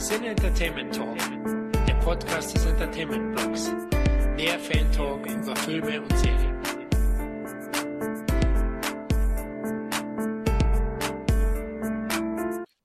Sin Entertainment Talk, der Podcast des Entertainment Blogs. Mehr Fan Talk über Filme und Serien.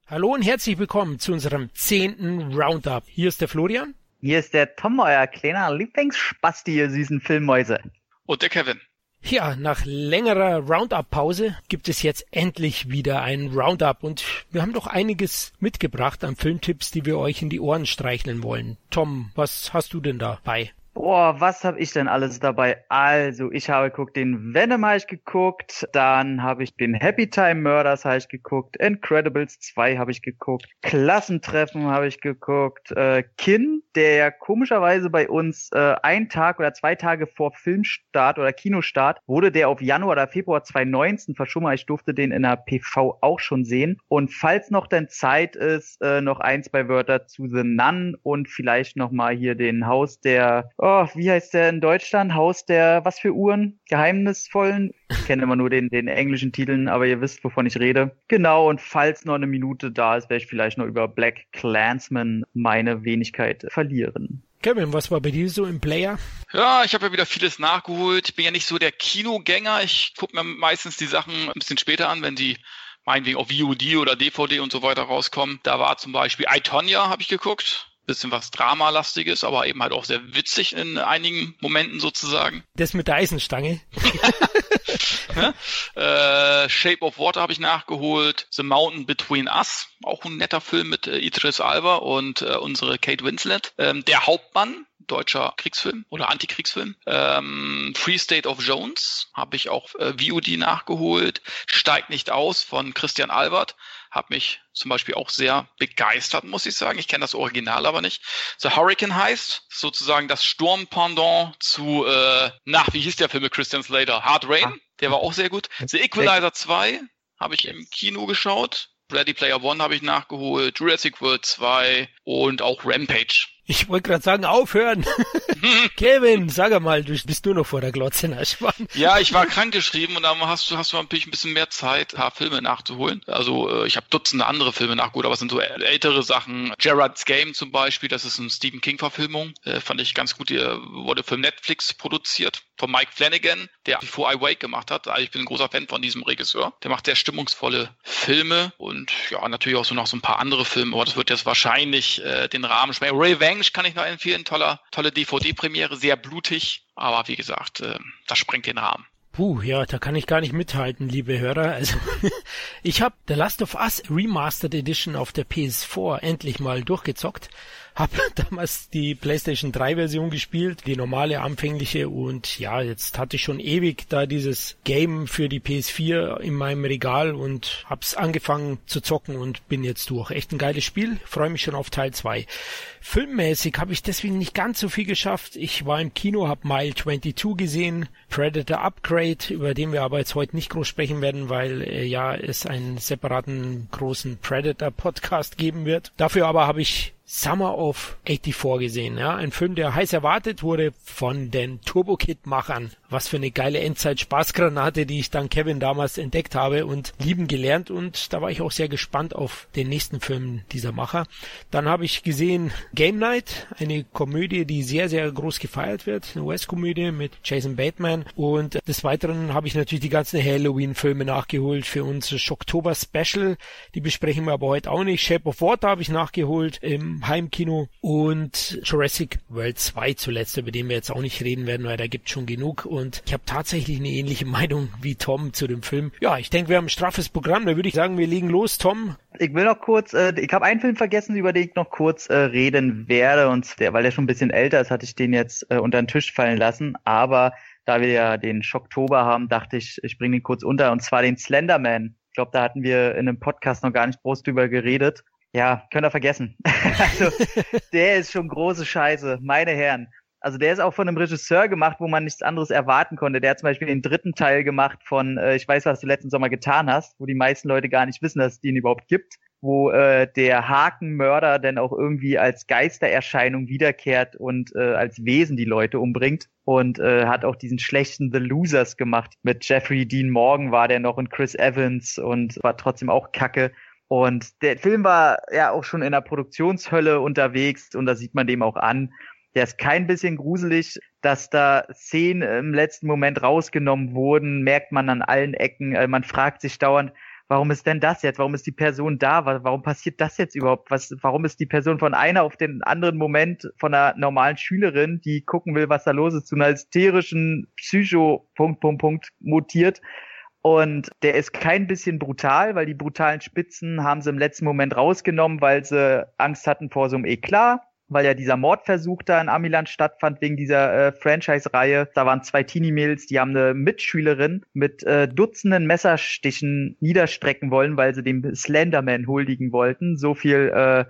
Hallo und herzlich willkommen zu unserem zehnten Roundup. Hier ist der Florian. Hier ist der Tom, euer kleiner Lieblingsspasti, ihr süßen Filmmäuse. Und der Kevin. Ja, nach längerer Roundup-Pause gibt es jetzt endlich wieder ein Roundup und wir haben doch einiges mitgebracht an Filmtipps, die wir euch in die Ohren streicheln wollen. Tom, was hast du denn dabei? Boah, was habe ich denn alles dabei? Also, ich habe geguckt, den Venom habe ich geguckt, dann habe ich den Happy Time Murders habe ich geguckt, Incredibles 2 habe ich geguckt, Klassentreffen habe ich geguckt, äh, Kin, der ja komischerweise bei uns äh, ein Tag oder zwei Tage vor Filmstart oder Kinostart wurde der auf Januar oder Februar 2019 verschoben. Ich durfte den in der PV auch schon sehen. Und falls noch denn Zeit ist, äh, noch ein, zwei Wörter zu The Nun und vielleicht noch mal hier den Haus der oh, wie heißt der in Deutschland? Haus der, was für Uhren? Geheimnisvollen? Ich kenne immer nur den, den englischen Titeln, aber ihr wisst, wovon ich rede. Genau, und falls noch eine Minute da ist, werde ich vielleicht noch über Black Clansman meine Wenigkeit verlieren. Kevin, was war bei dir so im Player? Ja, ich habe ja wieder vieles nachgeholt. Ich bin ja nicht so der Kinogänger. Ich gucke mir meistens die Sachen ein bisschen später an, wenn die meinetwegen auf VOD oder DVD und so weiter rauskommen. Da war zum Beispiel I, Tonya, habe ich geguckt bisschen was Dramalastiges, aber eben halt auch sehr witzig in einigen Momenten sozusagen. Das mit der Eisenstange. äh, Shape of Water habe ich nachgeholt. The Mountain Between Us, auch ein netter Film mit äh, Idris Alba und äh, unsere Kate Winslet. Ähm, der Hauptmann, deutscher Kriegsfilm oder Antikriegsfilm. Ähm, Free State of Jones habe ich auch äh, VOD nachgeholt. Steigt nicht aus von Christian Albert hat mich zum Beispiel auch sehr begeistert, muss ich sagen. Ich kenne das Original aber nicht. The Hurricane heißt sozusagen das Sturmpendant zu, äh, nach, wie hieß der Film mit Christian Slater? Hard Rain, ah. der war auch sehr gut. The Equalizer 2 habe ich im Kino geschaut. Ready Player One habe ich nachgeholt, Jurassic World 2 und auch Rampage. Ich wollte gerade sagen, aufhören. Kevin, sag mal, du bist nur noch vor der Glotze Schwan. Ja, ich war krankgeschrieben und dann hast du hast du natürlich ein bisschen mehr Zeit, ein paar Filme nachzuholen. Also äh, ich habe Dutzende andere Filme nachgeholt, aber es sind so ältere Sachen. Gerard's Game zum Beispiel, das ist eine Stephen King-Verfilmung, äh, fand ich ganz gut. Die wurde für Netflix produziert von Mike Flanagan, der Before I Wake gemacht hat. Also ich bin ein großer Fan von diesem Regisseur. Der macht sehr stimmungsvolle Filme und ja, natürlich auch so noch so ein paar andere Filme, aber das wird jetzt wahrscheinlich äh, den Rahmen sprengen. Revenge kann ich noch empfehlen, toller, tolle DVD-Premiere, sehr blutig, aber wie gesagt, äh, das sprengt den Rahmen. Puh, ja, da kann ich gar nicht mithalten, liebe Hörer. Also ich habe The Last of Us Remastered Edition auf der PS4 endlich mal durchgezockt habe damals die PlayStation 3 Version gespielt, die normale anfängliche und ja, jetzt hatte ich schon ewig da dieses Game für die PS4 in meinem Regal und hab's angefangen zu zocken und bin jetzt durch. Echt ein geiles Spiel, freue mich schon auf Teil 2. Filmmäßig habe ich deswegen nicht ganz so viel geschafft. Ich war im Kino, habe Mile 22 gesehen, Predator Upgrade, über den wir aber jetzt heute nicht groß sprechen werden, weil äh, ja es einen separaten großen Predator Podcast geben wird. Dafür aber habe ich Summer of 84 gesehen, ja, ein Film, der heiß erwartet wurde von den Turbo Kid Machern. Was für eine geile Endzeit Spaßgranate, die ich dann Kevin damals entdeckt habe und lieben gelernt und da war ich auch sehr gespannt auf den nächsten Film dieser Macher. Dann habe ich gesehen Game Night, eine Komödie, die sehr sehr groß gefeiert wird, eine US-Komödie mit Jason Bateman und des Weiteren habe ich natürlich die ganzen Halloween Filme nachgeholt für unser Schocktober Special. Die besprechen wir aber heute auch nicht. Shape of Water habe ich nachgeholt im Heimkino und Jurassic World 2 zuletzt, über den wir jetzt auch nicht reden werden, weil da gibt schon genug und ich habe tatsächlich eine ähnliche Meinung wie Tom zu dem Film. Ja, ich denke, wir haben ein straffes Programm, da würde ich sagen, wir legen los, Tom. Ich will noch kurz, äh, ich habe einen Film vergessen, über den ich noch kurz äh, reden werde und der, weil der schon ein bisschen älter ist, hatte ich den jetzt äh, unter den Tisch fallen lassen, aber da wir ja den Schocktober haben, dachte ich, ich bringe den kurz unter und zwar den Slenderman. Ich glaube, da hatten wir in einem Podcast noch gar nicht groß drüber geredet. Ja, könnt ihr vergessen. also, der ist schon große Scheiße, meine Herren. Also der ist auch von einem Regisseur gemacht, wo man nichts anderes erwarten konnte. Der hat zum Beispiel den dritten Teil gemacht von äh, Ich weiß, was du letzten Sommer getan hast, wo die meisten Leute gar nicht wissen, dass es den überhaupt gibt, wo äh, der Hakenmörder dann auch irgendwie als Geistererscheinung wiederkehrt und äh, als Wesen die Leute umbringt. Und äh, hat auch diesen schlechten The Losers gemacht. Mit Jeffrey Dean Morgan war der noch und Chris Evans und war trotzdem auch kacke. Und der Film war ja auch schon in der Produktionshölle unterwegs und da sieht man dem auch an. Der ist kein bisschen gruselig, dass da Szenen im letzten Moment rausgenommen wurden, merkt man an allen Ecken. Äh, man fragt sich dauernd, warum ist denn das jetzt? Warum ist die Person da? Warum passiert das jetzt überhaupt? Was, warum ist die Person von einer auf den anderen Moment von einer normalen Schülerin, die gucken will, was da los ist, zu einer hysterischen Psycho Punkt, Punkt, Punkt mutiert? Und der ist kein bisschen brutal, weil die brutalen Spitzen haben sie im letzten Moment rausgenommen, weil sie Angst hatten vor so einem Eklat weil ja dieser Mordversuch da in Amiland stattfand wegen dieser äh, Franchise-Reihe. Da waren zwei Teenie-Mädels, die haben eine Mitschülerin mit äh, Dutzenden Messerstichen niederstrecken wollen, weil sie dem Slenderman huldigen wollten. So viel äh,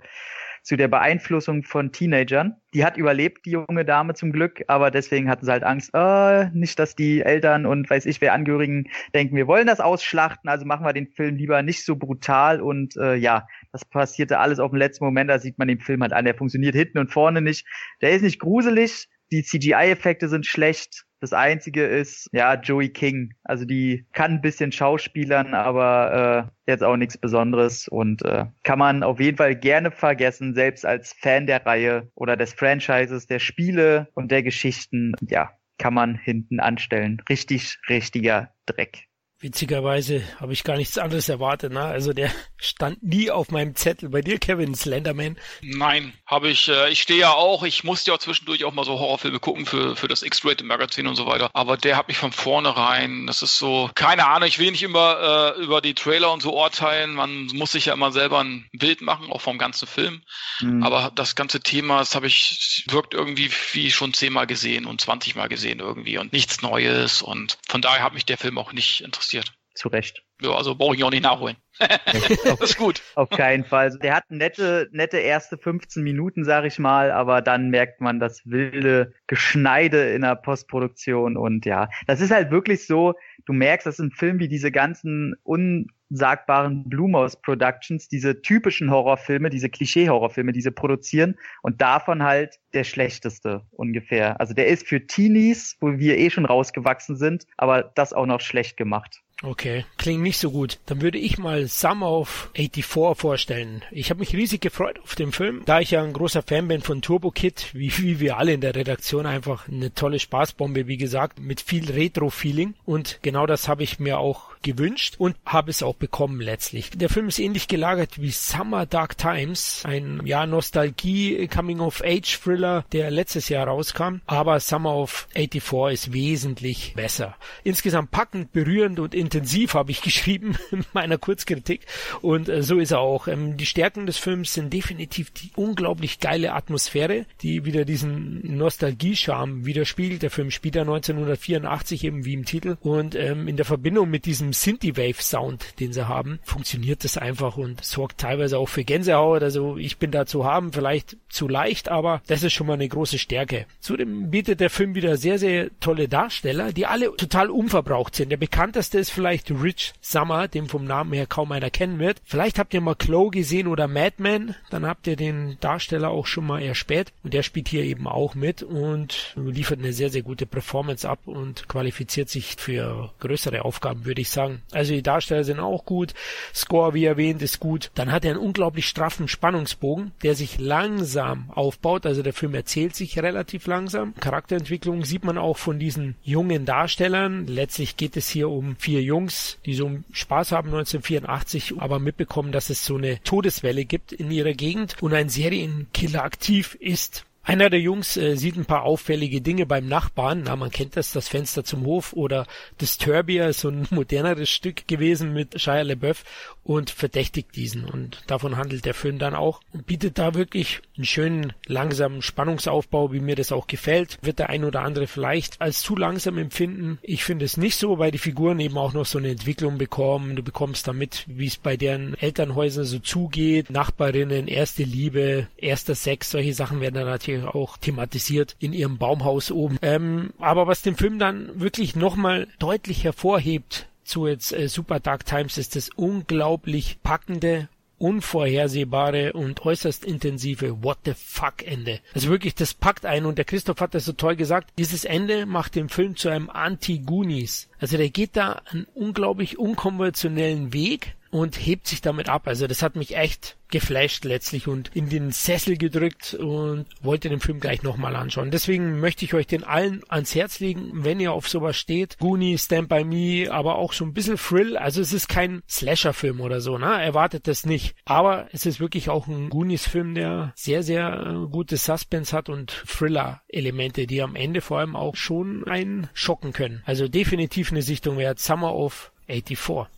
zu der Beeinflussung von Teenagern. Die hat überlebt, die junge Dame zum Glück, aber deswegen hatten sie halt Angst, äh, nicht, dass die Eltern und weiß ich wer Angehörigen denken, wir wollen das ausschlachten, also machen wir den Film lieber nicht so brutal und äh, ja, das passierte alles auf dem letzten Moment, da sieht man den Film halt an, der funktioniert hinten und vorne nicht. Der ist nicht gruselig, die CGI-Effekte sind schlecht, das einzige ist, ja, Joey King. Also die kann ein bisschen schauspielern, aber äh, jetzt auch nichts Besonderes und äh, kann man auf jeden Fall gerne vergessen, selbst als Fan der Reihe oder des Franchises, der Spiele und der Geschichten. Ja, kann man hinten anstellen. Richtig, richtiger Dreck. Witzigerweise habe ich gar nichts anderes erwartet. Ne? Also der stand nie auf meinem Zettel. Bei dir, Kevin, Slenderman? Nein, habe ich. Äh, ich stehe ja auch. Ich musste ja zwischendurch auch mal so Horrorfilme gucken für, für das X-Rated Magazin und so weiter. Aber der hat mich von vornherein. Das ist so, keine Ahnung. Ich will nicht immer äh, über die Trailer und so urteilen. Man muss sich ja immer selber ein Bild machen, auch vom ganzen Film. Mhm. Aber das ganze Thema, das habe ich, wirkt irgendwie wie schon zehnmal gesehen und zwanzigmal gesehen irgendwie und nichts Neues. Und von daher hat mich der Film auch nicht interessiert interessiert. Zu Recht. Ja, also brauche ich auch nicht nachholen. das ist gut. Auf keinen Fall. Also der hat nette, nette erste 15 Minuten, sag ich mal, aber dann merkt man das wilde Geschneide in der Postproduktion und ja, das ist halt wirklich so, du merkst, das ist ein Film wie diese ganzen unsagbaren Blumhaus Productions, diese typischen Horrorfilme, diese Klischee-Horrorfilme, die sie produzieren und davon halt der schlechteste ungefähr. Also der ist für Teenies, wo wir eh schon rausgewachsen sind, aber das auch noch schlecht gemacht. Okay, klingt nicht so gut. Dann würde ich mal Summer of 84 vorstellen. Ich habe mich riesig gefreut auf den Film, da ich ja ein großer Fan bin von Turbo Kid, wie, wie wir alle in der Redaktion einfach eine tolle Spaßbombe, wie gesagt, mit viel Retro-Feeling. Und genau das habe ich mir auch gewünscht und habe es auch bekommen letztlich. Der Film ist ähnlich gelagert wie Summer Dark Times, ein ja Nostalgie Coming of Age Thriller, der letztes Jahr rauskam, aber Summer of 84 ist wesentlich besser. Insgesamt packend, berührend und intensiv habe ich geschrieben in meiner Kurzkritik und äh, so ist er auch. Ähm, die Stärken des Films sind definitiv die unglaublich geile Atmosphäre, die wieder diesen Nostalgie-Charme widerspiegelt. Der Film spielt ja 1984 eben wie im Titel und ähm, in der Verbindung mit diesem Synthie-Wave-Sound, den sie haben, funktioniert das einfach und sorgt teilweise auch für Gänsehaut. Also ich bin da zu haben, vielleicht zu leicht, aber das ist schon mal eine große Stärke. Zudem bietet der Film wieder sehr, sehr tolle Darsteller, die alle total unverbraucht sind. Der bekannteste ist vielleicht Rich Summer, den vom Namen her kaum einer kennen wird. Vielleicht habt ihr mal Chloe gesehen oder Madman, dann habt ihr den Darsteller auch schon mal erspäht und der spielt hier eben auch mit und liefert eine sehr, sehr gute Performance ab und qualifiziert sich für größere Aufgaben, würde ich sagen sagen. Also die Darsteller sind auch gut. Score, wie erwähnt, ist gut. Dann hat er einen unglaublich straffen Spannungsbogen, der sich langsam aufbaut. Also der Film erzählt sich relativ langsam. Charakterentwicklung sieht man auch von diesen jungen Darstellern. Letztlich geht es hier um vier Jungs, die so Spaß haben 1984, aber mitbekommen, dass es so eine Todeswelle gibt in ihrer Gegend und ein Serienkiller aktiv ist. Einer der Jungs äh, sieht ein paar auffällige Dinge beim Nachbarn. Na, man kennt das, das Fenster zum Hof oder Disturbia, so ein moderneres Stück gewesen mit Shia LeBeouf und verdächtigt diesen. Und davon handelt der Film dann auch und bietet da wirklich einen schönen, langsamen Spannungsaufbau, wie mir das auch gefällt. Wird der ein oder andere vielleicht als zu langsam empfinden. Ich finde es nicht so, weil die Figuren eben auch noch so eine Entwicklung bekommen. Du bekommst damit, wie es bei deren Elternhäusern so zugeht. Nachbarinnen, erste Liebe, erster Sex, solche Sachen werden dann natürlich auch thematisiert in ihrem Baumhaus oben. Ähm, aber was den Film dann wirklich nochmal deutlich hervorhebt, zu jetzt äh, Super Dark Times ist das unglaublich packende unvorhersehbare und äußerst intensive What the fuck Ende. Also wirklich, das packt ein und der Christoph hat das so toll gesagt. Dieses Ende macht den Film zu einem Anti-Goonies. Also der geht da einen unglaublich unkonventionellen Weg und hebt sich damit ab. Also das hat mich echt geflasht letztlich und in den Sessel gedrückt und wollte den Film gleich nochmal anschauen. Deswegen möchte ich euch den allen ans Herz legen, wenn ihr auf sowas steht. Goonie, Stand By Me, aber auch so ein bisschen Thrill. Also es ist kein Slasher-Film oder so, ne? Erwartet das nicht. Aber es ist wirklich auch ein Goonies-Film, der sehr, sehr äh, gutes Suspense hat und Thriller-Elemente, die am Ende vor allem auch schon einen schocken können. Also definitiv eine Sichtung wert. Summer of 84.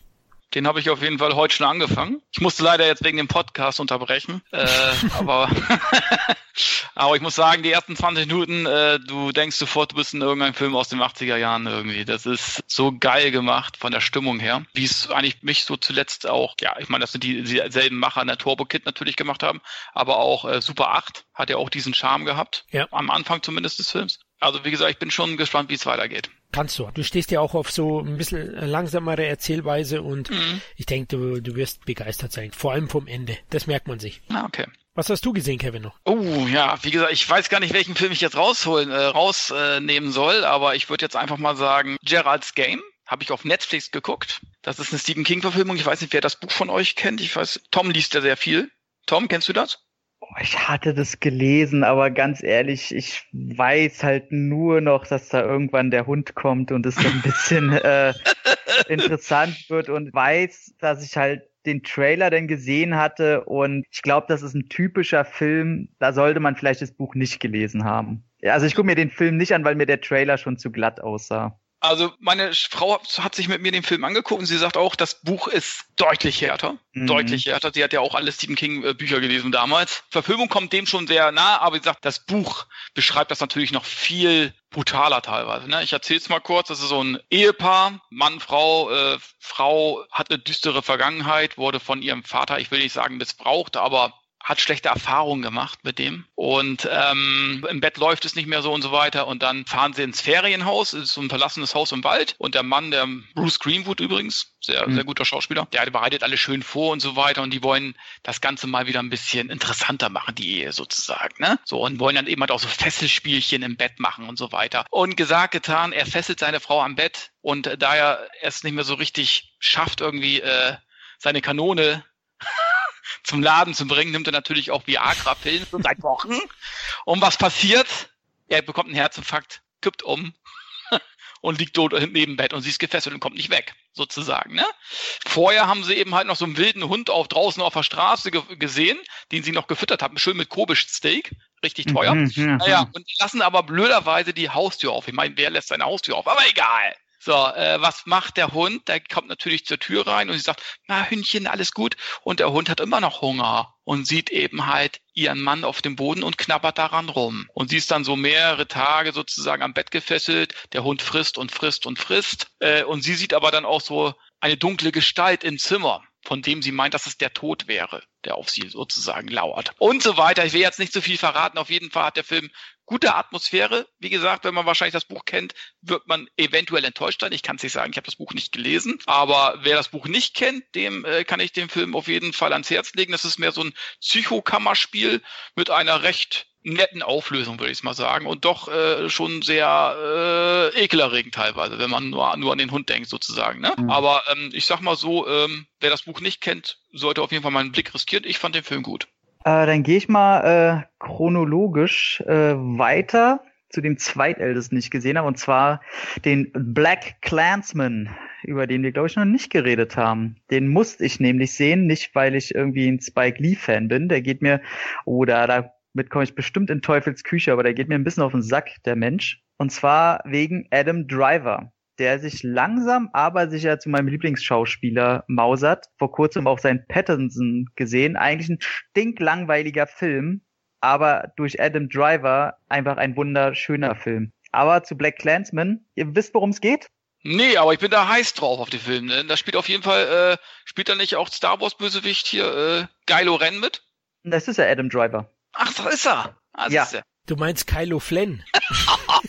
Den habe ich auf jeden Fall heute schon angefangen. Ich musste leider jetzt wegen dem Podcast unterbrechen. Äh, aber, aber ich muss sagen, die ersten 20 Minuten, äh, du denkst sofort, du bist in irgendeinem Film aus den 80er Jahren irgendwie. Das ist so geil gemacht von der Stimmung her. Wie es eigentlich mich so zuletzt auch, ja, ich meine, das sind die dieselben Macher in der Turbo Kid natürlich gemacht haben, aber auch äh, Super 8 hat ja auch diesen Charme gehabt. Ja. Am Anfang zumindest des Films. Also wie gesagt, ich bin schon gespannt, wie es weitergeht. Kannst du. Du stehst ja auch auf so ein bisschen langsamere Erzählweise und mhm. ich denke, du, du wirst begeistert sein. Vor allem vom Ende. Das merkt man sich. Ah, okay. Was hast du gesehen, Kevin, noch? Oh, ja, wie gesagt, ich weiß gar nicht, welchen Film ich jetzt rausholen, äh, rausnehmen soll, aber ich würde jetzt einfach mal sagen, Gerald's Game. Habe ich auf Netflix geguckt. Das ist eine Stephen King-Verfilmung. Ich weiß nicht, wer das Buch von euch kennt. Ich weiß, Tom liest ja sehr viel. Tom, kennst du das? Ich hatte das gelesen, aber ganz ehrlich, ich weiß halt nur noch, dass da irgendwann der Hund kommt und es so ein bisschen äh, interessant wird und weiß, dass ich halt den Trailer denn gesehen hatte und ich glaube, das ist ein typischer Film, da sollte man vielleicht das Buch nicht gelesen haben. Also ich gucke mir den Film nicht an, weil mir der Trailer schon zu glatt aussah. Also meine Frau hat sich mit mir den Film angeguckt und sie sagt auch, das Buch ist deutlich härter. Mhm. Deutlich härter. Sie hat ja auch alle Stephen King äh, Bücher gelesen damals. Verfilmung kommt dem schon sehr nah, aber sie sagt, das Buch beschreibt das natürlich noch viel brutaler teilweise. Ne? Ich erzähle es mal kurz. Das ist so ein Ehepaar, Mann, Frau. Äh, Frau hat eine düstere Vergangenheit, wurde von ihrem Vater, ich will nicht sagen missbraucht, aber hat schlechte Erfahrungen gemacht mit dem und ähm, im Bett läuft es nicht mehr so und so weiter und dann fahren sie ins Ferienhaus, es ist so ein verlassenes Haus im Wald und der Mann, der Bruce Greenwood übrigens, sehr, mhm. sehr guter Schauspieler, der bereitet alles schön vor und so weiter und die wollen das Ganze mal wieder ein bisschen interessanter machen, die Ehe sozusagen, ne? So und wollen dann eben halt auch so Fesselspielchen im Bett machen und so weiter. Und gesagt, getan, er fesselt seine Frau am Bett und da er es nicht mehr so richtig schafft, irgendwie äh, seine Kanone zum Laden zu bringen, nimmt er natürlich auch Viagra-Pillen schon seit Wochen. Und was passiert? Er bekommt einen Herzinfarkt, kippt um und liegt dort neben Bett und sie ist gefesselt und kommt nicht weg, sozusagen. Ne? Vorher haben sie eben halt noch so einen wilden Hund auf draußen auf der Straße ge gesehen, den sie noch gefüttert haben, schön mit Kobisch-Steak, richtig teuer. Mhm, ja. Naja, und lassen aber blöderweise die Haustür auf. Ich meine, wer lässt seine Haustür auf? Aber egal. So, äh, was macht der Hund? Der kommt natürlich zur Tür rein und sie sagt, na Hündchen, alles gut. Und der Hund hat immer noch Hunger und sieht eben halt ihren Mann auf dem Boden und knabbert daran rum. Und sie ist dann so mehrere Tage sozusagen am Bett gefesselt. Der Hund frisst und frisst und frisst. Äh, und sie sieht aber dann auch so eine dunkle Gestalt im Zimmer von dem sie meint, dass es der Tod wäre, der auf sie sozusagen lauert. Und so weiter. Ich will jetzt nicht zu viel verraten. Auf jeden Fall hat der Film gute Atmosphäre. Wie gesagt, wenn man wahrscheinlich das Buch kennt, wird man eventuell enttäuscht sein. Ich kann es nicht sagen, ich habe das Buch nicht gelesen. Aber wer das Buch nicht kennt, dem äh, kann ich den Film auf jeden Fall ans Herz legen. Das ist mehr so ein Psychokammerspiel mit einer recht netten Auflösung, würde ich mal sagen. Und doch äh, schon sehr äh, ekelerregend teilweise, wenn man nur, nur an den Hund denkt, sozusagen. Ne? Mhm. Aber ähm, ich sag mal so, ähm, wer das Buch nicht kennt, sollte auf jeden Fall mal einen Blick riskieren. Ich fand den Film gut. Äh, dann gehe ich mal äh, chronologisch äh, weiter zu dem zweitältesten, den ich gesehen habe, und zwar den Black Clansman, über den wir, glaube ich, noch nicht geredet haben. Den musste ich nämlich sehen, nicht weil ich irgendwie ein Spike Lee-Fan bin. Der geht mir, oder damit komme ich bestimmt in Teufels Küche, aber der geht mir ein bisschen auf den Sack, der Mensch. Und zwar wegen Adam Driver der sich langsam aber sicher zu meinem Lieblingsschauspieler mausert. Vor kurzem auch sein Pattinson gesehen. Eigentlich ein stinklangweiliger Film, aber durch Adam Driver einfach ein wunderschöner Film. Aber zu Black Clansman, ihr wisst, worum es geht? Nee, aber ich bin da heiß drauf auf den Film. Ne? Da spielt auf jeden Fall, äh, spielt da nicht auch Star Wars Bösewicht hier äh, Geilo Ren mit? Das ist ja Adam Driver. Ach, das ist er. Ah, ja. Ist er. Du meinst Kylo Flynn.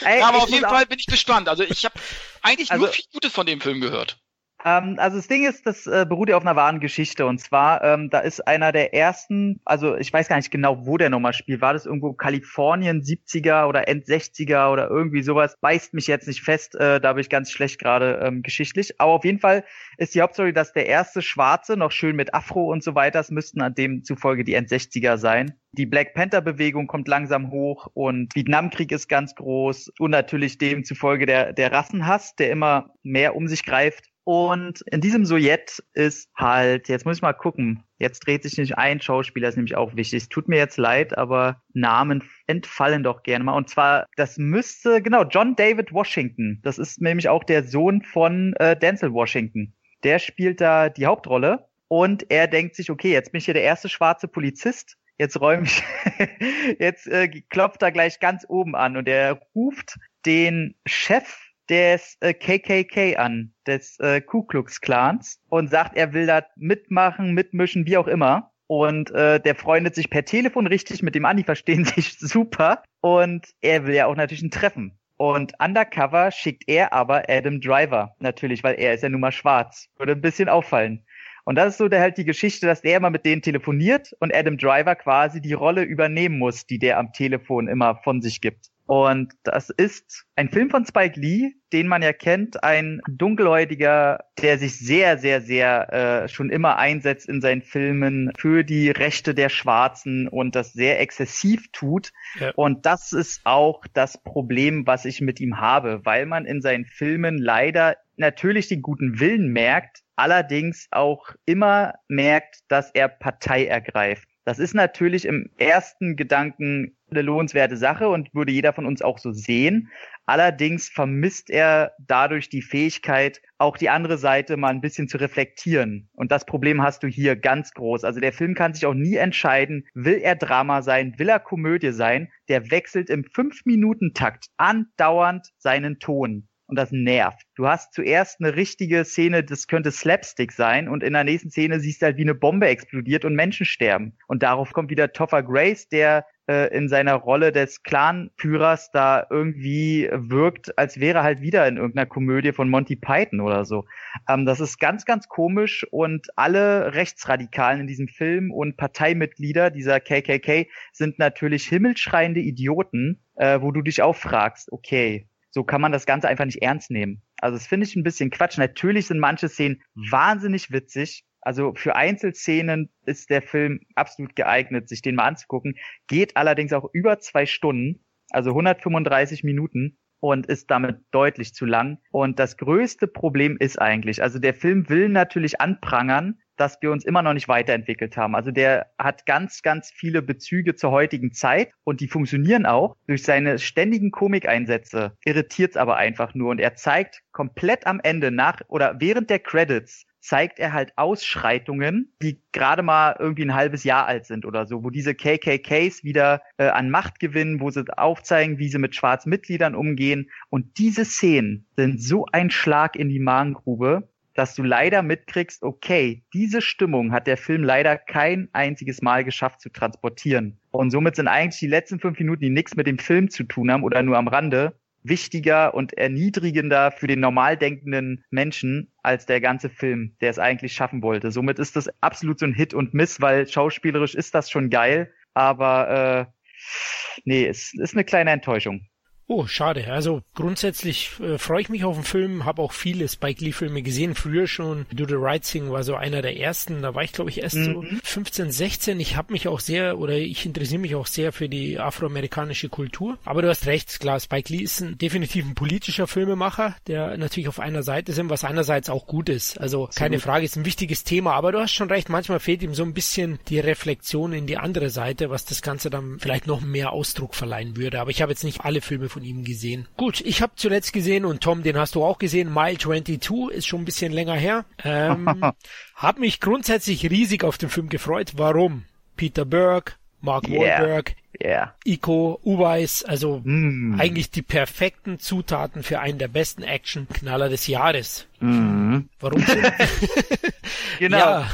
Ey, aber auf jeden Fall bin ich gespannt. Also ich habe eigentlich also, nur viel Gutes von dem Film gehört. Ähm, also das Ding ist, das äh, beruht ja auf einer wahren Geschichte. Und zwar, ähm, da ist einer der ersten, also ich weiß gar nicht genau, wo der nochmal spielt. War das irgendwo Kalifornien 70er oder End 60er oder irgendwie sowas? Beißt mich jetzt nicht fest, äh, da bin ich ganz schlecht gerade ähm, geschichtlich. Aber auf jeden Fall ist die Hauptstory, dass der erste Schwarze, noch schön mit Afro und so weiter, es müssten an dem zufolge die End 60er sein. Die Black Panther Bewegung kommt langsam hoch und Vietnamkrieg ist ganz groß und natürlich demzufolge der, der Rassenhass, der immer mehr um sich greift. Und in diesem Sujett ist halt, jetzt muss ich mal gucken, jetzt dreht sich nicht ein Schauspieler, ist nämlich auch wichtig. Es tut mir jetzt leid, aber Namen entfallen doch gerne mal. Und zwar, das müsste, genau, John David Washington. Das ist nämlich auch der Sohn von äh, Denzel Washington. Der spielt da die Hauptrolle. Und er denkt sich, okay, jetzt bin ich hier der erste schwarze Polizist. Jetzt räume ich, jetzt äh, klopft er gleich ganz oben an und er ruft den Chef des äh, KKK an, des äh, Ku Klux Klans und sagt, er will da mitmachen, mitmischen, wie auch immer. Und äh, der freundet sich per Telefon richtig mit dem an, verstehen sich super. Und er will ja auch natürlich ein Treffen. Und undercover schickt er aber Adam Driver, natürlich, weil er ist ja nun mal schwarz. Würde ein bisschen auffallen. Und das ist so der, halt die Geschichte, dass der immer mit denen telefoniert und Adam Driver quasi die Rolle übernehmen muss, die der am Telefon immer von sich gibt. Und das ist ein Film von Spike Lee, den man ja kennt, ein dunkelhäutiger, der sich sehr, sehr, sehr äh, schon immer einsetzt in seinen Filmen für die Rechte der Schwarzen und das sehr exzessiv tut. Ja. Und das ist auch das Problem, was ich mit ihm habe, weil man in seinen Filmen leider natürlich den guten Willen merkt, allerdings auch immer merkt, dass er Partei ergreift. Das ist natürlich im ersten Gedanken eine lohnenswerte Sache und würde jeder von uns auch so sehen. Allerdings vermisst er dadurch die Fähigkeit, auch die andere Seite mal ein bisschen zu reflektieren. Und das Problem hast du hier ganz groß. Also der Film kann sich auch nie entscheiden, will er Drama sein, will er Komödie sein. Der wechselt im Fünf-Minuten-Takt andauernd seinen Ton und das nervt. Du hast zuerst eine richtige Szene, das könnte Slapstick sein und in der nächsten Szene siehst du halt, wie eine Bombe explodiert und Menschen sterben. Und darauf kommt wieder Topher Grace, der äh, in seiner Rolle des Clanführers da irgendwie wirkt, als wäre halt wieder in irgendeiner Komödie von Monty Python oder so. Ähm, das ist ganz, ganz komisch und alle Rechtsradikalen in diesem Film und Parteimitglieder dieser KKK sind natürlich himmelschreiende Idioten, äh, wo du dich auch fragst, okay, so kann man das Ganze einfach nicht ernst nehmen. Also das finde ich ein bisschen Quatsch. Natürlich sind manche Szenen wahnsinnig witzig. Also für Einzelszenen ist der Film absolut geeignet, sich den mal anzugucken. Geht allerdings auch über zwei Stunden, also 135 Minuten und ist damit deutlich zu lang. Und das größte Problem ist eigentlich, also der Film will natürlich anprangern, dass wir uns immer noch nicht weiterentwickelt haben. Also der hat ganz, ganz viele Bezüge zur heutigen Zeit und die funktionieren auch. Durch seine ständigen Komikeinsätze irritiert es aber einfach nur und er zeigt komplett am Ende nach oder während der Credits zeigt er halt Ausschreitungen, die gerade mal irgendwie ein halbes Jahr alt sind oder so, wo diese KKKs wieder äh, an Macht gewinnen, wo sie aufzeigen, wie sie mit schwarzen Mitgliedern umgehen. Und diese Szenen sind so ein Schlag in die Magengrube, dass du leider mitkriegst, okay, diese Stimmung hat der Film leider kein einziges Mal geschafft zu transportieren. Und somit sind eigentlich die letzten fünf Minuten, die nichts mit dem Film zu tun haben oder nur am Rande, wichtiger und erniedrigender für den normal denkenden Menschen als der ganze Film, der es eigentlich schaffen wollte. Somit ist das absolut so ein Hit und Miss, weil schauspielerisch ist das schon geil, aber äh, nee, es ist eine kleine Enttäuschung. Oh, schade. Also grundsätzlich äh, freue ich mich auf den Film, habe auch viele Spike Lee Filme gesehen, früher schon. Do the Right Thing war so einer der ersten, da war ich glaube ich erst mhm. so 15, 16. Ich habe mich auch sehr oder ich interessiere mich auch sehr für die afroamerikanische Kultur. Aber du hast recht, klar, Spike Lee ist ein, definitiv ein politischer Filmemacher, der natürlich auf einer Seite ist, was einerseits auch gut ist. Also keine gut. Frage, ist ein wichtiges Thema, aber du hast schon recht, manchmal fehlt ihm so ein bisschen die Reflexion in die andere Seite, was das Ganze dann vielleicht noch mehr Ausdruck verleihen würde. Aber ich habe jetzt nicht alle Filme von ihm gesehen. Gut, ich habe zuletzt gesehen und Tom, den hast du auch gesehen. Mile 22 ist schon ein bisschen länger her. Ähm, hab mich grundsätzlich riesig auf den Film gefreut. Warum? Peter Berg, Mark yeah. Wahlberg, yeah. Iko Uweis, also mm. eigentlich die perfekten Zutaten für einen der besten Action-Knaller des Jahres. Mm. Warum? genau. Ja.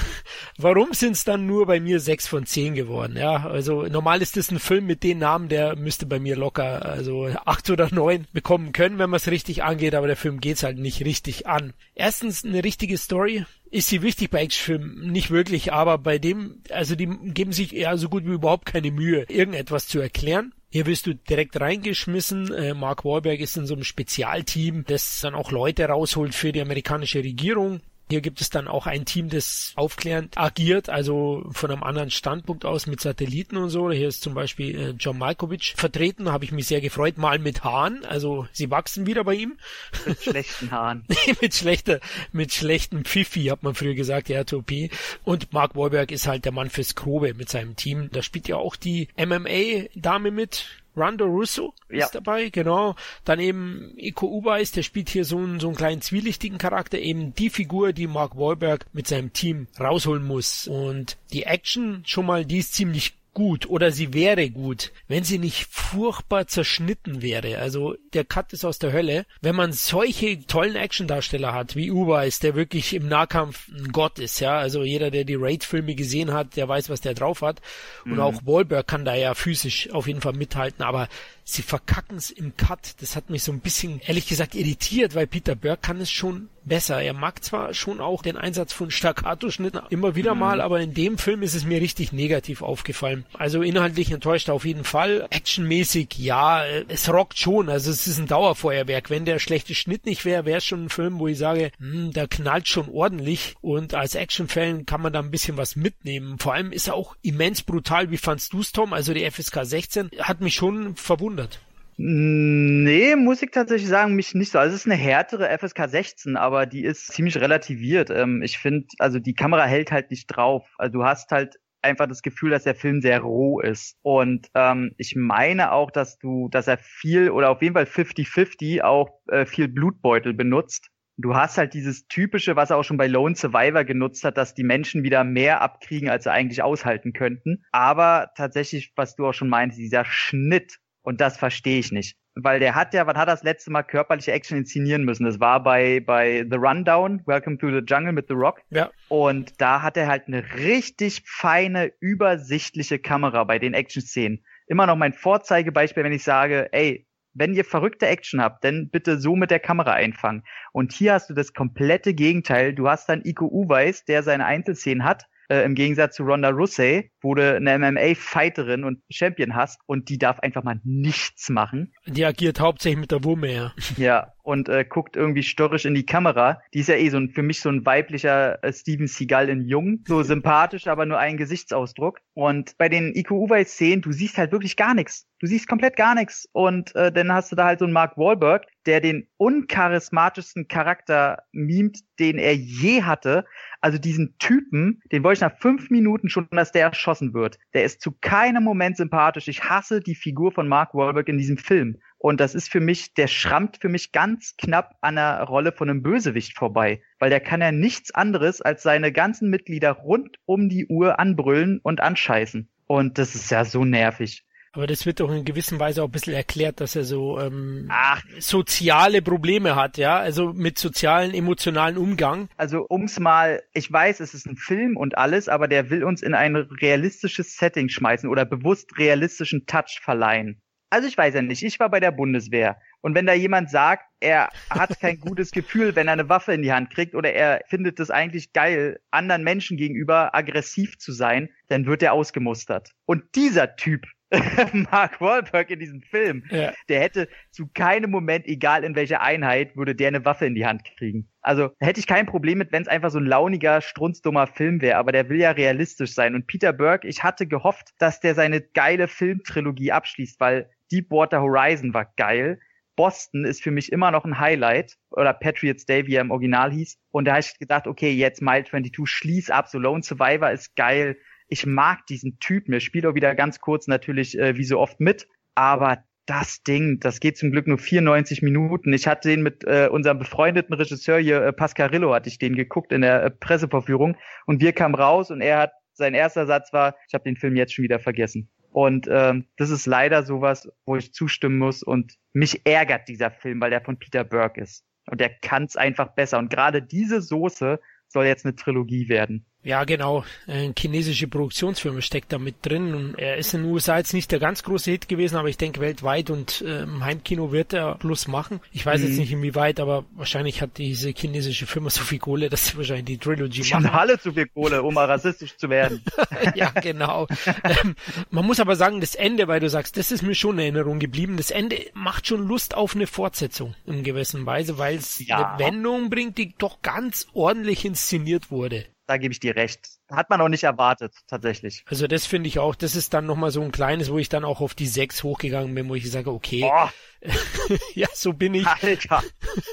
Warum sind es dann nur bei mir sechs von zehn geworden? Ja, also normal ist das ein Film mit den Namen, der müsste bei mir locker also acht oder neun bekommen können, wenn man es richtig angeht, aber der Film geht's halt nicht richtig an. Erstens eine richtige Story, ist sie wichtig bei Actionfilmen? Nicht wirklich, aber bei dem, also die geben sich ja so gut wie überhaupt keine Mühe, irgendetwas zu erklären. Hier wirst du direkt reingeschmissen. Äh, Mark Wahlberg ist in so einem Spezialteam, das dann auch Leute rausholt für die amerikanische Regierung. Hier gibt es dann auch ein Team, das aufklärend agiert, also von einem anderen Standpunkt aus mit Satelliten und so. Hier ist zum Beispiel äh, John Malkovich vertreten, habe ich mich sehr gefreut, mal mit Haaren, also sie wachsen wieder bei ihm. Mit schlechten Haaren. mit schlechter, mit schlechten Pfiffi, hat man früher gesagt, ja, Topi. Und Mark Wahlberg ist halt der Mann fürs Grobe mit seinem Team. Da spielt ja auch die MMA-Dame mit, Rando Russo ja. ist dabei, genau. Dann eben Iko Uweis, der spielt hier so einen, so einen kleinen zwielichtigen Charakter, eben die Figur, die Mark Wahlberg mit seinem Team rausholen muss. Und die Action schon mal, die ist ziemlich gut oder sie wäre gut, wenn sie nicht furchtbar zerschnitten wäre. Also der Cut ist aus der Hölle. Wenn man solche tollen Actiondarsteller hat, wie Uweis, der wirklich im Nahkampf ein Gott ist, ja, also jeder, der die Raid-Filme gesehen hat, der weiß, was der drauf hat. Und mhm. auch Wahlberg kann da ja physisch auf jeden Fall mithalten, aber sie verkacken es im Cut. Das hat mich so ein bisschen, ehrlich gesagt, irritiert, weil Peter Burke kann es schon besser. Er mag zwar schon auch den Einsatz von Staccato-Schnitten immer wieder mhm. mal, aber in dem Film ist es mir richtig negativ aufgefallen. Also inhaltlich enttäuscht auf jeden Fall. Actionmäßig, ja, es rockt schon. Also es ist ein Dauerfeuerwerk. Wenn der schlechte Schnitt nicht wäre, wäre es schon ein Film, wo ich sage, hm, der knallt schon ordentlich und als Actionfan kann man da ein bisschen was mitnehmen. Vor allem ist er auch immens brutal. Wie fandst du's, Tom? Also die FSK 16 hat mich schon verwundert verwundert? Nee, muss ich tatsächlich sagen, mich nicht so. Also es ist eine härtere FSK 16, aber die ist ziemlich relativiert. Ähm, ich finde, also die Kamera hält halt nicht drauf. Also du hast halt einfach das Gefühl, dass der Film sehr roh ist. Und ähm, ich meine auch, dass du, dass er viel oder auf jeden Fall 50-50 auch äh, viel Blutbeutel benutzt. Du hast halt dieses typische, was er auch schon bei Lone Survivor genutzt hat, dass die Menschen wieder mehr abkriegen, als sie eigentlich aushalten könnten. Aber tatsächlich, was du auch schon meinst, dieser Schnitt und das verstehe ich nicht. Weil der hat ja, wann hat er das letzte Mal körperliche Action inszenieren müssen? Das war bei, bei The Rundown, Welcome to the Jungle mit The Rock. Ja. Und da hat er halt eine richtig feine, übersichtliche Kamera bei den Action-Szenen. Immer noch mein Vorzeigebeispiel, wenn ich sage, ey, wenn ihr verrückte Action habt, dann bitte so mit der Kamera einfangen. Und hier hast du das komplette Gegenteil. Du hast dann Iko Uweis, der seine Einzelszenen hat, äh, im Gegensatz zu Ronda Rousey, wo du eine MMA-Fighterin und Champion hast und die darf einfach mal nichts machen. Die agiert hauptsächlich mit der Wumme, ja. Ja, und äh, guckt irgendwie störrisch in die Kamera. Die ist ja eh so ein, für mich so ein weiblicher äh, Steven Seagal in Jung. So sympathisch, aber nur ein Gesichtsausdruck. Und bei den Iko Uwei-Szenen, du siehst halt wirklich gar nichts. Du siehst komplett gar nichts. Und äh, dann hast du da halt so einen Mark Wahlberg, der den uncharismatischsten Charakter mimt, den er je hatte. Also diesen Typen, den wollte ich nach fünf Minuten schon, dass der erschossen wird. Der ist zu keinem Moment sympathisch. Ich hasse die Figur von Mark Wahlberg in diesem Film. Und das ist für mich, der schrammt für mich ganz knapp an der Rolle von einem Bösewicht vorbei. Weil der kann ja nichts anderes als seine ganzen Mitglieder rund um die Uhr anbrüllen und anscheißen. Und das ist ja so nervig. Aber das wird doch in gewisser Weise auch ein bisschen erklärt, dass er so ähm, Ach. soziale Probleme hat, ja, also mit sozialen, emotionalen Umgang. Also ums mal, ich weiß, es ist ein Film und alles, aber der will uns in ein realistisches Setting schmeißen oder bewusst realistischen Touch verleihen. Also ich weiß ja nicht, ich war bei der Bundeswehr. Und wenn da jemand sagt, er hat kein gutes Gefühl, wenn er eine Waffe in die Hand kriegt oder er findet es eigentlich geil, anderen Menschen gegenüber aggressiv zu sein, dann wird er ausgemustert. Und dieser Typ, Mark Wahlberg in diesem Film, ja. der hätte zu keinem Moment, egal in welcher Einheit, würde der eine Waffe in die Hand kriegen. Also hätte ich kein Problem mit, wenn es einfach so ein launiger, strunzdummer Film wäre, aber der will ja realistisch sein. Und Peter Burke, ich hatte gehofft, dass der seine geile Filmtrilogie abschließt, weil Deepwater Horizon war geil. Boston ist für mich immer noch ein Highlight. Oder Patriots Day, wie er im Original hieß. Und da habe ich gedacht, okay, jetzt Mile 22, schließ ab. So Lone Survivor ist geil. Ich mag diesen Typen. Er spielt auch wieder ganz kurz natürlich äh, wie so oft mit. Aber das Ding, das geht zum Glück nur 94 Minuten. Ich hatte den mit äh, unserem befreundeten Regisseur hier, äh, Pascarillo, hatte ich den geguckt in der äh, Presseverführung. Und wir kamen raus und er hat, sein erster Satz war, ich habe den Film jetzt schon wieder vergessen. Und ähm, das ist leider sowas, wo ich zustimmen muss. Und mich ärgert dieser Film, weil der von Peter Burke ist. Und der kann es einfach besser. Und gerade diese Soße soll jetzt eine Trilogie werden. Ja, genau. Eine chinesische Produktionsfirma steckt da mit drin und er ist in den USA jetzt nicht der ganz große Hit gewesen, aber ich denke weltweit und äh, im Heimkino wird er Plus machen. Ich weiß mhm. jetzt nicht inwieweit, aber wahrscheinlich hat diese chinesische Firma so viel Kohle, dass sie wahrscheinlich die Trilogy machen. Die haben alle zu viel Kohle, um mal rassistisch zu werden. ja, genau. ähm, man muss aber sagen, das Ende, weil du sagst, das ist mir schon in Erinnerung geblieben, das Ende macht schon Lust auf eine Fortsetzung in gewisser Weise, weil es ja. eine Wendung bringt, die doch ganz ordentlich inszeniert wurde da gebe ich dir recht. Hat man auch nicht erwartet, tatsächlich. Also das finde ich auch, das ist dann nochmal so ein kleines, wo ich dann auch auf die sechs hochgegangen bin, wo ich sage, okay, ja, so bin ich. Alter.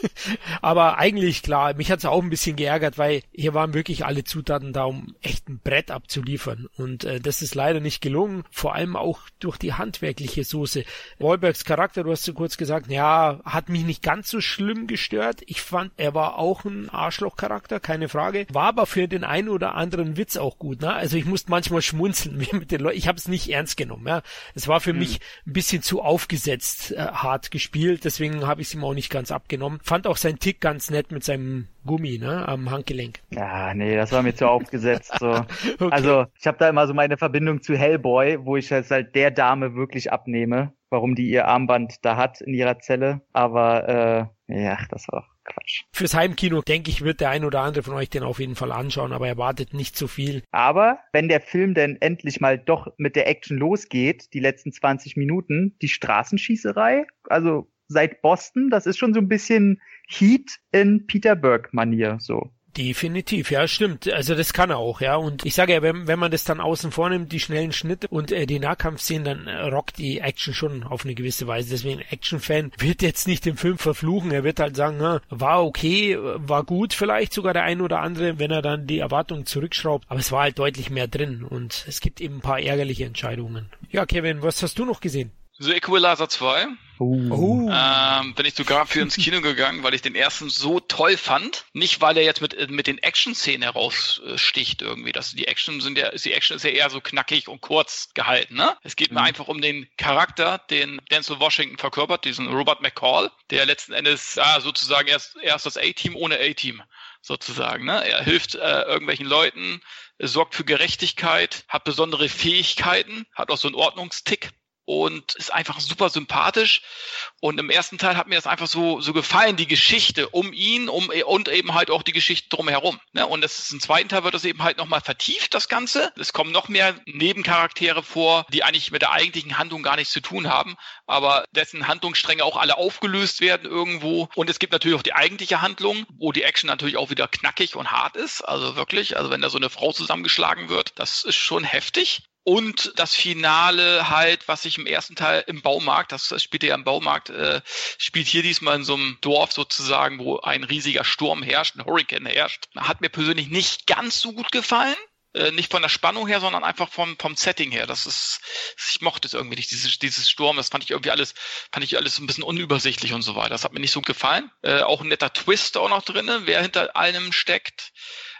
Aber eigentlich klar, mich hat's auch ein bisschen geärgert, weil hier waren wirklich alle Zutaten da, um echt ein Brett abzuliefern. Und äh, das ist leider nicht gelungen, vor allem auch durch die handwerkliche Soße. Wahlbergs Charakter, du hast so kurz gesagt, ja, hat mich nicht ganz so schlimm gestört. Ich fand, er war auch ein Arschlochcharakter, keine Frage. War aber für den einen oder anderen Witz auch gut. Ne? Also ich musste manchmal schmunzeln mit den Leuten. Ich habe es nicht ernst genommen. Ja? Es war für mhm. mich ein bisschen zu aufgesetzt, äh, hart gespielt. Deswegen habe ich es ihm auch nicht ganz abgenommen. Fand auch sein Tick ganz nett mit seinem Gummi, ne, am Handgelenk. Ja, nee, das war mir zu aufgesetzt. So. okay. Also ich habe da immer so meine Verbindung zu Hellboy, wo ich es halt der Dame wirklich abnehme, warum die ihr Armband da hat in ihrer Zelle. Aber äh, ja, das war Quatsch. Fürs Heimkino, denke ich, wird der ein oder andere von euch den auf jeden Fall anschauen, aber erwartet nicht zu viel. Aber wenn der Film denn endlich mal doch mit der Action losgeht, die letzten 20 Minuten, die Straßenschießerei, also seit Boston, das ist schon so ein bisschen Heat in Peter Burke-Manier, so. Definitiv, ja, stimmt. Also das kann er auch, ja. Und ich sage ja, wenn, wenn man das dann außen vornimmt, die schnellen Schnitte und äh, die Nahkampfszenen, dann äh, rockt die Action schon auf eine gewisse Weise. Deswegen Action-Fan wird jetzt nicht den Film verfluchen. Er wird halt sagen, na, war okay, war gut vielleicht sogar der ein oder andere, wenn er dann die Erwartungen zurückschraubt. Aber es war halt deutlich mehr drin und es gibt eben ein paar ärgerliche Entscheidungen. Ja, Kevin, was hast du noch gesehen? The Equalizer 2. Oh. Ähm, bin ich sogar für ins Kino gegangen, weil ich den ersten so toll fand. Nicht, weil er jetzt mit, mit den Action-Szenen heraussticht irgendwie. Das, die Action sind ja, die Action ist ja eher so knackig und kurz gehalten, ne? Es geht mhm. mir einfach um den Charakter, den Denzel Washington verkörpert, diesen Robert McCall, der letzten Endes ja, sozusagen erst, erst das A-Team ohne A-Team sozusagen. Ne? Er hilft äh, irgendwelchen Leuten, sorgt für Gerechtigkeit, hat besondere Fähigkeiten, hat auch so einen Ordnungstick und ist einfach super sympathisch. Und im ersten Teil hat mir das einfach so, so gefallen, die Geschichte um ihn um, und eben halt auch die Geschichte drumherum. Ne? Und das ist, im zweiten Teil wird das eben halt nochmal vertieft, das Ganze. Es kommen noch mehr Nebencharaktere vor, die eigentlich mit der eigentlichen Handlung gar nichts zu tun haben, aber dessen Handlungsstränge auch alle aufgelöst werden irgendwo. Und es gibt natürlich auch die eigentliche Handlung, wo die Action natürlich auch wieder knackig und hart ist. Also wirklich, also wenn da so eine Frau zusammengeschlagen wird, das ist schon heftig. Und das Finale halt, was ich im ersten Teil im Baumarkt, das, das spielt ja im Baumarkt, äh, spielt hier diesmal in so einem Dorf sozusagen, wo ein riesiger Sturm herrscht, ein Hurricane herrscht. Hat mir persönlich nicht ganz so gut gefallen. Äh, nicht von der Spannung her, sondern einfach vom, vom Setting her. Das ist, ich mochte es irgendwie nicht, dieses, dieses Sturm, das fand ich irgendwie alles, fand ich alles ein bisschen unübersichtlich und so weiter. Das hat mir nicht so gefallen. Äh, auch ein netter Twist auch noch drinne, wer hinter allem steckt.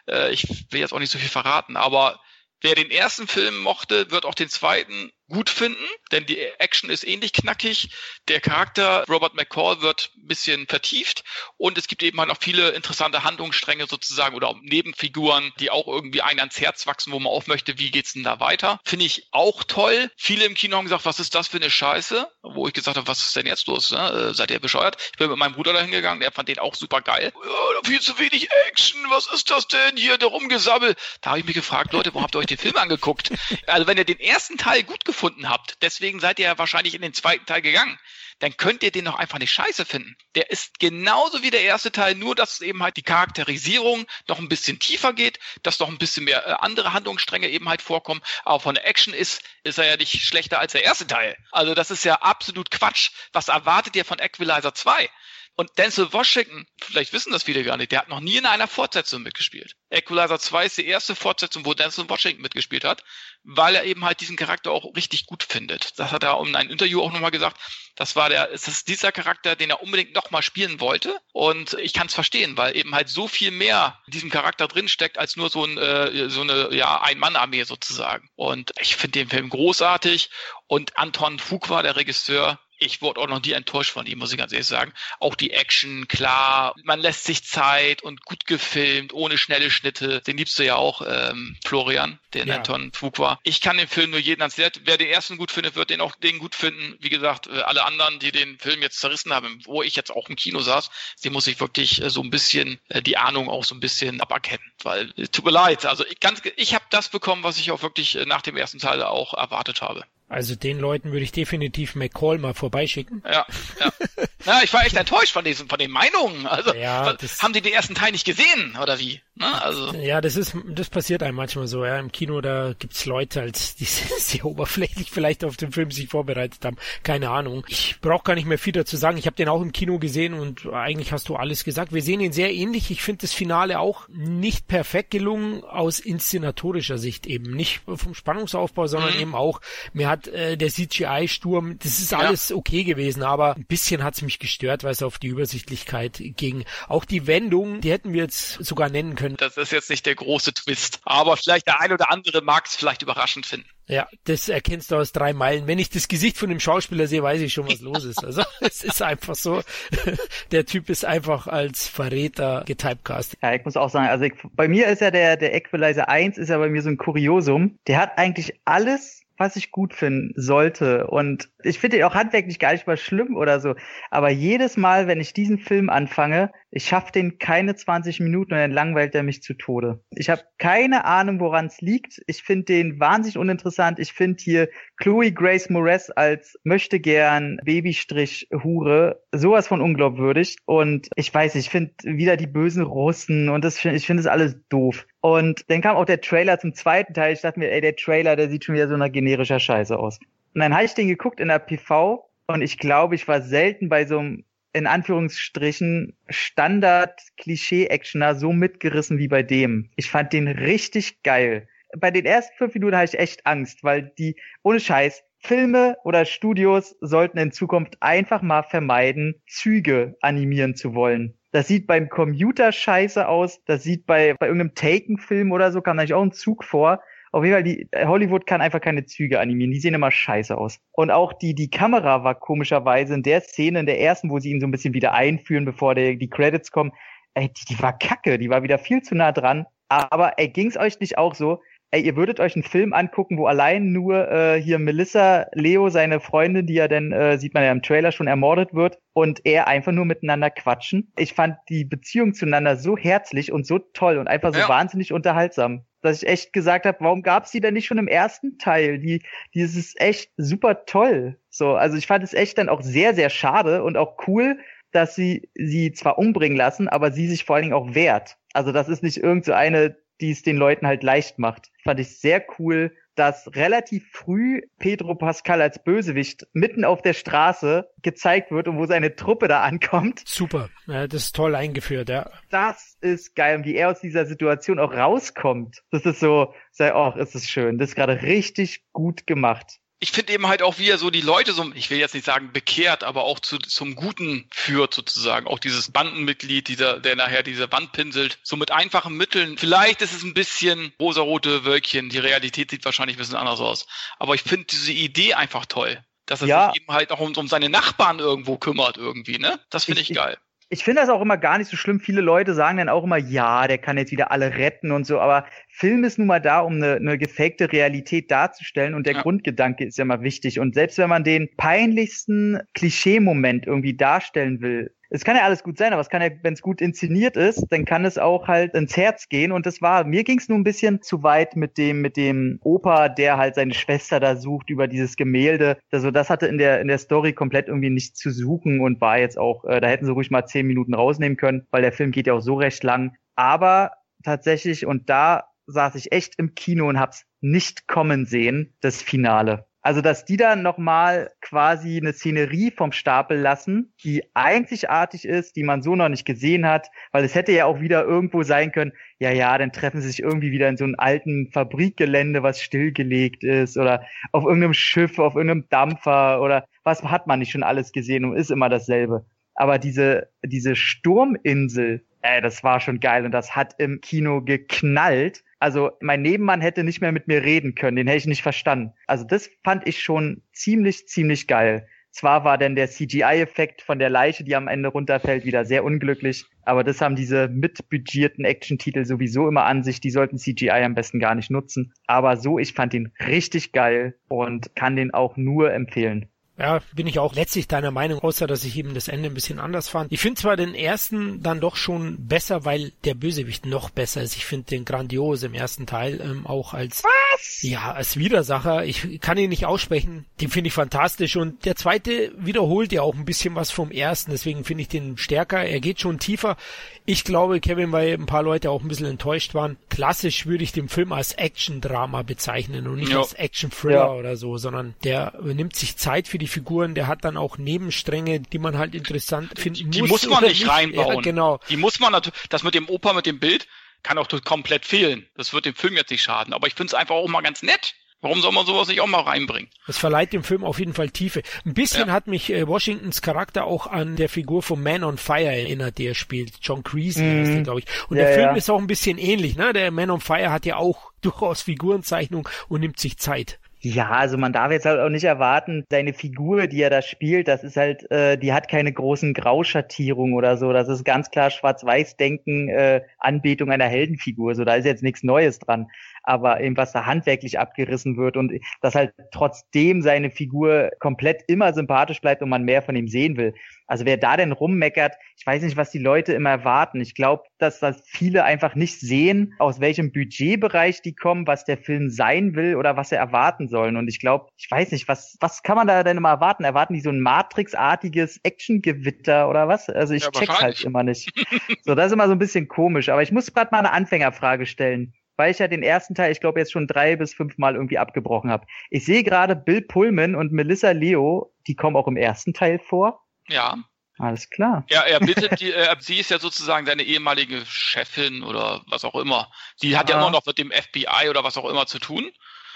Äh, ich will jetzt auch nicht so viel verraten, aber Wer den ersten Film mochte, wird auch den zweiten gut finden, denn die Action ist ähnlich knackig. Der Charakter Robert McCall wird ein bisschen vertieft und es gibt eben halt noch viele interessante Handlungsstränge sozusagen oder auch Nebenfiguren, die auch irgendwie einen ans Herz wachsen, wo man auch möchte, wie geht's denn da weiter. Finde ich auch toll. Viele im Kino haben gesagt, was ist das für eine Scheiße? Wo ich gesagt habe, was ist denn jetzt los? Ne? Äh, seid ihr bescheuert? Ich bin mit meinem Bruder dahin gegangen, der fand den auch super geil. Ja, viel zu wenig Action, was ist das denn hier, der rumgesabbel? Da habe ich mich gefragt, Leute, warum habt ihr euch den Film angeguckt? Also wenn ihr den ersten Teil gut gefunden gefunden habt, deswegen seid ihr ja wahrscheinlich in den zweiten Teil gegangen, dann könnt ihr den doch einfach nicht scheiße finden. Der ist genauso wie der erste Teil, nur dass eben halt die Charakterisierung noch ein bisschen tiefer geht, dass noch ein bisschen mehr äh, andere Handlungsstränge eben halt vorkommen. Aber von der Action ist, ist er ja nicht schlechter als der erste Teil. Also das ist ja absolut Quatsch. Was erwartet ihr von Equalizer 2? Und Denzel Washington, vielleicht wissen das viele gar nicht, der hat noch nie in einer Fortsetzung mitgespielt. Equalizer 2 ist die erste Fortsetzung, wo Denzel Washington mitgespielt hat, weil er eben halt diesen Charakter auch richtig gut findet. Das hat er in einem Interview auch nochmal gesagt. Das war der, es ist dieser Charakter, den er unbedingt nochmal spielen wollte. Und ich kann es verstehen, weil eben halt so viel mehr in diesem Charakter drinsteckt, als nur so, ein, äh, so eine ja, Ein-Mann-Armee sozusagen. Und ich finde den Film großartig. Und Anton Fuqua, der Regisseur, ich wurde auch noch nie enttäuscht von ihm, muss ich ganz ehrlich sagen. Auch die Action, klar, man lässt sich Zeit und gut gefilmt, ohne schnelle Schnitte. Den liebst du ja auch, ähm, Florian, den ja. Anton Fuqua. Ich kann den Film nur jeden ans Herz. Wer den ersten gut findet, wird den auch den gut finden. Wie gesagt, äh, alle anderen, die den Film jetzt zerrissen haben, wo ich jetzt auch im Kino saß, dem muss ich wirklich äh, so ein bisschen äh, die Ahnung auch so ein bisschen aberkennen. Weil, tut mir leid, also ich, ganz, ich habe das bekommen, was ich auch wirklich nach dem ersten Teil auch erwartet habe. Also den Leuten würde ich definitiv McCall mal vorbeischicken. Ja, ja. Na, ich war echt enttäuscht von diesen, von den Meinungen. Also ja, haben die den ersten Teil nicht gesehen oder wie? Ne? Also. Ja, das ist, das passiert einem manchmal so. Ja, im Kino da gibt's Leute, als die sehr oberflächlich vielleicht auf den Film sich vorbereitet haben. Keine Ahnung. Ich brauche gar nicht mehr viel dazu sagen. Ich habe den auch im Kino gesehen und eigentlich hast du alles gesagt. Wir sehen ihn sehr ähnlich. Ich finde das Finale auch nicht perfekt gelungen aus inszenatorischer Sicht eben, nicht vom Spannungsaufbau, sondern mhm. eben auch. Mir hat äh, der CGI-Sturm, das ist alles ja. okay gewesen, aber ein bisschen hat's mich gestört, weil es auf die Übersichtlichkeit ging. Auch die Wendung, die hätten wir jetzt sogar nennen können. Das ist jetzt nicht der große Twist, aber vielleicht der ein oder andere mag es vielleicht überraschend finden. Ja, das erkennst du aus drei Meilen. Wenn ich das Gesicht von dem Schauspieler sehe, weiß ich schon, was los ist. Also es ist einfach so, der Typ ist einfach als Verräter getypecast. Ja, ich muss auch sagen, also ich, bei mir ist ja der, der Equalizer 1 ist ja bei mir so ein Kuriosum. Der hat eigentlich alles was ich gut finden sollte. Und ich finde ihn auch handwerklich gar nicht mal schlimm oder so. Aber jedes Mal, wenn ich diesen Film anfange, ich schaffe den keine 20 Minuten und dann langweilt er mich zu Tode. Ich habe keine Ahnung, woran es liegt. Ich finde den wahnsinnig uninteressant. Ich finde hier Chloe Grace Moretz als möchte gern Babystrich Hure sowas von unglaubwürdig. Und ich weiß, ich finde wieder die bösen Russen und das, ich finde das alles doof. Und dann kam auch der Trailer zum zweiten Teil. Ich dachte mir, ey, der Trailer, der sieht schon wieder so nach generischer Scheiße aus. Und dann habe ich den geguckt in der PV und ich glaube, ich war selten bei so einem in Anführungsstrichen Standard-Klischee-Actioner so mitgerissen wie bei dem. Ich fand den richtig geil. Bei den ersten fünf Minuten hatte ich echt Angst, weil die, ohne Scheiß, Filme oder Studios sollten in Zukunft einfach mal vermeiden, Züge animieren zu wollen. Das sieht beim Computer scheiße aus. Das sieht bei, bei irgendeinem Taken-Film oder so, kam eigentlich auch ein Zug vor. Auf jeden Fall, die, äh, Hollywood kann einfach keine Züge animieren. Die sehen immer scheiße aus. Und auch die, die Kamera war komischerweise in der Szene, in der ersten, wo sie ihn so ein bisschen wieder einführen, bevor der, die Credits kommen, ey, die, die war kacke. Die war wieder viel zu nah dran. Aber ey, ging's euch nicht auch so? Ey, ihr würdet euch einen Film angucken, wo allein nur äh, hier Melissa, Leo, seine Freundin, die ja dann, äh, sieht man ja im Trailer schon, ermordet wird, und er einfach nur miteinander quatschen. Ich fand die Beziehung zueinander so herzlich und so toll und einfach so ja. wahnsinnig unterhaltsam, dass ich echt gesagt habe, warum gab's die denn nicht schon im ersten Teil? Die, die ist echt super toll. So, also ich fand es echt dann auch sehr, sehr schade und auch cool, dass sie sie zwar umbringen lassen, aber sie sich vor allen Dingen auch wehrt. Also das ist nicht irgend so eine die es den Leuten halt leicht macht. Fand ich sehr cool, dass relativ früh Pedro Pascal als Bösewicht mitten auf der Straße gezeigt wird und wo seine Truppe da ankommt. Super, ja, das ist toll eingeführt, ja. Das ist geil und wie er aus dieser Situation auch rauskommt. Das ist so, sei, oh, ist es schön. Das ist gerade richtig gut gemacht ich finde eben halt auch, wie er so die Leute so, ich will jetzt nicht sagen bekehrt, aber auch zu, zum Guten führt sozusagen. Auch dieses Bandenmitglied, dieser, der nachher diese Wand pinselt, so mit einfachen Mitteln. Vielleicht ist es ein bisschen rosarote Wölkchen. Die Realität sieht wahrscheinlich ein bisschen anders aus. Aber ich finde diese Idee einfach toll. Dass er ja. sich eben halt auch um, um seine Nachbarn irgendwo kümmert irgendwie, ne? Das finde ich, ich geil ich finde das auch immer gar nicht so schlimm. Viele Leute sagen dann auch immer, ja, der kann jetzt wieder alle retten und so. Aber Film ist nun mal da, um eine, eine gefakte Realität darzustellen. Und der ja. Grundgedanke ist ja mal wichtig. Und selbst wenn man den peinlichsten Klischee-Moment irgendwie darstellen will, es kann ja alles gut sein, aber es kann ja, wenn es gut inszeniert ist, dann kann es auch halt ins Herz gehen. Und das war, mir ging es nur ein bisschen zu weit mit dem, mit dem Opa, der halt seine Schwester da sucht über dieses Gemälde. Also das hatte in der, in der Story komplett irgendwie nichts zu suchen und war jetzt auch, äh, da hätten sie ruhig mal zehn Minuten rausnehmen können, weil der Film geht ja auch so recht lang. Aber tatsächlich, und da saß ich echt im Kino und hab's nicht kommen sehen, das Finale. Also, dass die dann nochmal quasi eine Szenerie vom Stapel lassen, die einzigartig ist, die man so noch nicht gesehen hat, weil es hätte ja auch wieder irgendwo sein können, ja, ja, dann treffen sie sich irgendwie wieder in so einem alten Fabrikgelände, was stillgelegt ist, oder auf irgendeinem Schiff, auf irgendeinem Dampfer, oder was hat man nicht schon alles gesehen und ist immer dasselbe. Aber diese, diese Sturminsel, äh, das war schon geil und das hat im Kino geknallt. Also mein Nebenmann hätte nicht mehr mit mir reden können, den hätte ich nicht verstanden. Also das fand ich schon ziemlich, ziemlich geil. Zwar war denn der CGI-Effekt von der Leiche, die am Ende runterfällt, wieder sehr unglücklich, aber das haben diese mitbudgierten Action-Titel sowieso immer an sich. Die sollten CGI am besten gar nicht nutzen. Aber so, ich fand ihn richtig geil und kann den auch nur empfehlen. Ja, bin ich auch letztlich deiner Meinung, außer dass ich eben das Ende ein bisschen anders fand. Ich finde zwar den ersten dann doch schon besser, weil der Bösewicht noch besser ist. Ich finde den grandios im ersten Teil ähm, auch als Was? ja als Widersacher. Ich kann ihn nicht aussprechen. Den finde ich fantastisch und der zweite wiederholt ja auch ein bisschen was vom ersten. Deswegen finde ich den stärker. Er geht schon tiefer. Ich glaube, Kevin, weil ein paar Leute auch ein bisschen enttäuscht waren. Klassisch würde ich den Film als Action-Drama bezeichnen und nicht Ja. als Action-Thriller Ja. oder so, sondern der nimmt sich Zeit für die Figuren, der hat dann auch Nebenstränge, die man halt interessant finden Die muss. muss man nicht reinbauen. Ja, genau. Die muss man natürlich, das mit dem Opa mit dem Bild kann auch komplett fehlen. Das wird dem Film jetzt nicht schaden. Aber ich finde es einfach auch mal ganz nett. Warum soll man sowas nicht auch mal reinbringen? Es verleiht dem Film auf jeden Fall Tiefe. Ein bisschen Ja. hat mich äh, Washingtons Charakter auch an der Figur von Man on Fire erinnert, die er spielt. John Creasy Mhm. heißt der, glaube ich. Und Ja, der Film ja. ist auch ein bisschen ähnlich, ne? Der Man on Fire hat ja auch durchaus Figurenzeichnung und nimmt sich Zeit. Ja, also man darf jetzt halt auch nicht erwarten, seine Figur, die er da spielt, das ist halt, äh, die hat keine großen Grauschattierungen oder so. Das ist ganz klar Schwarz-Weiß-Denken, äh, Anbetung einer Heldenfigur. So, da ist jetzt nichts Neues dran. Aber eben was da handwerklich abgerissen wird und dass halt trotzdem seine Figur komplett immer sympathisch bleibt und man mehr von ihm sehen will. Also wer da denn rummeckert, ich weiß nicht, was die Leute immer erwarten. Ich glaube, dass das viele einfach nicht sehen, aus welchem Budgetbereich die kommen, was der Film sein will oder was sie erwarten sollen. Und ich glaube, ich weiß nicht, was, was kann man da denn immer erwarten? Erwarten die so ein Matrix-artiges Action-Gewitter oder was? Also ich Ja, check's halt immer nicht. so, das ist immer so ein bisschen komisch. Aber ich muss gerade mal eine Anfängerfrage stellen. Weil ich ja den ersten Teil, ich glaube, jetzt schon drei bis fünf Mal irgendwie abgebrochen habe. Ich sehe gerade Bill Pullman und Melissa Leo, die kommen auch im ersten Teil vor. Ja. Alles klar. Er, er bittet die, äh, sie ist ja sozusagen seine ehemalige Chefin oder was auch immer. Sie hat ja Ah. immer noch mit dem FBI oder was auch immer zu tun.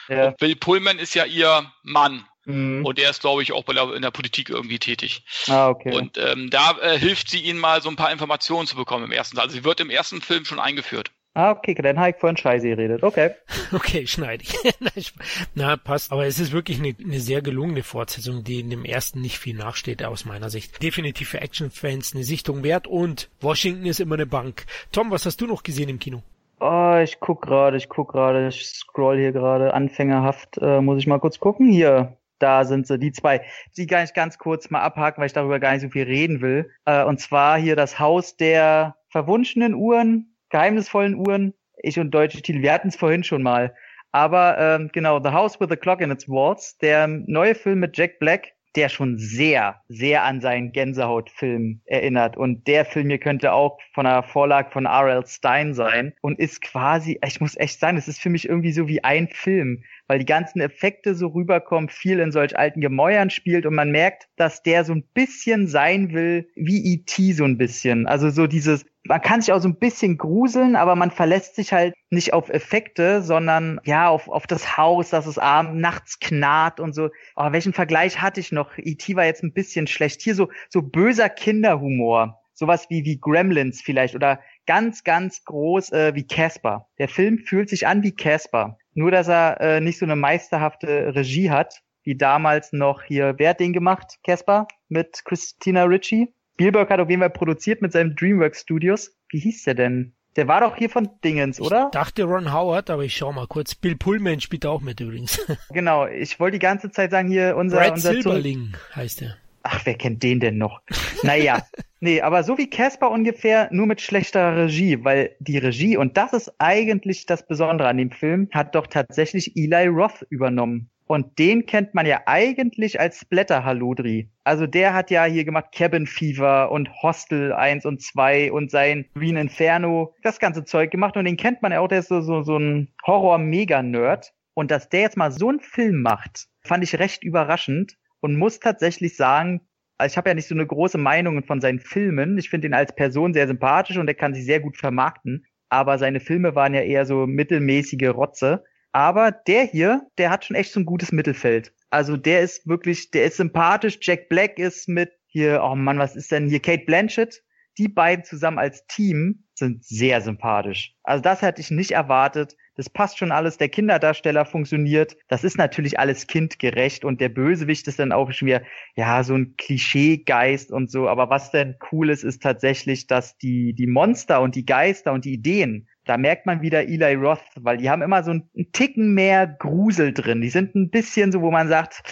Ja. Bill Pullman ist ja ihr Mann. Mhm. Und der ist, glaube ich, auch der, in der Politik irgendwie tätig. Ah, okay. Und ähm, da äh, hilft sie ihnen mal so ein paar Informationen zu bekommen im ersten Teil. Also sie wird im ersten Film schon eingeführt. Ah, okay, dann habe ich vorhin Scheiße geredet. Okay. Okay, schneide ich. Na, passt. Aber es ist wirklich eine, eine sehr gelungene Fortsetzung, die in dem ersten nicht viel nachsteht, aus meiner Sicht. Definitiv für Actionfans eine Sichtung wert und Washington ist immer eine Bank. Tom, was hast du noch gesehen im Kino? Oh, ich guck gerade, ich guck gerade, ich scroll hier gerade anfängerhaft. Äh, muss ich mal kurz gucken. Hier, da sind sie, die zwei. Die kann ich ganz kurz mal abhaken, weil ich darüber gar nicht so viel reden will. Äh, und zwar hier das Haus der verwunschenen Uhren, geheimnisvollen Uhren. Ich und deutsche Titel, wir hatten es vorhin schon mal. Aber ähm, genau, The House with the Clock in its Walls, der neue Film mit Jack Black, der schon sehr, sehr an seinen Gänsehautfilm erinnert. Und der Film hier könnte auch von einer Vorlage von R.L. Stein sein und ist quasi, ich muss echt sagen, es ist für mich irgendwie so wie ein Film, weil die ganzen Effekte so rüberkommen, viel in solch alten Gemäuern spielt und man merkt, dass der so ein bisschen sein will wie E.T. so ein bisschen. Also so dieses, man kann sich auch so ein bisschen gruseln, aber man verlässt sich halt nicht auf Effekte, sondern ja auf, auf das Haus, dass es abends nachts knarrt und so. Oh, welchen Vergleich hatte ich noch? E.T. war jetzt ein bisschen schlecht. Hier so, so böser Kinderhumor. Sowas wie, wie Gremlins vielleicht oder ganz, ganz groß äh, wie Casper. Der Film fühlt sich an wie Casper. Nur, dass er äh, nicht so eine meisterhafte Regie hat, wie damals noch hier. Wer hat den gemacht? Casper? Mit Christina Ritchie? Spielberg hat auf jeden Fall produziert mit seinem DreamWorks Studios. Wie hieß der denn? Der war doch hier von Dingens, oder? Ich dachte Ron Howard, aber ich schau mal kurz. Bill Pullman spielt auch mit übrigens. Genau, ich wollte die ganze Zeit sagen, hier unser, Brad unser Silberling heißt er. Ach, wer kennt den denn noch? Naja, nee, aber so wie Casper ungefähr, nur mit schlechterer Regie, weil die Regie, und das ist eigentlich das Besondere an dem Film, hat doch tatsächlich Eli Roth übernommen. Und den kennt man ja eigentlich als Splatter-Haludri. Also der hat ja hier gemacht Cabin Fever und Hostel 1 und 2 und sein Green Inferno, das ganze Zeug gemacht. Und den kennt man ja auch, der ist so, so, so ein Horror-Mega-Nerd. Und dass der jetzt mal so einen Film macht, fand ich recht überraschend und muss tatsächlich sagen, also ich habe ja nicht so eine große Meinung von seinen Filmen. Ich finde ihn als Person sehr sympathisch und er kann sich sehr gut vermarkten. Aber seine Filme waren ja eher so mittelmäßige Rotze. Aber der hier, der hat schon echt so ein gutes Mittelfeld. Also der ist wirklich, der ist sympathisch. Jack Black ist mit hier, oh Mann, was ist denn hier? Kate Blanchett. Die beiden zusammen als Team sind sehr sympathisch. Also das hätte ich nicht erwartet. Das passt schon alles. Der Kinderdarsteller funktioniert. Das ist natürlich alles kindgerecht und der Bösewicht ist dann auch schon wieder, ja, so ein Klischeegeist und so. Aber was denn cool ist, ist tatsächlich, dass die, die Monster und die Geister und die Ideen, da merkt man wieder Eli Roth, weil die haben immer so einen Ticken mehr Grusel drin. Die sind ein bisschen so, wo man sagt,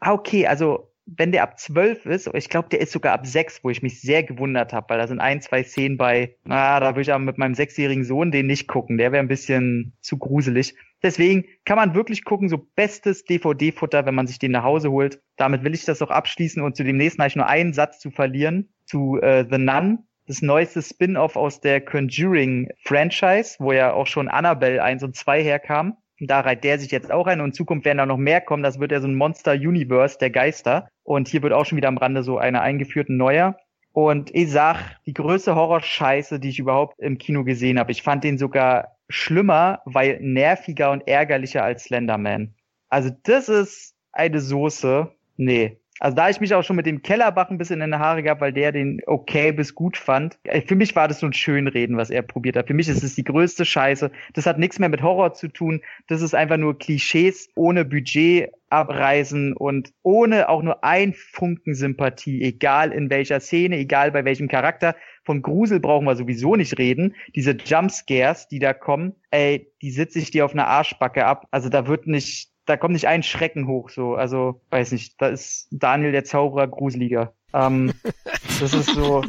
ah, okay, also wenn der ab zwölf ist, ich glaube, der ist sogar ab sechs, wo ich mich sehr gewundert habe, weil da sind ein, zwei Szenen bei, na, da würde ich aber mit meinem sechsjährigen Sohn den nicht gucken, der wäre ein bisschen zu gruselig. Deswegen kann man wirklich gucken, so bestes DVD-Futter, wenn man sich den nach Hause holt. Damit will ich das auch abschließen und zu dem nächsten habe ich nur einen Satz zu verlieren, zu äh, The Nun, das neueste Spin-off aus der Conjuring-Franchise, wo ja auch schon Annabelle 1 und 2 herkam. Da reiht der sich jetzt auch ein und in Zukunft werden da noch mehr kommen. Das wird ja so ein Monster-Universe der Geister. Und hier wird auch schon wieder am Rande so eine eingeführt, ein neuer. Und ich sag, die größte Horrorscheiße, die ich überhaupt im Kino gesehen habe. Ich fand den sogar schlimmer, weil nerviger und ärgerlicher als Slenderman. Also das ist eine Soße. Nee, also da ich mich auch schon mit dem Kellerbach ein bisschen in der Haare gab, weil der den okay bis gut fand. Äh, für mich war das so ein Schönreden, was er probiert hat. Für mich ist es die größte Scheiße. Das hat nichts mehr mit Horror zu tun. Das ist einfach nur Klischees ohne Budget abreisen und ohne auch nur ein Funken Sympathie, egal in welcher Szene, egal bei welchem Charakter. Von Grusel brauchen wir sowieso nicht reden. Diese Jumpscares, die da kommen, ey, die sitze ich dir auf einer Arschbacke ab. Also da wird nicht, da kommt nicht ein Schrecken hoch, so. Also, weiß nicht, da ist Daniel der Zauberer gruseliger. Ähm, das ist so,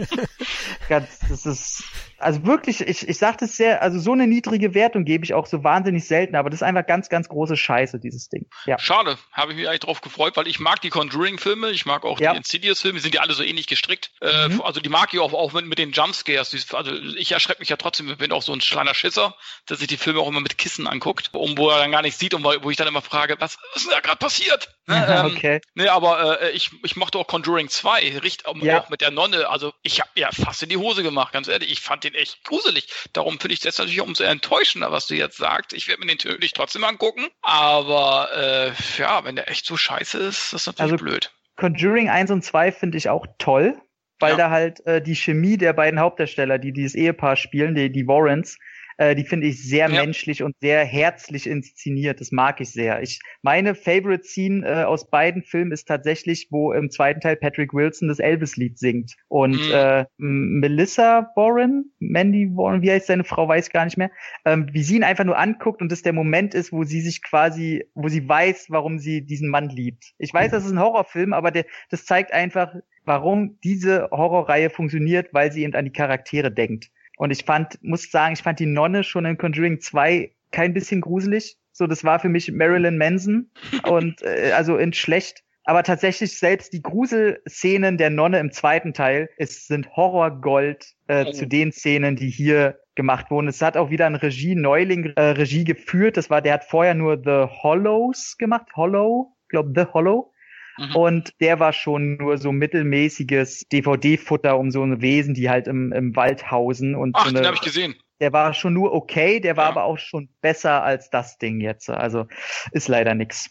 ganz, das ist, also wirklich, ich, ich sag das sehr, also so eine niedrige Wertung gebe ich auch so wahnsinnig selten, aber das ist einfach ganz, ganz große Scheiße, dieses Ding. Ja. Schade, habe ich mich eigentlich drauf gefreut, weil ich mag die Conjuring-Filme, ich mag auch ja. die Insidious-Filme, sind ja alle so ähnlich gestrickt. Äh, mhm. also die mag ich auch, auch mit, mit den Jumpscares. Also ich erschrecke mich ja trotzdem, ich bin auch so ein kleiner Schisser, dass sich die Filme auch immer mit Kissen anguckt, um wo er dann gar nichts sieht und wo ich dann immer frage, was ist denn da gerade passiert? Ne, ähm, okay. Ne, aber äh, ich, ich mochte auch Conjuring 2, richtig, ja. auch mit der Nonne. Also ich habe ja fast in die Hose gemacht, ganz ehrlich. Ich fand den echt gruselig. Darum finde ich das natürlich umso enttäuschender, was du jetzt sagst. Ich werde mir den natürlich trotzdem angucken. Aber äh, ja, wenn der echt so scheiße ist, das ist natürlich also, blöd. Conjuring 1 und 2 finde ich auch toll, weil ja. da halt äh, die Chemie der beiden Hauptdarsteller, die dieses Ehepaar spielen, die, die Warrens, äh, die finde ich sehr ja. menschlich und sehr herzlich inszeniert. Das mag ich sehr. Ich meine Favorite Scene äh, aus beiden Filmen ist tatsächlich, wo im zweiten Teil Patrick Wilson das Elvis-Lied singt und mhm. äh, Melissa Warren, Mandy Warren, wie heißt seine Frau, weiß gar nicht mehr, ähm, wie sie ihn einfach nur anguckt und das der Moment ist, wo sie sich quasi, wo sie weiß, warum sie diesen Mann liebt. Ich weiß, das ist ein Horrorfilm, aber der, das zeigt einfach, warum diese Horrorreihe funktioniert, weil sie eben an die Charaktere denkt. Und ich fand, muss sagen, ich fand die Nonne schon in Conjuring 2 kein bisschen gruselig. So, das war für mich Marilyn Manson und äh, also in schlecht. Aber tatsächlich selbst die Gruselszenen der Nonne im zweiten Teil es sind Horrorgold äh, oh. zu den Szenen, die hier gemacht wurden. Es hat auch wieder ein Regie-Neuling äh, Regie geführt. Das war, der hat vorher nur The Hollows gemacht. Hollow, glaube The Hollow. Mhm. Und der war schon nur so mittelmäßiges DVD-Futter um so eine Wesen, die halt im, im Wald hausen. Und Ach, so eine, den habe ich gesehen. Der war schon nur okay, der war ja. aber auch schon besser als das Ding jetzt. Also ist leider nix.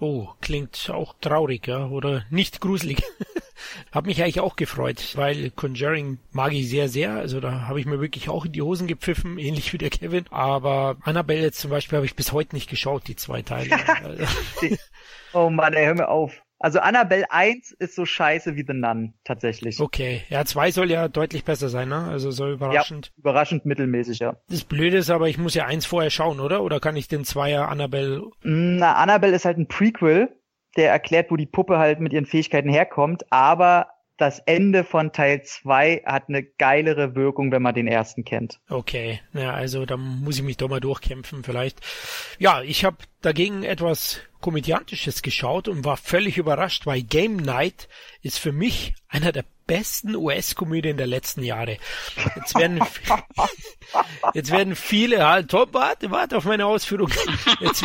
Oh, klingt auch traurig, ja, oder nicht gruselig. hab mich eigentlich auch gefreut, weil Conjuring mag ich sehr, sehr. Also da habe ich mir wirklich auch in die Hosen gepfiffen, ähnlich wie der Kevin. Aber Annabelle jetzt zum Beispiel habe ich bis heute nicht geschaut, die zwei Teile. oh Mann, ey, hör mir auf. Also Annabelle 1 ist so scheiße wie The Nun, tatsächlich. Okay. Ja, 2 soll ja deutlich besser sein, ne? Also so überraschend. Ja, überraschend mittelmäßig, ja. Das Blöde ist aber, ich muss ja 1 vorher schauen, oder? Oder kann ich den Zweier Annabelle... Na, Annabelle ist halt ein Prequel, der erklärt, wo die Puppe halt mit ihren Fähigkeiten herkommt, aber das Ende von Teil 2 hat eine geilere Wirkung, wenn man den ersten kennt. Okay, ja, also da muss ich mich doch mal durchkämpfen vielleicht. Ja, ich habe dagegen etwas Komödiantisches geschaut und war völlig überrascht, weil Game Night ist für mich einer der besten US-Komödien der letzten Jahre. Jetzt werden, jetzt werden viele, halt, top, warte, warte auf meine Ausführung. Jetzt,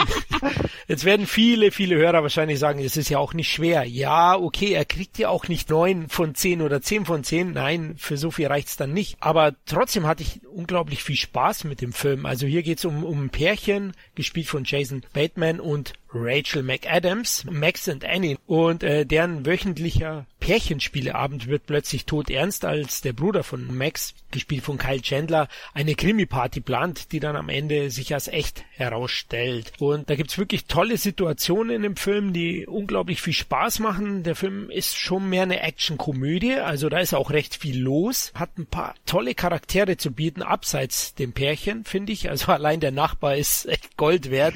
jetzt werden viele, viele Hörer wahrscheinlich sagen, es ist ja auch nicht schwer. Ja, okay, er kriegt ja auch nicht neun von zehn oder zehn von zehn. Nein, für so viel reicht's dann nicht. Aber trotzdem hatte ich unglaublich viel Spaß mit dem Film. Also hier geht's um, um ein Pärchen, gespielt von Jason Bateman und Rachel McAdams, Max und Annie und äh, deren wöchentlicher Pärchenspieleabend wird plötzlich tot ernst, als der Bruder von Max, gespielt von Kyle Chandler, eine Krimi-Party plant, die dann am Ende sich als echt herausstellt. Und da gibt's wirklich tolle Situationen im Film, die unglaublich viel Spaß machen. Der Film ist schon mehr eine Action-Komödie, also da ist auch recht viel los, hat ein paar tolle Charaktere zu bieten, abseits dem Pärchen, finde ich. Also allein der Nachbar ist echt Gold wert.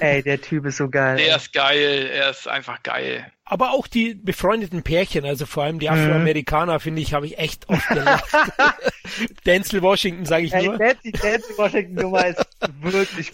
Ey, der Typ ist so geil. Der ist geil, er ist einfach geil aber auch die befreundeten Pärchen, also vor allem die mhm. Afroamerikaner, mhm. finde ich, habe ich echt oft gelacht. Denzel Washington, sage ich nur. Hey, die Denzel Washington Nummer ist wirklich,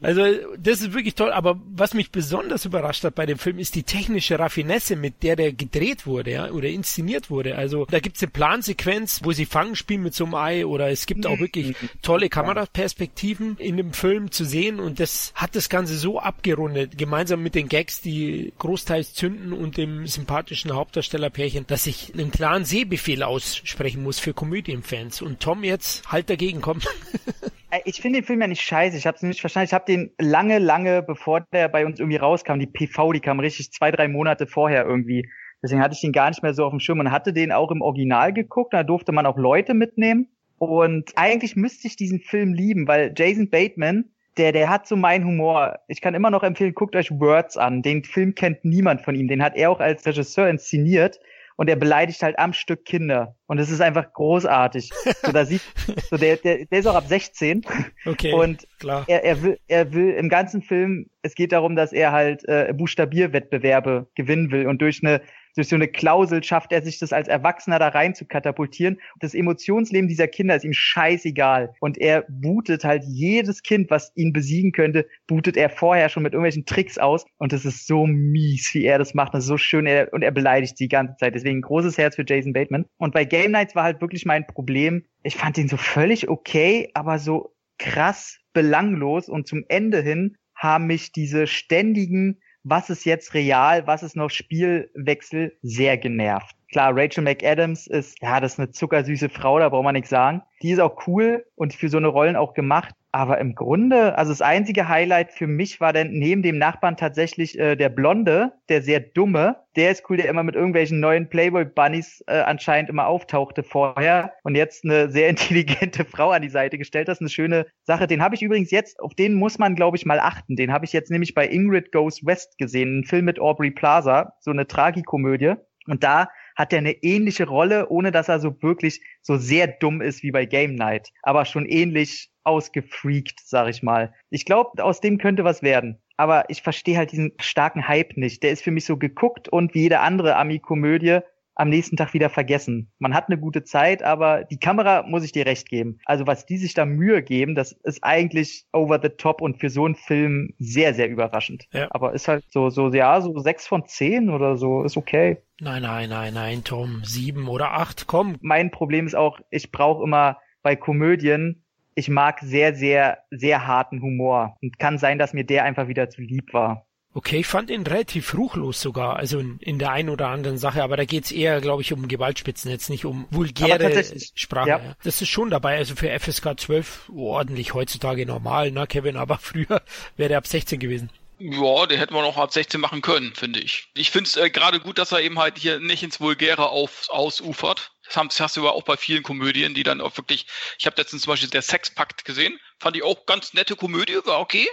Also das ist wirklich toll, aber was mich besonders überrascht hat bei dem Film ist die technische Raffinesse, mit der der gedreht wurde, ja, oder inszeniert wurde. Also da gibt's eine Plansequenz, wo sie Fangen spielen mit so einem Ei oder es gibt auch wirklich tolle Kameraperspektiven in dem Film zu sehen und das hat das Ganze so abgerundet, gemeinsam mit den Gags, die großteils zünden und dem sympathischen Hauptdarstellerpärchen, dass ich einen klaren Sehbefehl aussprechen muss für Komödienfans. Und Tom jetzt halt dagegen kommt. Ich finde den Film ja nicht scheiße. Ich habe es nicht verstanden. Ich habe den lange, lange, bevor der bei uns irgendwie rauskam, die PV, die kam richtig zwei, drei Monate vorher irgendwie. Deswegen hatte ich den gar nicht mehr so auf dem Schirm und hatte den auch im Original geguckt. Da durfte man auch Leute mitnehmen. Und eigentlich müsste ich diesen Film lieben, weil Jason Bateman der, der hat so meinen Humor. Ich kann immer noch empfehlen, guckt euch Words an. Den Film kennt niemand von ihm. Den hat er auch als Regisseur inszeniert und er beleidigt halt am Stück Kinder. Und es ist einfach großartig. So, da sieht, so der, der, der ist auch ab 16. Okay. Und klar. Er, er will, er will im ganzen Film, es geht darum, dass er halt äh, Buchstabierwettbewerbe gewinnen will und durch eine durch so eine Klausel schafft er sich das als Erwachsener da rein zu katapultieren. Das Emotionsleben dieser Kinder ist ihm scheißegal. Und er bootet halt jedes Kind, was ihn besiegen könnte, bootet er vorher schon mit irgendwelchen Tricks aus. Und das ist so mies, wie er das macht. Das ist so schön. Und er beleidigt die ganze Zeit. Deswegen großes Herz für Jason Bateman. Und bei Game Nights war halt wirklich mein Problem. Ich fand ihn so völlig okay, aber so krass belanglos. Und zum Ende hin haben mich diese ständigen was ist jetzt real, was ist noch Spielwechsel, sehr genervt. Klar, Rachel McAdams ist, ja, das ist eine zuckersüße Frau, da braucht man nichts sagen. Die ist auch cool und für so eine Rollen auch gemacht. Aber im Grunde, also das einzige Highlight für mich war dann neben dem Nachbarn tatsächlich äh, der Blonde, der sehr dumme. Der ist cool, der immer mit irgendwelchen neuen Playboy-Bunnies äh, anscheinend immer auftauchte vorher und jetzt eine sehr intelligente Frau an die Seite gestellt. Das ist eine schöne Sache. Den habe ich übrigens jetzt, auf den muss man, glaube ich, mal achten. Den habe ich jetzt nämlich bei Ingrid Goes West gesehen, ein Film mit Aubrey Plaza, so eine Tragikomödie. Und da hat er eine ähnliche Rolle, ohne dass er so wirklich so sehr dumm ist wie bei Game Night, aber schon ähnlich ausgefreakt, sag ich mal. Ich glaube, aus dem könnte was werden. Aber ich verstehe halt diesen starken Hype nicht. Der ist für mich so geguckt und wie jede andere Ami-Komödie am nächsten Tag wieder vergessen. Man hat eine gute Zeit, aber die Kamera muss ich dir recht geben. Also was die sich da Mühe geben, das ist eigentlich over the top und für so einen Film sehr, sehr überraschend. Ja. Aber ist halt so, so, ja, so sechs von zehn oder so, ist okay. Nein, nein, nein, nein, Tom, sieben oder acht, komm. Mein Problem ist auch, ich brauche immer bei Komödien, ich mag sehr, sehr, sehr harten Humor. Und kann sein, dass mir der einfach wieder zu lieb war. Okay, ich fand ihn relativ ruchlos sogar, also in, in der einen oder anderen Sache, aber da geht's eher, glaube ich, um Gewaltspitzen, jetzt nicht um vulgäre Sprache. Ja. Das ist schon dabei, also für FSK 12 ordentlich heutzutage normal, ne, Kevin, aber früher wäre der ab 16 gewesen. Ja, den hätten wir noch ab 16 machen können, finde ich. Ich finde es äh, gerade gut, dass er eben halt hier nicht ins Vulgäre auf, ausufert. Das hast, hast du aber auch bei vielen Komödien, die dann auch wirklich, ich habe letztens zum Beispiel der Sexpakt gesehen, fand ich auch ganz nette Komödie, war okay.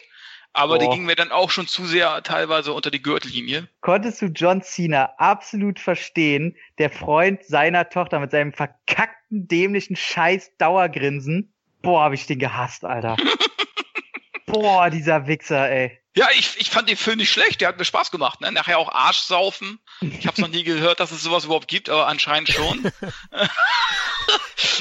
Aber Boah. die ging mir dann auch schon zu sehr teilweise unter die Gürtellinie. Konntest du John Cena absolut verstehen, der Freund seiner Tochter mit seinem verkackten, dämlichen Scheiß Dauergrinsen? Boah, hab ich den gehasst, Alter. Boah, dieser Wichser, ey. Ja, ich, ich fand den Film nicht schlecht, der hat mir Spaß gemacht. Ne? Nachher auch Arschsaufen. Ich habe noch nie gehört, dass es sowas überhaupt gibt, aber anscheinend schon.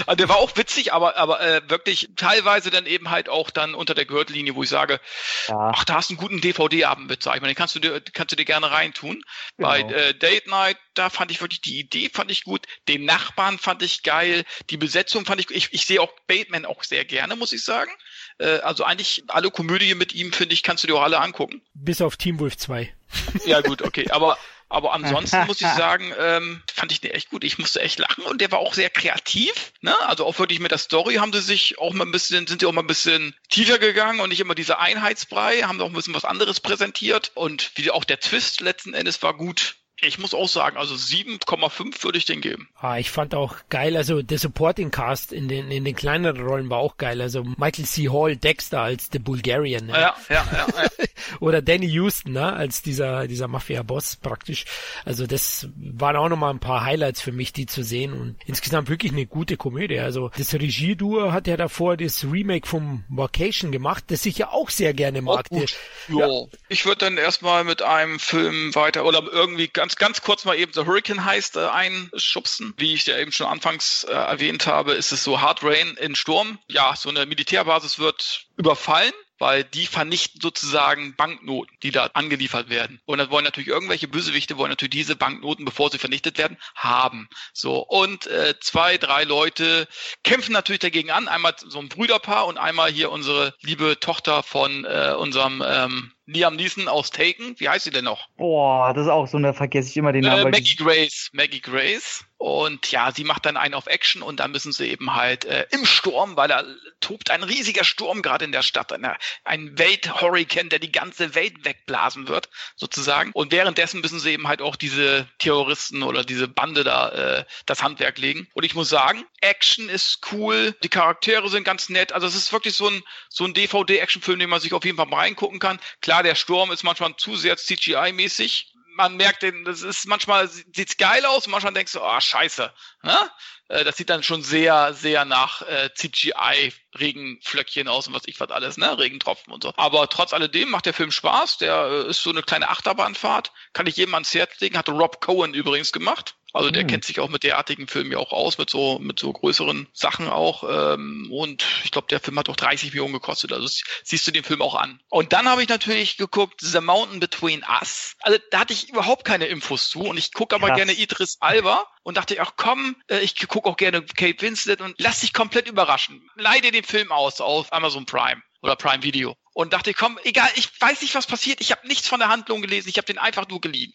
also der war auch witzig, aber, aber äh, wirklich teilweise dann eben halt auch dann unter der Gürtellinie, wo ich sage, ja. ach, da hast du einen guten DVD-Abend mit, sag ich mal, den kannst du dir, kannst du dir gerne reintun. Genau. Bei äh, Date Night, da fand ich wirklich die Idee fand ich gut, den Nachbarn fand ich geil, die Besetzung fand ich, ich, ich sehe auch Bateman auch sehr gerne, muss ich sagen. Äh, also eigentlich alle Komödien mit ihm, finde ich, kannst du dir auch alle angucken. Bis auf Team Wolf 2. Ja, gut, okay. Aber, aber ansonsten muss ich sagen, ähm, fand ich den echt gut. Ich musste echt lachen und der war auch sehr kreativ. Ne? Also auch wirklich mit der Story haben sie sich auch mal ein bisschen, sind sie auch mal ein bisschen tiefer gegangen und nicht immer diese Einheitsbrei, haben auch ein bisschen was anderes präsentiert. Und wie auch der Twist letzten Endes war gut. Ich muss auch sagen, also 7,5 würde ich den geben. Ah, ich fand auch geil, also der Supporting Cast in den, in den kleineren Rollen war auch geil. Also Michael C. Hall, Dexter als The Bulgarian. Ne? Ja, ja, ja. ja. Oder Danny Houston, ne, als dieser, dieser Mafia-Boss praktisch. Also das waren auch nochmal ein paar Highlights für mich, die zu sehen und insgesamt wirklich eine gute Komödie. Also das Regieduo hat ja davor das Remake vom Vacation gemacht, das ich ja auch sehr gerne mag. Oh, ja. Ich würde dann erstmal mit einem Film weiter oder irgendwie ganz, ganz kurz mal eben The Hurricane heißt äh, einschubsen. Wie ich ja eben schon anfangs äh, erwähnt habe, ist es so Hard Rain in Sturm. Ja, so eine Militärbasis wird überfallen weil die vernichten sozusagen Banknoten, die da angeliefert werden. Und dann wollen natürlich irgendwelche Bösewichte wollen natürlich diese Banknoten, bevor sie vernichtet werden, haben. So und äh, zwei, drei Leute kämpfen natürlich dagegen an. Einmal so ein Brüderpaar und einmal hier unsere liebe Tochter von äh, unserem ähm, Liam Neeson aus Taken. Wie heißt sie denn noch? Boah, das ist auch so eine, vergesse ich immer den Namen. Äh, Maggie Grace. Maggie Grace. Und ja, sie macht dann einen auf Action und dann müssen sie eben halt äh, im Sturm, weil da tobt ein riesiger Sturm gerade in der Stadt, eine, ein Welthurrikan, der die ganze Welt wegblasen wird, sozusagen. Und währenddessen müssen sie eben halt auch diese Terroristen oder diese Bande da äh, das Handwerk legen. Und ich muss sagen, Action ist cool, die Charaktere sind ganz nett. Also es ist wirklich so ein, so ein DVD-Actionfilm, den man sich auf jeden Fall mal reingucken kann. Klar, der Sturm ist manchmal zu sehr CGI-mäßig, man merkt, das ist manchmal sieht's geil aus, manchmal denkst du, ah oh, scheiße. Ne? Äh, das sieht dann schon sehr, sehr nach äh, CGI Regenflöckchen aus und was ich was alles, ne? Regentropfen und so. Aber trotz alledem macht der Film Spaß. Der äh, ist so eine kleine Achterbahnfahrt. Kann ich jedem ans Herz legen. Hatte Rob Cohen übrigens gemacht. Also der mhm. kennt sich auch mit derartigen Filmen ja auch aus, mit so, mit so größeren Sachen auch. Ähm, und ich glaube, der Film hat auch 30 Millionen gekostet. Also siehst du den Film auch an. Und dann habe ich natürlich geguckt, The Mountain Between Us. Also da hatte ich überhaupt keine Infos zu. Und ich gucke aber Krass. gerne Idris Alba und dachte, ach komm, äh, ich gucke auch gerne Kate Winslet und lass dich komplett überraschen. Leide den Film aus auf Amazon Prime oder Prime Video und dachte, komm, egal, ich weiß nicht, was passiert. Ich habe nichts von der Handlung gelesen. Ich habe den einfach nur geliehen.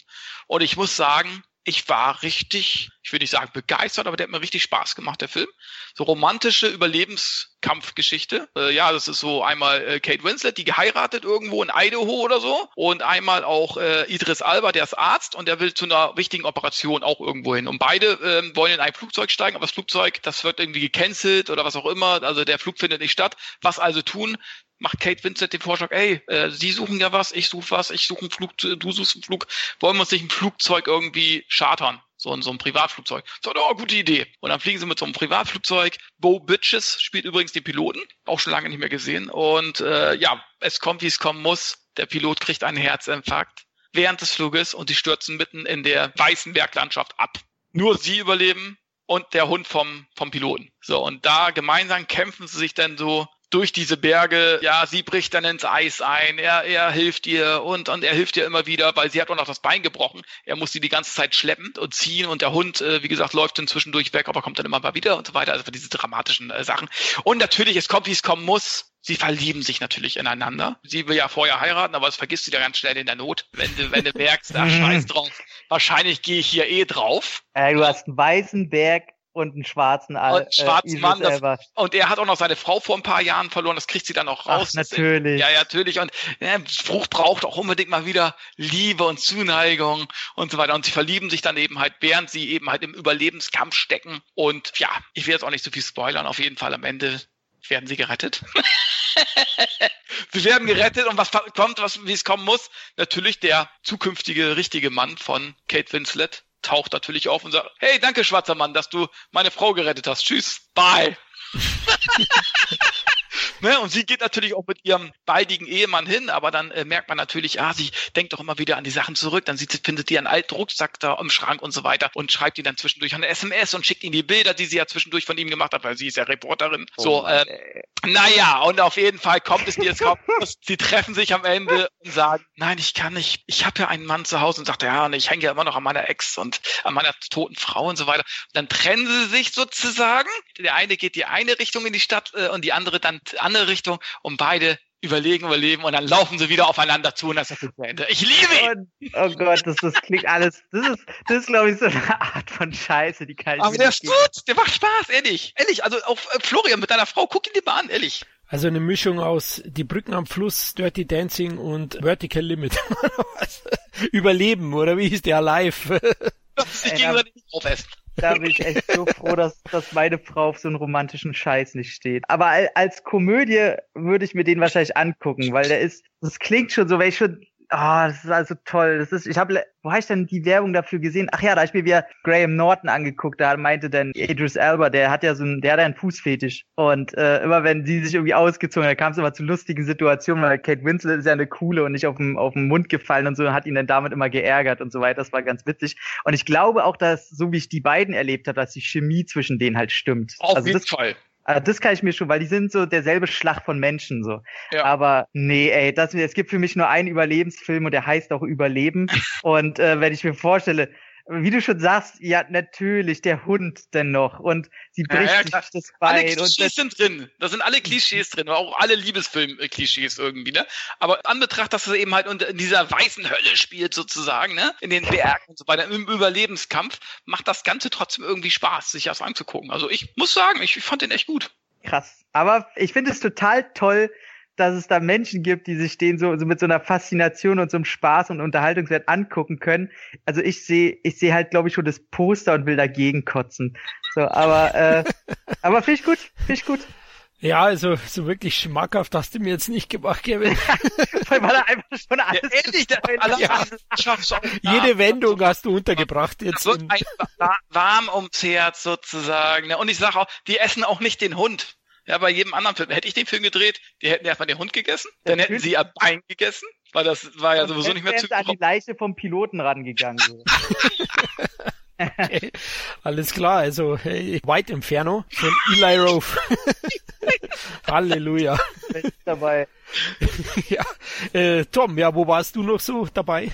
Und ich muss sagen, ich war richtig, ich will nicht sagen begeistert, aber der hat mir richtig Spaß gemacht, der Film. So romantische Überlebenskampfgeschichte. Äh, ja, das ist so einmal äh, Kate Winslet, die geheiratet irgendwo in Idaho oder so. Und einmal auch äh, Idris Alba, der ist Arzt und der will zu einer wichtigen Operation auch irgendwo hin. Und beide ähm, wollen in ein Flugzeug steigen, aber das Flugzeug, das wird irgendwie gecancelt oder was auch immer. Also der Flug findet nicht statt. Was also tun? Macht Kate Vincent den Vorschlag, ey, äh, Sie suchen ja was, ich suche was, ich suche einen Flug, du suchst einen Flug, wollen wir uns nicht ein Flugzeug irgendwie chartern? So, in so ein Privatflugzeug. So, oh, gute Idee. Und dann fliegen sie mit so einem Privatflugzeug. Bo Bitches spielt übrigens den Piloten. Auch schon lange nicht mehr gesehen. Und äh, ja, es kommt, wie es kommen muss. Der Pilot kriegt einen Herzinfarkt während des Fluges und die stürzen mitten in der weißen Berglandschaft ab. Nur sie überleben und der Hund vom, vom Piloten. So, und da gemeinsam kämpfen sie sich dann so durch diese Berge. Ja, sie bricht dann ins Eis ein. Er, er hilft ihr und, und er hilft ihr immer wieder, weil sie hat auch noch das Bein gebrochen. Er muss sie die ganze Zeit schleppen und ziehen und der Hund, äh, wie gesagt, läuft dann zwischendurch weg, aber kommt dann immer mal wieder und so weiter. Also diese dramatischen äh, Sachen. Und natürlich, es kommt, wie es kommen muss. Sie verlieben sich natürlich ineinander. Sie will ja vorher heiraten, aber das vergisst du ja ganz schnell in der Not, wenn du, wenn du merkst, ach, scheiß drauf. Wahrscheinlich gehe ich hier eh drauf. Äh, du hast einen weißen Berg und einen schwarzen und schwarzen äh, Mann. Das, und er hat auch noch seine Frau vor ein paar Jahren verloren. Das kriegt sie dann auch raus. Ach, natürlich. Ja, ja, natürlich. Und ja, Frucht braucht auch unbedingt mal wieder Liebe und Zuneigung und so weiter. Und sie verlieben sich dann eben halt, während sie eben halt im Überlebenskampf stecken. Und ja, ich will jetzt auch nicht so viel spoilern. Auf jeden Fall am Ende werden sie gerettet. sie werden gerettet und was kommt, was, wie es kommen muss? Natürlich der zukünftige richtige Mann von Kate Winslet, taucht natürlich auf und sagt, hey, danke, schwarzer Mann, dass du meine Frau gerettet hast. Tschüss, bye. ne? Und sie geht natürlich auch mit ihrem baldigen Ehemann hin, aber dann äh, merkt man natürlich, ah, sie denkt doch immer wieder an die Sachen zurück. Dann sieht, findet die einen alten Rucksack da im Schrank und so weiter und schreibt ihn dann zwischendurch eine SMS und schickt ihm die Bilder, die sie ja zwischendurch von ihm gemacht hat, weil sie ist ja Reporterin. Oh so, äh, naja, und auf jeden Fall kommt es dir jetzt kommt, sie treffen sich am Ende und sagen, nein, ich kann nicht, ich habe ja einen Mann zu Hause und sagt, ja, und ich hänge ja immer noch an meiner Ex und an meiner toten Frau und so weiter. Und dann trennen sie sich sozusagen. Der eine geht die eine Richtung in die Stadt äh, und die andere dann andere Richtung und beide überlegen, überleben und dann laufen sie wieder aufeinander zu und das ist das Ende. Ich liebe ihn! Oh, oh Gott, das, das klingt alles, das ist, das ist glaube ich so eine Art von Scheiße, die kann ich Aber der ist gut, der macht Spaß, ehrlich, ehrlich, also auch äh, Florian mit deiner Frau, guck ihn dir mal an, ehrlich. Also eine Mischung aus Die Brücken am Fluss, Dirty Dancing und Vertical Limit. Überleben, oder wie hieß der Alive? sich gegenseitig nicht aufessen. Da bin ich echt so froh, dass, dass meine Frau auf so einen romantischen Scheiß nicht steht. Aber als Komödie würde ich mir den wahrscheinlich angucken, weil der ist, das klingt schon so, wenn ich schon Ah, oh, das ist also toll. Das ist, ich habe, wo habe ich denn die Werbung dafür gesehen? Ach ja, da habe ich mir wieder Graham Norton angeguckt. Da meinte dann Idris Elba, der hat ja so ein, der hat einen Fußfetisch. Und äh, immer wenn sie sich irgendwie ausgezogen, da kam es immer zu lustigen Situationen, weil Kate Winslet ist ja eine coole und nicht auf dem auf den Mund gefallen und so, hat ihn dann damit immer geärgert und so weiter. Das war ganz witzig. Und ich glaube auch, dass so wie ich die beiden erlebt habe, dass die Chemie zwischen denen halt stimmt. Auf also jeden das, Fall. Also das kann ich mir schon, weil die sind so derselbe Schlag von Menschen so. Ja. Aber nee, ey, das, es gibt für mich nur einen Überlebensfilm und der heißt auch Überleben. und äh, wenn ich mir vorstelle, wie du schon sagst, ja, natürlich, der Hund denn noch. Und sie bricht ja, ja, sich das Bein. Alle Klischees sind drin. Da sind alle Klischees drin. Auch alle Liebesfilm-Klischees irgendwie, ne? Aber an Betracht, dass es eben halt in dieser weißen Hölle spielt, sozusagen, ne? In den Bergen und so weiter, im Überlebenskampf, macht das Ganze trotzdem irgendwie Spaß, sich das anzugucken. Also ich muss sagen, ich, ich fand den echt gut. Krass. Aber ich finde es total toll, dass es da Menschen gibt, die sich den so, so mit so einer Faszination und so einem Spaß und Unterhaltungswert angucken können. Also ich sehe, ich sehe halt, glaube ich, schon das Poster und will dagegen kotzen. So, aber, äh, aber finde ich gut, finde ich gut. Ja, also so wirklich schmackhaft hast du mir jetzt nicht gemacht, Kevin. Weil er einfach schon alles ja, ehrlich, alles ja. Jede Wendung hast du untergebracht jetzt. wird ein warm ums Herz sozusagen. Und ich sage auch, die essen auch nicht den Hund. Ja, bei jedem anderen Film. Hätte ich den Film gedreht, die hätten erstmal den Hund gegessen, dann hätten sie ihr Bein gegessen, weil das war ja sowieso nicht mehr zu. an die Leiche vom Piloten rangegangen. So. okay. Alles klar, also hey, White Inferno von Eli Roth. Halleluja. Bin dabei. ja, äh, Tom, ja, wo warst du noch so dabei?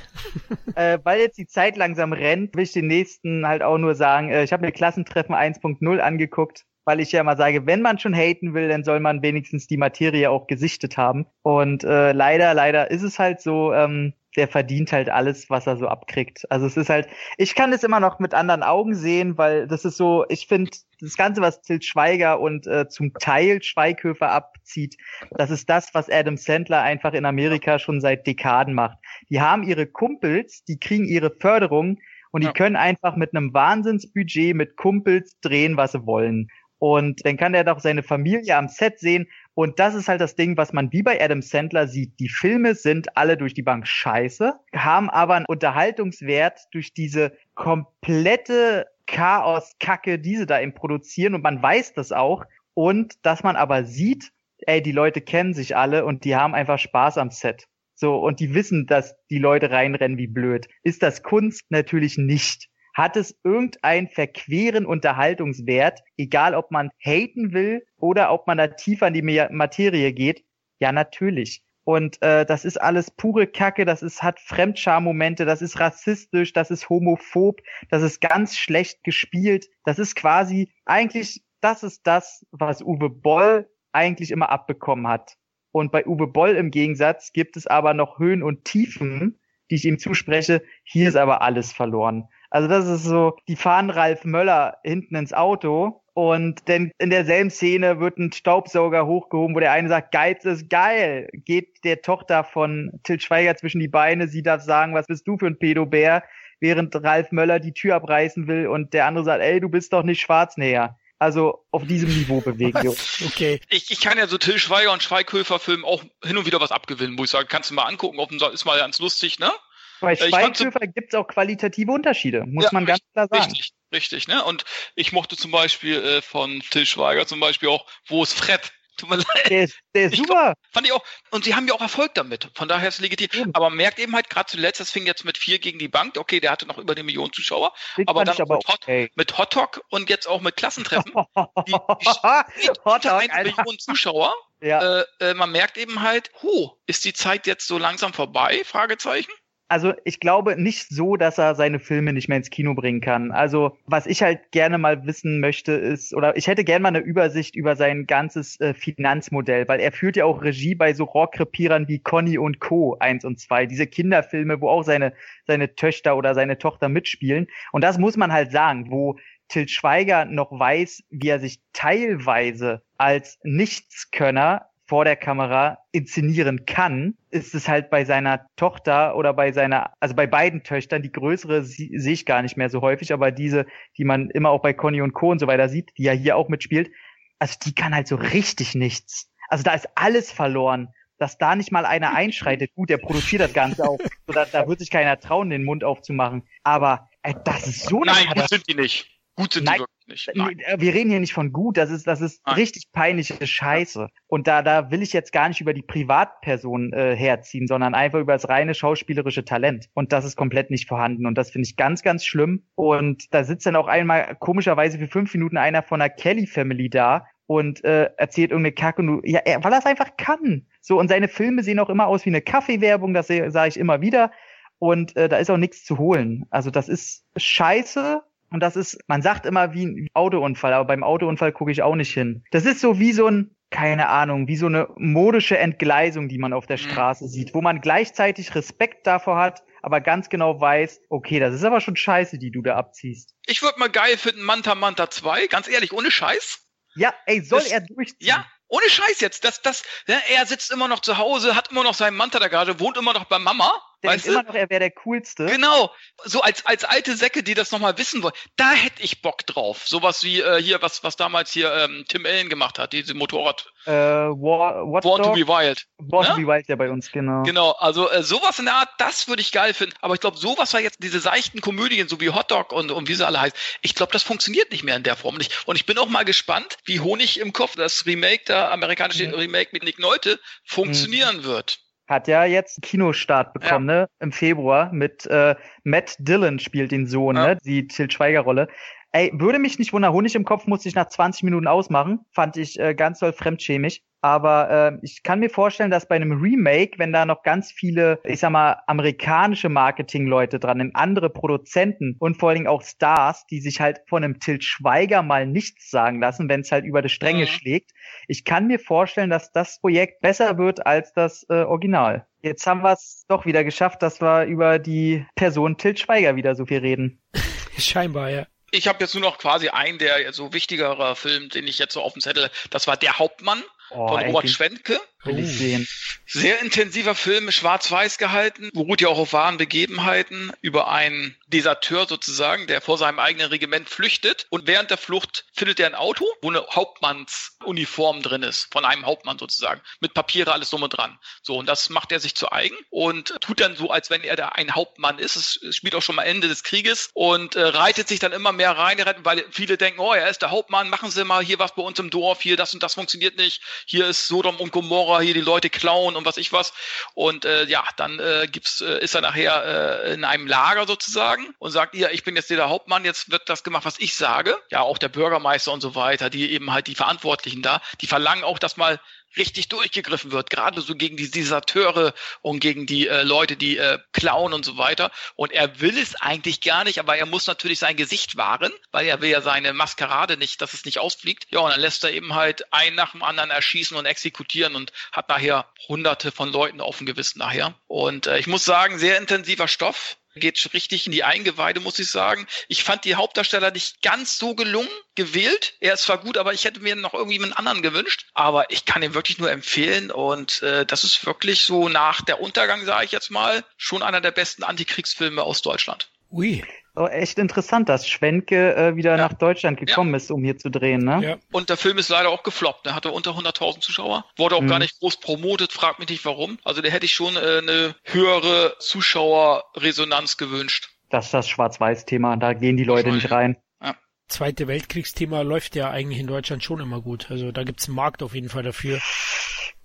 äh, weil jetzt die Zeit langsam rennt, will ich den nächsten halt auch nur sagen, äh, ich habe mir Klassentreffen 1.0 angeguckt weil ich ja immer sage, wenn man schon haten will, dann soll man wenigstens die Materie auch gesichtet haben. Und äh, leider, leider ist es halt so, ähm, der verdient halt alles, was er so abkriegt. Also es ist halt, ich kann es immer noch mit anderen Augen sehen, weil das ist so, ich finde, das Ganze, was Til Schweiger und äh, zum Teil Schweighöfer abzieht, das ist das, was Adam Sandler einfach in Amerika schon seit Dekaden macht. Die haben ihre Kumpels, die kriegen ihre Förderung und die ja. können einfach mit einem Wahnsinnsbudget mit Kumpels drehen, was sie wollen. Und dann kann er doch seine Familie am Set sehen. Und das ist halt das Ding, was man wie bei Adam Sandler sieht. Die Filme sind alle durch die Bank scheiße, haben aber einen Unterhaltungswert durch diese komplette Chaos-Kacke, die sie da eben produzieren. Und man weiß das auch. Und dass man aber sieht, ey, die Leute kennen sich alle und die haben einfach Spaß am Set. So, und die wissen, dass die Leute reinrennen wie blöd. Ist das Kunst? Natürlich nicht hat es irgendeinen verqueren Unterhaltungswert, egal ob man haten will oder ob man da tiefer in die Materie geht? Ja, natürlich. Und äh, das ist alles pure Kacke, das ist, hat Fremdscham-Momente, das ist rassistisch, das ist homophob, das ist ganz schlecht gespielt. Das ist quasi, eigentlich, das ist das, was Uwe Boll eigentlich immer abbekommen hat. Und bei Uwe Boll im Gegensatz gibt es aber noch Höhen und Tiefen, die ich ihm zuspreche. Hier ist aber alles verloren. Also das ist so, die fahren Ralf Möller hinten ins Auto und denn in derselben Szene wird ein Staubsauger hochgehoben, wo der eine sagt, Geiz ist geil. Geht der Tochter von Til Schweiger zwischen die Beine, sie darf sagen, was bist du für ein Pedobär, während Ralf Möller die Tür abreißen will und der andere sagt, ey, du bist doch nicht Schwarznäher. Also auf diesem Niveau bewegen wir uns. Okay. Ich, ich kann ja so Till Schweiger und Schweighöfer Filmen auch hin und wieder was abgewinnen, wo ich sage, kannst du mal angucken, ist mal ganz lustig, ne? Bei äh, Schweighöfer gibt es auch qualitative Unterschiede, muss ja, man ganz klar sagen. Richtig, richtig, ne? Und ich mochte zum Beispiel äh, von Till Schweiger zum Beispiel auch, wo es Fred Tut mir leid. Der ist, der ist super. Glaub, fand ich auch. Und sie haben ja auch Erfolg damit. Von daher ist es legitim. Eben. Aber man merkt eben halt gerade zuletzt, das fing jetzt mit vier gegen die Bank. Okay, der hatte noch über eine Million Zuschauer. Den aber dann aber mit, Hot, okay. mit Hot Talk und jetzt auch mit Klassentreffen. die, die, Hot eine Million Zuschauer. Ja. Äh, äh, man merkt eben halt, huh, ist die Zeit jetzt so langsam vorbei? Fragezeichen also ich glaube nicht so, dass er seine Filme nicht mehr ins Kino bringen kann. Also was ich halt gerne mal wissen möchte ist, oder ich hätte gerne mal eine Übersicht über sein ganzes äh, Finanzmodell, weil er führt ja auch Regie bei so Rohrkrepierern wie Conny und Co. 1 und 2, diese Kinderfilme, wo auch seine, seine Töchter oder seine Tochter mitspielen. Und das muss man halt sagen, wo Til Schweiger noch weiß, wie er sich teilweise als Nichtskönner vor der Kamera inszenieren kann, ist es halt bei seiner Tochter oder bei seiner, also bei beiden Töchtern, die größere sehe ich gar nicht mehr so häufig, aber diese, die man immer auch bei Conny und Co. und so weiter sieht, die ja hier auch mitspielt, also die kann halt so richtig nichts. Also da ist alles verloren. Dass da nicht mal einer einschreitet, gut, der produziert das Ganze auch. So, da, da wird sich keiner trauen, den Mund aufzumachen. Aber äh, das ist so Nein, gut sind die nicht. Gut sind Nein, die wirklich nicht. Nein. Äh, Wir reden hier nicht von gut, das ist, das ist Nein. richtig peinliche Scheiße. Und da, da will ich jetzt gar nicht über die Privatperson äh, herziehen, sondern einfach über das reine schauspielerische Talent. Und das ist komplett nicht vorhanden. Und das finde ich ganz, ganz schlimm. Und da sitzt dann auch einmal komischerweise für fünf Minuten einer von der Kelly Family da und äh, erzählt irgendeine Kacke und du, ja, er, weil er es einfach kann. So, und seine Filme sehen auch immer aus wie eine Kaffeewerbung, das sage ich immer wieder. Und äh, da ist auch nichts zu holen. Also das ist scheiße, und das ist, man sagt immer wie ein Autounfall, aber beim Autounfall gucke ich auch nicht hin. Das ist so wie so ein, keine Ahnung, wie so eine modische Entgleisung, die man auf der Mhm. Straße sieht, wo man gleichzeitig Respekt davor hat, aber ganz genau weiß, okay, das ist aber schon scheiße, die du da abziehst. Ich würde mal geil finden, Manta Manta 2, ganz ehrlich, ohne Scheiß. Ja, ey, soll Das- er durchziehen? Ja, ohne Scheiß jetzt. Das, das, ja, er sitzt immer noch zu Hause, hat immer noch seinen Manta da gerade, wohnt immer noch bei Mama. Der weißt denkt du? immer noch, er wäre der Coolste. Genau, so als als alte Säcke, die das nochmal wissen wollen, da hätte ich Bock drauf. Sowas wie äh, hier, was was damals hier ähm, Tim Allen gemacht hat, diese Motorrad Äh, War, Watch Born to Dog, be Wild. Born to ne? be Wild ja bei uns, genau. Genau, also äh, sowas in der Art, das würde ich geil finden. Aber ich glaube, sowas war jetzt diese seichten Komödien, so wie Hotdog und, und wie sie alle heißen. Ich glaube, das funktioniert nicht mehr in der Form. Und ich, und ich bin auch mal gespannt, wie Honig im Kopf, das Remake, der amerikanische Mhm. Remake mit Nick Nolte, funktionieren wird. Hat ja jetzt Kinostart bekommen, ne? Im Februar mit äh, Matt Dillon spielt den Sohn, Ja. ne? Die Til Schweiger Rolle. Ey, würde mich nicht wundern, Honig im Kopf musste ich nach 20 Minuten ausmachen. Fand ich äh, ganz doll fremdschämig. Aber äh, ich kann mir vorstellen, dass bei einem Remake, wenn da noch ganz viele, ich sag mal, amerikanische Marketingleute dran sind, andere Produzenten und vor allen Dingen auch Stars, die sich halt von einem Til Schweiger mal nichts sagen lassen, wenn es halt über die Stränge Mhm. schlägt. Ich kann mir vorstellen, dass das Projekt besser wird als das äh, Original. Jetzt haben wir es doch wieder geschafft, dass wir über die Person Til Schweiger wieder so viel reden. Scheinbar, ja. Ich habe jetzt nur noch quasi einen der so wichtigerer Film, den ich jetzt so auf dem Zettel, das war Der Hauptmann Oh, von ey, Robert den Schwentke. will ich sehen. Sehr intensiver Film, schwarz-weiß gehalten, beruht ja auch auf wahren Begebenheiten über einen Deserteur sozusagen, der vor seinem eigenen Regiment flüchtet und während der Flucht findet er ein Auto, wo eine Hauptmannsuniform drin ist, von einem Hauptmann sozusagen, mit Papiere alles drum und dran. So, und das macht er sich zu eigen und tut dann so, als wenn er da ein Hauptmann ist. Es es spielt auch schon mal Ende des Krieges und äh, reitet sich dann immer mehr rein, weil viele denken, oh, er ist der Hauptmann, machen Sie mal hier was bei uns im Dorf, hier das und das funktioniert nicht, hier ist Sodom und Gomorra, hier die Leute klauen und was ich was. Und äh, ja, dann äh, gibt's, äh, ist er nachher äh, in einem Lager sozusagen und sagt, ja, ich bin jetzt der Hauptmann, jetzt wird das gemacht, was ich sage. Ja, auch der Bürgermeister und so weiter, die eben halt die Verantwortlichen da, die verlangen auch, dass mal richtig durchgegriffen wird, gerade so gegen die Deserteure und gegen die äh, Leute, die äh, klauen und so weiter. Und er will es eigentlich gar nicht, aber er muss natürlich sein Gesicht wahren, weil er will ja seine Maskerade nicht, dass es nicht ausfliegt. Ja, und dann lässt er eben halt einen nach dem anderen erschießen und exekutieren und hat nachher hunderte von Leuten auf dem Gewissen nachher. Und äh, ich muss sagen, sehr intensiver Stoff geht richtig in die Eingeweide, muss ich sagen. Ich fand die Hauptdarsteller nicht ganz so gelungen gewählt. Er ist zwar gut, aber ich hätte mir noch irgendwie einen anderen gewünscht. Aber ich kann ihn wirklich nur empfehlen und äh, das ist wirklich so nach der Untergang, sage ich jetzt mal, schon einer der besten Antikriegsfilme aus Deutschland. Ui. Oh, echt interessant, dass Schwenke äh, wieder Ja. nach Deutschland gekommen ist, um hier zu drehen, ne? Ja. Und der Film ist leider auch gefloppt. Der hatte unter 100.000 Zuschauer. Wurde auch Mhm. gar nicht groß promotet, fragt mich nicht warum. Also der hätte ich schon äh, eine höhere Zuschauerresonanz gewünscht. Das ist das Schwarz-Weiß-Thema, da gehen die Leute nicht rein. Zweite Weltkriegsthema läuft ja eigentlich in Deutschland schon immer gut. Also da gibt's einen Markt auf jeden Fall dafür.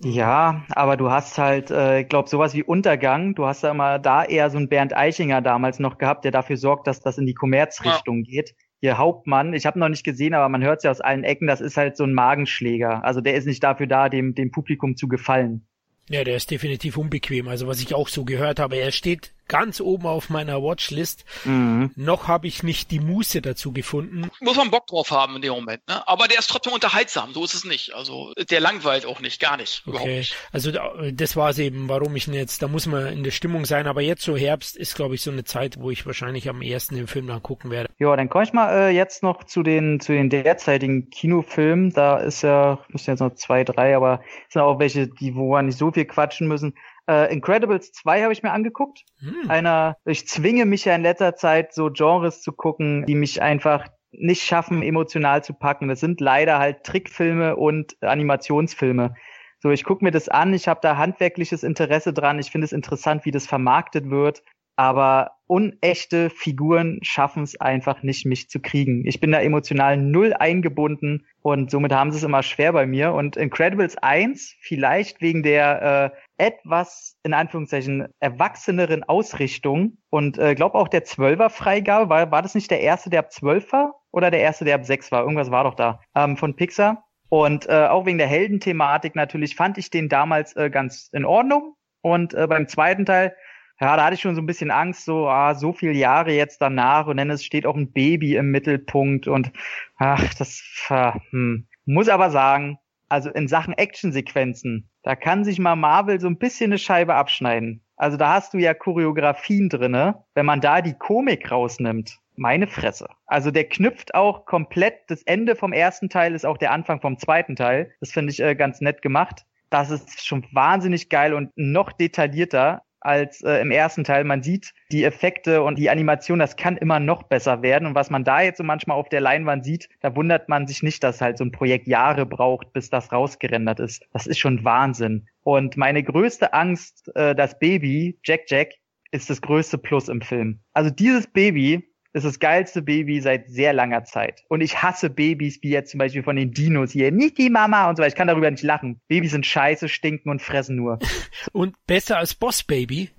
Ja, aber du hast halt, äh, ich glaube, sowas wie Untergang, du hast ja immer da eher so einen Bernd Eichinger damals noch gehabt, der dafür sorgt, dass das in die Kommerzrichtung geht. Ihr Hauptmann, ich habe noch nicht gesehen, aber man hört es ja aus allen Ecken, das ist halt so ein Magenschläger. Also der ist nicht dafür da, dem, dem Publikum zu gefallen. Ja, der ist definitiv unbequem. Also was ich auch so gehört habe, er steht ganz oben auf meiner Watchlist. Mhm. Noch habe ich nicht die Muße dazu gefunden. Muss man Bock drauf haben in dem Moment, ne? Aber der ist trotzdem unterhaltsam, so ist es nicht. Also der langweilt auch nicht, gar nicht. Okay. Nicht. Also das war es eben, warum ich jetzt, da muss man in der Stimmung sein, aber jetzt so Herbst ist, glaube ich, so eine Zeit, wo ich wahrscheinlich am ersten den Film dann gucken werde. Ja, dann komme ich mal äh, jetzt noch zu den zu den derzeitigen Kinofilmen. Da ist ja, müssen jetzt noch zwei, drei, aber sind auch welche, die wo wir nicht so viel quatschen müssen. Äh, Incredibles 2 habe ich mir angeguckt. Hm. Einer, ich zwinge mich ja in letzter Zeit so Genres zu gucken, die mich einfach nicht schaffen, emotional zu packen. Das sind leider halt Trickfilme und Animationsfilme. So, ich gucke mir das an, ich habe da handwerkliches Interesse dran, ich finde es interessant, wie das vermarktet wird aber unechte Figuren schaffen es einfach nicht, mich zu kriegen. Ich bin da emotional null eingebunden und somit haben sie es immer schwer bei mir. Und Incredibles 1, vielleicht wegen der äh, etwas, in Anführungszeichen, erwachseneren Ausrichtung und äh, glaube auch der 12er Freigabe, war, war das nicht der erste, der ab 12 war? Oder der erste, der ab 6 war? Irgendwas war doch da. Ähm, von Pixar. Und äh, auch wegen der Heldenthematik natürlich fand ich den damals äh, ganz in Ordnung. Und äh, beim zweiten Teil ja, da hatte ich schon so ein bisschen Angst, so, ah, so viele Jahre jetzt danach und dann es steht auch ein Baby im Mittelpunkt und ach, das hm. muss aber sagen, also in Sachen Actionsequenzen, da kann sich mal Marvel so ein bisschen eine Scheibe abschneiden. Also da hast du ja Choreografien drinne, wenn man da die Komik rausnimmt. Meine Fresse. Also der knüpft auch komplett, das Ende vom ersten Teil ist auch der Anfang vom zweiten Teil. Das finde ich äh, ganz nett gemacht. Das ist schon wahnsinnig geil und noch detaillierter als äh, im ersten Teil. Man sieht die Effekte und die Animation, das kann immer noch besser werden. Und was man da jetzt so manchmal auf der Leinwand sieht, da wundert man sich nicht, dass halt so ein Projekt Jahre braucht, bis das rausgerendert ist. Das ist schon Wahnsinn. Und meine größte Angst, äh, das Baby, Jack Jack, ist das größte Plus im Film. Also dieses Baby ist das geilste Baby seit sehr langer Zeit. Und ich hasse Babys, wie jetzt zum Beispiel von den Dinos hier. Nicht die Mama und so weiter. Ich kann darüber nicht lachen. Babys sind scheiße, stinken und fressen nur. Und besser als Boss Baby.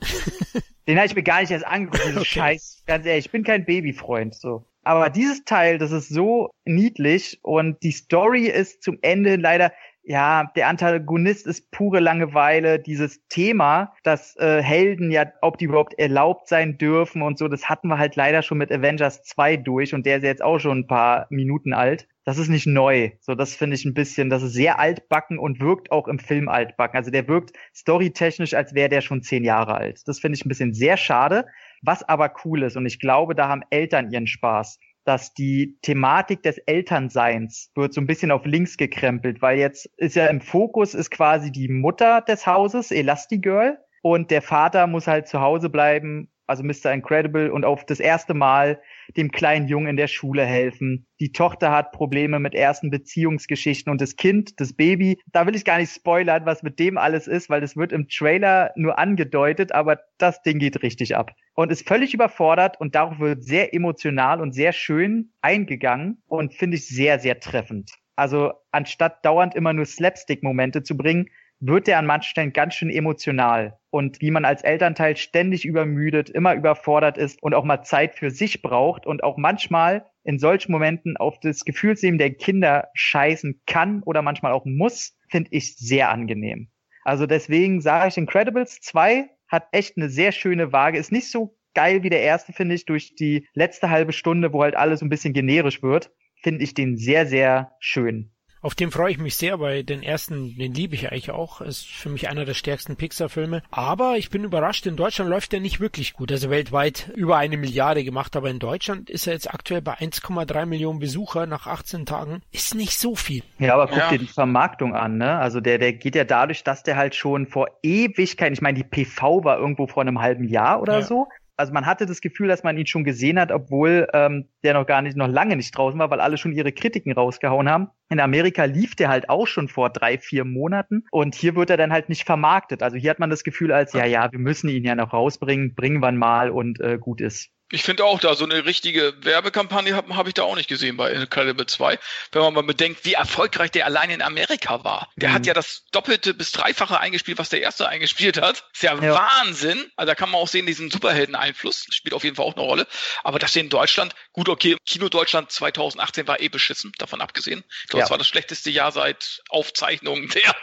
Den habe ich mir gar nicht erst angeguckt, diesen okay. Scheiß. Ganz ehrlich, ich bin kein Babyfreund, so. Aber dieses Teil, das ist so niedlich und die Story ist zum Ende leider, ja, der Antagonist ist pure Langeweile. Dieses Thema, dass äh, Helden ja, ob die überhaupt erlaubt sein dürfen und so, das hatten wir halt leider schon mit Avengers 2 durch und der ist jetzt auch schon ein paar Minuten alt. Das ist nicht neu. So, das finde ich ein bisschen, das ist sehr altbacken und wirkt auch im Film altbacken. Also der wirkt storytechnisch, als wäre der schon zehn Jahre alt. Das finde ich ein bisschen sehr schade. Was aber cool ist, und ich glaube, da haben Eltern ihren Spaß dass die Thematik des Elternseins wird so ein bisschen auf links gekrempelt, weil jetzt ist ja im Fokus ist quasi die Mutter des Hauses, Elastigirl, und der Vater muss halt zu Hause bleiben also Mr. Incredible, und auf das erste Mal dem kleinen Jungen in der Schule helfen. Die Tochter hat Probleme mit ersten Beziehungsgeschichten und das Kind, das Baby, da will ich gar nicht spoilern, was mit dem alles ist, weil das wird im Trailer nur angedeutet, aber das Ding geht richtig ab. Und ist völlig überfordert und darauf wird sehr emotional und sehr schön eingegangen und finde ich sehr, sehr treffend. Also anstatt dauernd immer nur Slapstick-Momente zu bringen, wird der an manchen Stellen ganz schön emotional. Und wie man als Elternteil ständig übermüdet, immer überfordert ist und auch mal Zeit für sich braucht und auch manchmal in solchen Momenten auf das Gefühlsleben der Kinder scheißen kann oder manchmal auch muss, finde ich sehr angenehm. Also deswegen sage ich Incredibles 2 hat echt eine sehr schöne Waage, ist nicht so geil wie der erste, finde ich, durch die letzte halbe Stunde, wo halt alles ein bisschen generisch wird, finde ich den sehr, sehr schön. Auf den freue ich mich sehr, weil den ersten, den liebe ich eigentlich auch. Ist für mich einer der stärksten Pixar-Filme. Aber ich bin überrascht, in Deutschland läuft der nicht wirklich gut. Also weltweit über eine Milliarde gemacht, aber in Deutschland ist er jetzt aktuell bei 1,3 Millionen Besucher nach 18 Tagen. Ist nicht so viel. Ja, aber guck ja. dir die Vermarktung an, ne? Also der, der geht ja dadurch, dass der halt schon vor Ewigkeit, ich meine, die PV war irgendwo vor einem halben Jahr oder ja. so also man hatte das Gefühl, dass man ihn schon gesehen hat, obwohl ähm, der noch gar nicht, noch lange nicht draußen war, weil alle schon ihre Kritiken rausgehauen haben. In Amerika lief der halt auch schon vor drei, vier Monaten und hier wird er dann halt nicht vermarktet. Also hier hat man das Gefühl als, ja, ja, wir müssen ihn ja noch rausbringen, bringen wir mal und äh, gut ist. Ich finde auch, da so eine richtige Werbekampagne habe hab ich da auch nicht gesehen bei Incredible 2. Wenn man mal bedenkt, wie erfolgreich der allein in Amerika war. Der mhm. hat ja das Doppelte bis Dreifache eingespielt, was der erste eingespielt hat. Ist ja, ja. Wahnsinn. Also da kann man auch sehen, diesen Superhelden-Einfluss spielt auf jeden Fall auch eine Rolle. Aber dass der in Deutschland, gut, okay, Kino Deutschland 2018 war eh beschissen, davon abgesehen. Ich glaube, ja. das war das schlechteste Jahr seit Aufzeichnung der,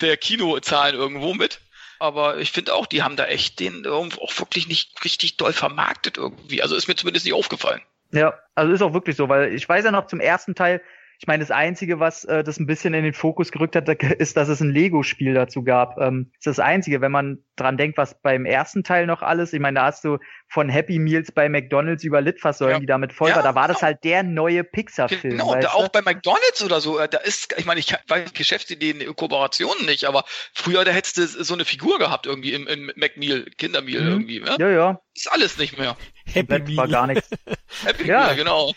der Kinozahlen irgendwo mit. Aber ich finde auch, die haben da echt den auch wirklich nicht richtig doll vermarktet irgendwie. Also ist mir zumindest nicht aufgefallen. Ja, also ist auch wirklich so, weil ich weiß ja noch zum ersten Teil, ich meine, das Einzige, was äh, das ein bisschen in den Fokus gerückt hat, ist, dass es ein Lego-Spiel dazu gab. Ähm, das ist das Einzige, wenn man dran denkt, was beim ersten Teil noch alles, ich meine, da hast du von Happy Meals bei McDonalds über Litfaßsäulen, ja. die damit voll ja, war, da war genau. das halt der neue Pixar-Film. Genau, und auch bei McDonalds oder so, äh, da ist, ich meine, ich weiß Geschäftsideen, Kooperationen nicht, aber früher, da hättest du so eine Figur gehabt irgendwie im, im McMeal, Kindermeal mhm. irgendwie, ne? Ja, ja. Ist alles nicht mehr. Happy Meal. war gar nichts. Happy ja. Meal, genau.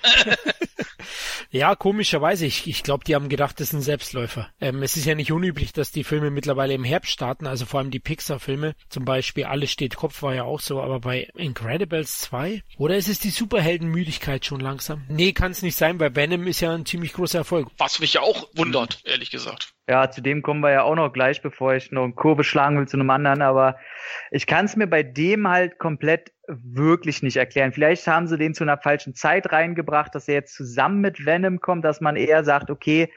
ja, komischerweise. Ich, ich glaube, die haben gedacht, das ist ein Selbstläufer. Ähm, es ist ja nicht unüblich, dass die Filme mittlerweile im Herbst starten, also vor allem die Pixar-Filme. Zum Beispiel Alles steht Kopf war ja auch so, aber bei Incredibles 2? Oder ist es die Superheldenmüdigkeit schon langsam? Nee, kann es nicht sein, weil Venom ist ja ein ziemlich großer Erfolg. Was mich ja auch wundert, ehrlich gesagt. Ja, zu dem kommen wir ja auch noch gleich, bevor ich noch eine Kurve schlagen will zu einem anderen, aber ich kann es mir bei dem halt komplett wirklich nicht erklären. Vielleicht haben sie den zu einer falschen Zeit reingebracht, dass er jetzt zusammen mit Venom kommt, dass man eher sagt, okay,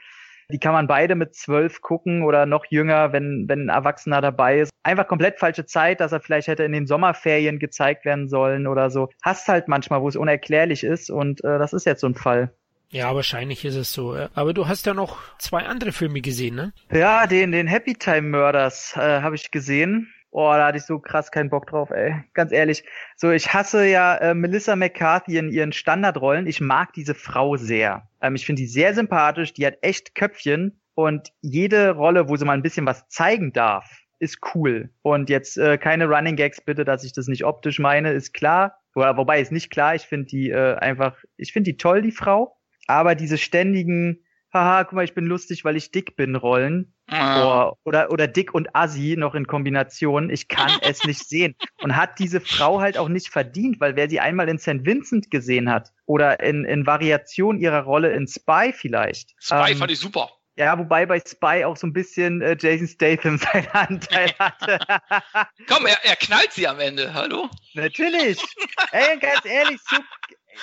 die kann man beide mit zwölf gucken oder noch jünger, wenn, wenn ein Erwachsener dabei ist. Einfach komplett falsche Zeit, dass er vielleicht hätte in den Sommerferien gezeigt werden sollen oder so. Hast halt manchmal, wo es unerklärlich ist und äh, das ist jetzt so ein Fall. Ja, wahrscheinlich ist es so. Aber du hast ja noch zwei andere Filme gesehen, ne? Ja, den, den Happy Time Murders äh, habe ich gesehen. Oh, da hatte ich so krass keinen Bock drauf, ey. Ganz ehrlich. So, ich hasse ja äh, Melissa McCarthy in ihren Standardrollen. Ich mag diese Frau sehr. Ähm, ich finde die sehr sympathisch. Die hat echt Köpfchen. Und jede Rolle, wo sie mal ein bisschen was zeigen darf, ist cool. Und jetzt äh, keine Running Gags bitte, dass ich das nicht optisch meine, ist klar. Oder wobei ist nicht klar. Ich finde die äh, einfach, ich finde die toll, die Frau. Aber diese ständigen, haha, guck mal, ich bin lustig, weil ich dick bin, Rollen. Oh, oder, oder dick und assi noch in Kombination. Ich kann es nicht sehen. Und hat diese Frau halt auch nicht verdient, weil wer sie einmal in St. Vincent gesehen hat oder in, in Variation ihrer Rolle in Spy vielleicht. Spy ähm, fand ich super. Ja, wobei bei Spy auch so ein bisschen äh, Jason Statham seinen Anteil hatte. Komm, er, er knallt sie am Ende, hallo? Natürlich. Ey, ganz ehrlich, so,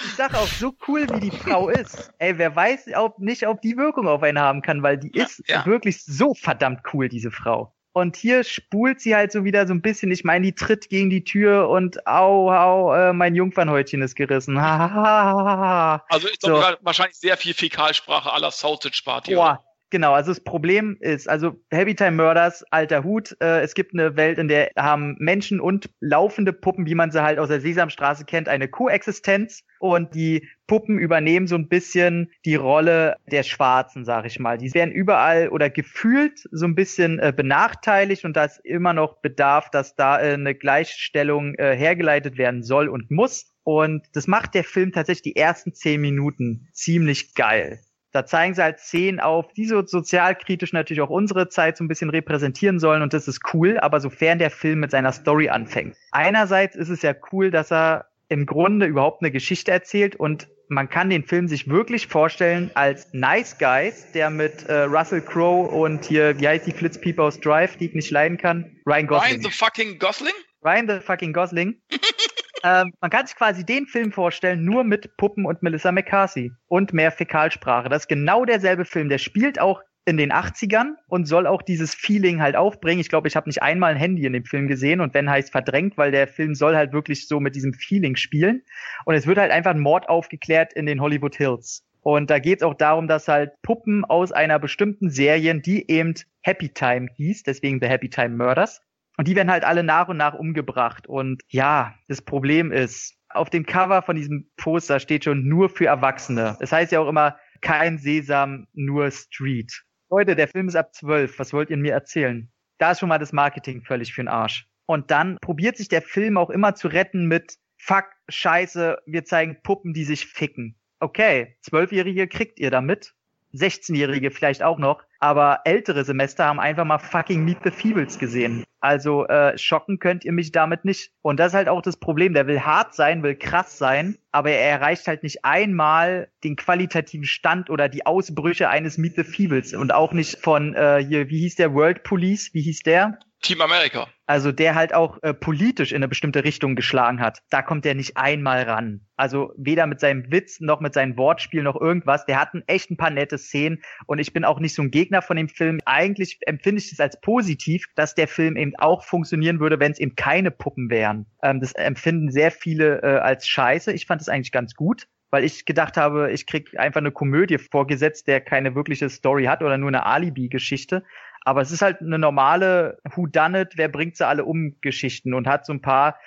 ich sag auch, so cool wie die Frau ist, ey, wer weiß ob nicht, ob die Wirkung auf einen haben kann, weil die ja, ist ja. wirklich so verdammt cool, diese Frau. Und hier spult sie halt so wieder so ein bisschen, ich meine, die tritt gegen die Tür und au, au, äh, mein Jungfernhäutchen ist gerissen. also ich glaube so. wahrscheinlich sehr viel Fäkalsprache aller Sausage Party. Boah, Genau, also das Problem ist, also Happy Time Murders, alter Hut, äh, es gibt eine Welt, in der haben Menschen und laufende Puppen, wie man sie halt aus der Sesamstraße kennt, eine Koexistenz und die Puppen übernehmen so ein bisschen die Rolle der Schwarzen, sag ich mal. Die werden überall oder gefühlt so ein bisschen äh, benachteiligt und da ist immer noch Bedarf, dass da äh, eine Gleichstellung äh, hergeleitet werden soll und muss. Und das macht der Film tatsächlich die ersten zehn Minuten ziemlich geil. Da zeigen sie halt Szenen auf, die so sozialkritisch natürlich auch unsere Zeit so ein bisschen repräsentieren sollen und das ist cool, aber sofern der Film mit seiner Story anfängt. Einerseits ist es ja cool, dass er im Grunde überhaupt eine Geschichte erzählt und man kann den Film sich wirklich vorstellen als Nice Guys, der mit äh, Russell Crowe und hier, wie heißt die Flitzpieper aus Drive, die ich nicht leiden kann? Ryan Gosling. Ryan the fucking Gosling? Ryan the fucking Gosling. ähm, man kann sich quasi den Film vorstellen, nur mit Puppen und Melissa McCarthy und mehr Fäkalsprache. Das ist genau derselbe Film. Der spielt auch in den 80ern und soll auch dieses Feeling halt aufbringen. Ich glaube, ich habe nicht einmal ein Handy in dem Film gesehen und wenn heißt verdrängt, weil der Film soll halt wirklich so mit diesem Feeling spielen. Und es wird halt einfach ein Mord aufgeklärt in den Hollywood Hills. Und da geht es auch darum, dass halt Puppen aus einer bestimmten Serie, die eben Happy Time hieß, deswegen The Happy Time Murders, und die werden halt alle nach und nach umgebracht. Und ja, das Problem ist, auf dem Cover von diesem Poster steht schon nur für Erwachsene. Das heißt ja auch immer, kein Sesam, nur Street. Leute, der Film ist ab zwölf. Was wollt ihr mir erzählen? Da ist schon mal das Marketing völlig für den Arsch. Und dann probiert sich der Film auch immer zu retten mit Fuck, Scheiße, wir zeigen Puppen, die sich ficken. Okay, Zwölfjährige kriegt ihr damit. 16-Jährige vielleicht auch noch, aber ältere Semester haben einfach mal fucking Meet the Feebles gesehen. Also äh, schocken könnt ihr mich damit nicht. Und das ist halt auch das Problem. Der will hart sein, will krass sein, aber er erreicht halt nicht einmal den qualitativen Stand oder die Ausbrüche eines Meet the Feebles und auch nicht von äh, hier, wie hieß der World Police? Wie hieß der? Team America. Also der halt auch äh, politisch in eine bestimmte Richtung geschlagen hat. Da kommt er nicht einmal ran. Also weder mit seinem Witz noch mit seinem Wortspiel noch irgendwas. Der hat echt ein paar nette Szenen und ich bin auch nicht so ein Gegner von dem Film. Eigentlich empfinde ich es als positiv, dass der Film eben auch funktionieren würde, wenn es eben keine Puppen wären. Ähm, das empfinden sehr viele äh, als scheiße. Ich fand es eigentlich ganz gut weil ich gedacht habe, ich krieg einfach eine Komödie vorgesetzt, der keine wirkliche Story hat oder nur eine Alibi-Geschichte. Aber es ist halt eine normale Who Done It, wer bringt sie alle um Geschichten und hat so ein paar,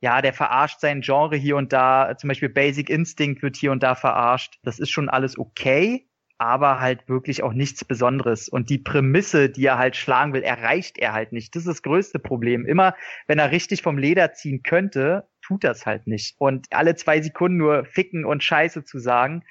ja, der verarscht sein Genre hier und da. Zum Beispiel Basic Instinct wird hier und da verarscht. Das ist schon alles okay, aber halt wirklich auch nichts Besonderes. Und die Prämisse, die er halt schlagen will, erreicht er halt nicht. Das ist das größte Problem. Immer, wenn er richtig vom Leder ziehen könnte, tut das halt nicht. Und alle zwei Sekunden nur ficken und Scheiße zu sagen,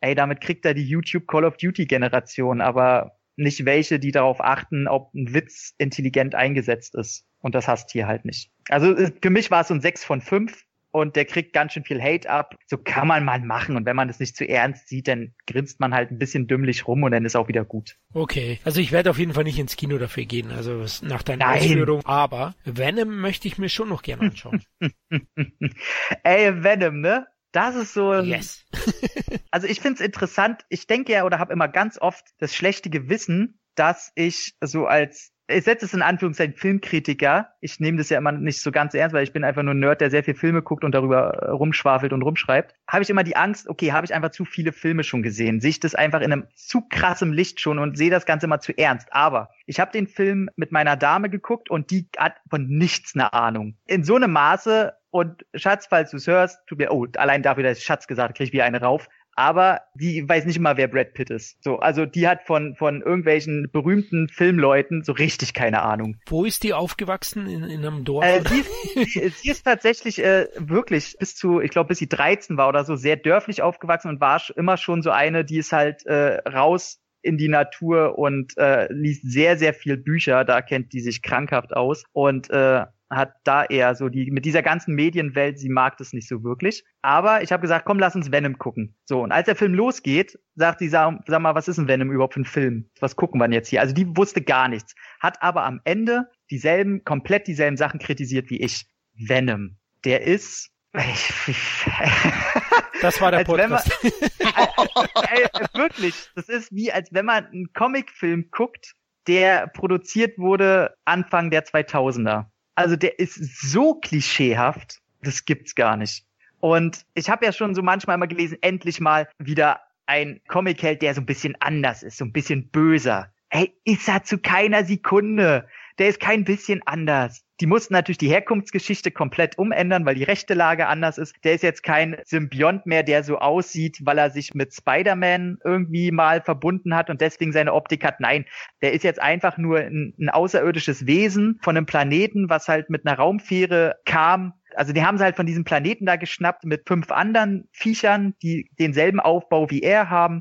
ey, damit kriegt er die YouTube Call of Duty Generation, aber nicht welche, die darauf achten, ob ein Witz intelligent eingesetzt ist. Und das hast hier halt nicht. Also für mich war es so ein 6 von 5 und der kriegt ganz schön viel Hate ab. So kann man mal machen. Und wenn man das nicht zu ernst sieht, dann grinst man halt ein bisschen dümmlich rum und dann ist auch wieder gut. Okay, also ich werde auf jeden Fall nicht ins Kino dafür gehen, also nach deiner Nein. Ausführung. Aber Venom möchte ich mir schon noch gerne anschauen. Ey, Venom, ne? Das ist so ein. Yes. also ich finde es interessant. Ich denke ja oder habe immer ganz oft das schlechte Gewissen, dass ich so als ich setze es in Anführungszeichen Filmkritiker. Ich nehme das ja immer nicht so ganz ernst, weil ich bin einfach nur ein Nerd, der sehr viel Filme guckt und darüber äh, rumschwafelt und rumschreibt. Habe ich immer die Angst, okay, habe ich einfach zu viele Filme schon gesehen? Sehe ich das einfach in einem zu krassem Licht schon und sehe das Ganze immer zu ernst. Aber ich habe den Film mit meiner Dame geguckt und die hat von nichts eine Ahnung. In so einem Maße und Schatz, falls du es hörst, tut mir, oh, allein dafür, dass ich Schatz gesagt kriege ich wieder eine rauf aber die weiß nicht mal, wer Brad Pitt ist. So, also die hat von von irgendwelchen berühmten Filmleuten so richtig keine Ahnung. Wo ist die aufgewachsen in, in einem Dorf? Äh, sie, sie, sie, ist tatsächlich äh, wirklich bis zu, ich glaube, bis sie 13 war oder so, sehr dörflich aufgewachsen und war immer schon so eine, die ist halt äh, raus in die Natur und äh, liest sehr, sehr viel Bücher. Da kennt die sich krankhaft aus und äh, hat da eher so die, mit dieser ganzen Medienwelt, sie mag das nicht so wirklich. Aber ich habe gesagt, komm, lass uns Venom gucken. So, und als der Film losgeht, sagt sie, sag, sag mal, was ist ein Venom überhaupt für ein Film? Was gucken wir denn jetzt hier? Also die wusste gar nichts. Hat aber am Ende dieselben, komplett dieselben Sachen kritisiert wie ich. Venom. Der ist, Das war der Podcast. Man, ey, wirklich, das ist wie, als wenn man einen Comicfilm guckt, der produziert wurde Anfang der 2000er. Also der ist so klischeehaft, das gibt's gar nicht. Und ich habe ja schon so manchmal mal gelesen, endlich mal wieder ein Comic-Held, der so ein bisschen anders ist, so ein bisschen böser. Ey, ist er zu keiner Sekunde. Der ist kein bisschen anders. Die mussten natürlich die Herkunftsgeschichte komplett umändern, weil die rechte Lage anders ist. Der ist jetzt kein Symbiont mehr, der so aussieht, weil er sich mit Spider-Man irgendwie mal verbunden hat und deswegen seine Optik hat. Nein, der ist jetzt einfach nur ein, ein außerirdisches Wesen von einem Planeten, was halt mit einer Raumfähre kam also die haben sie halt von diesem Planeten da geschnappt mit fünf anderen Viechern, die denselben Aufbau wie er haben.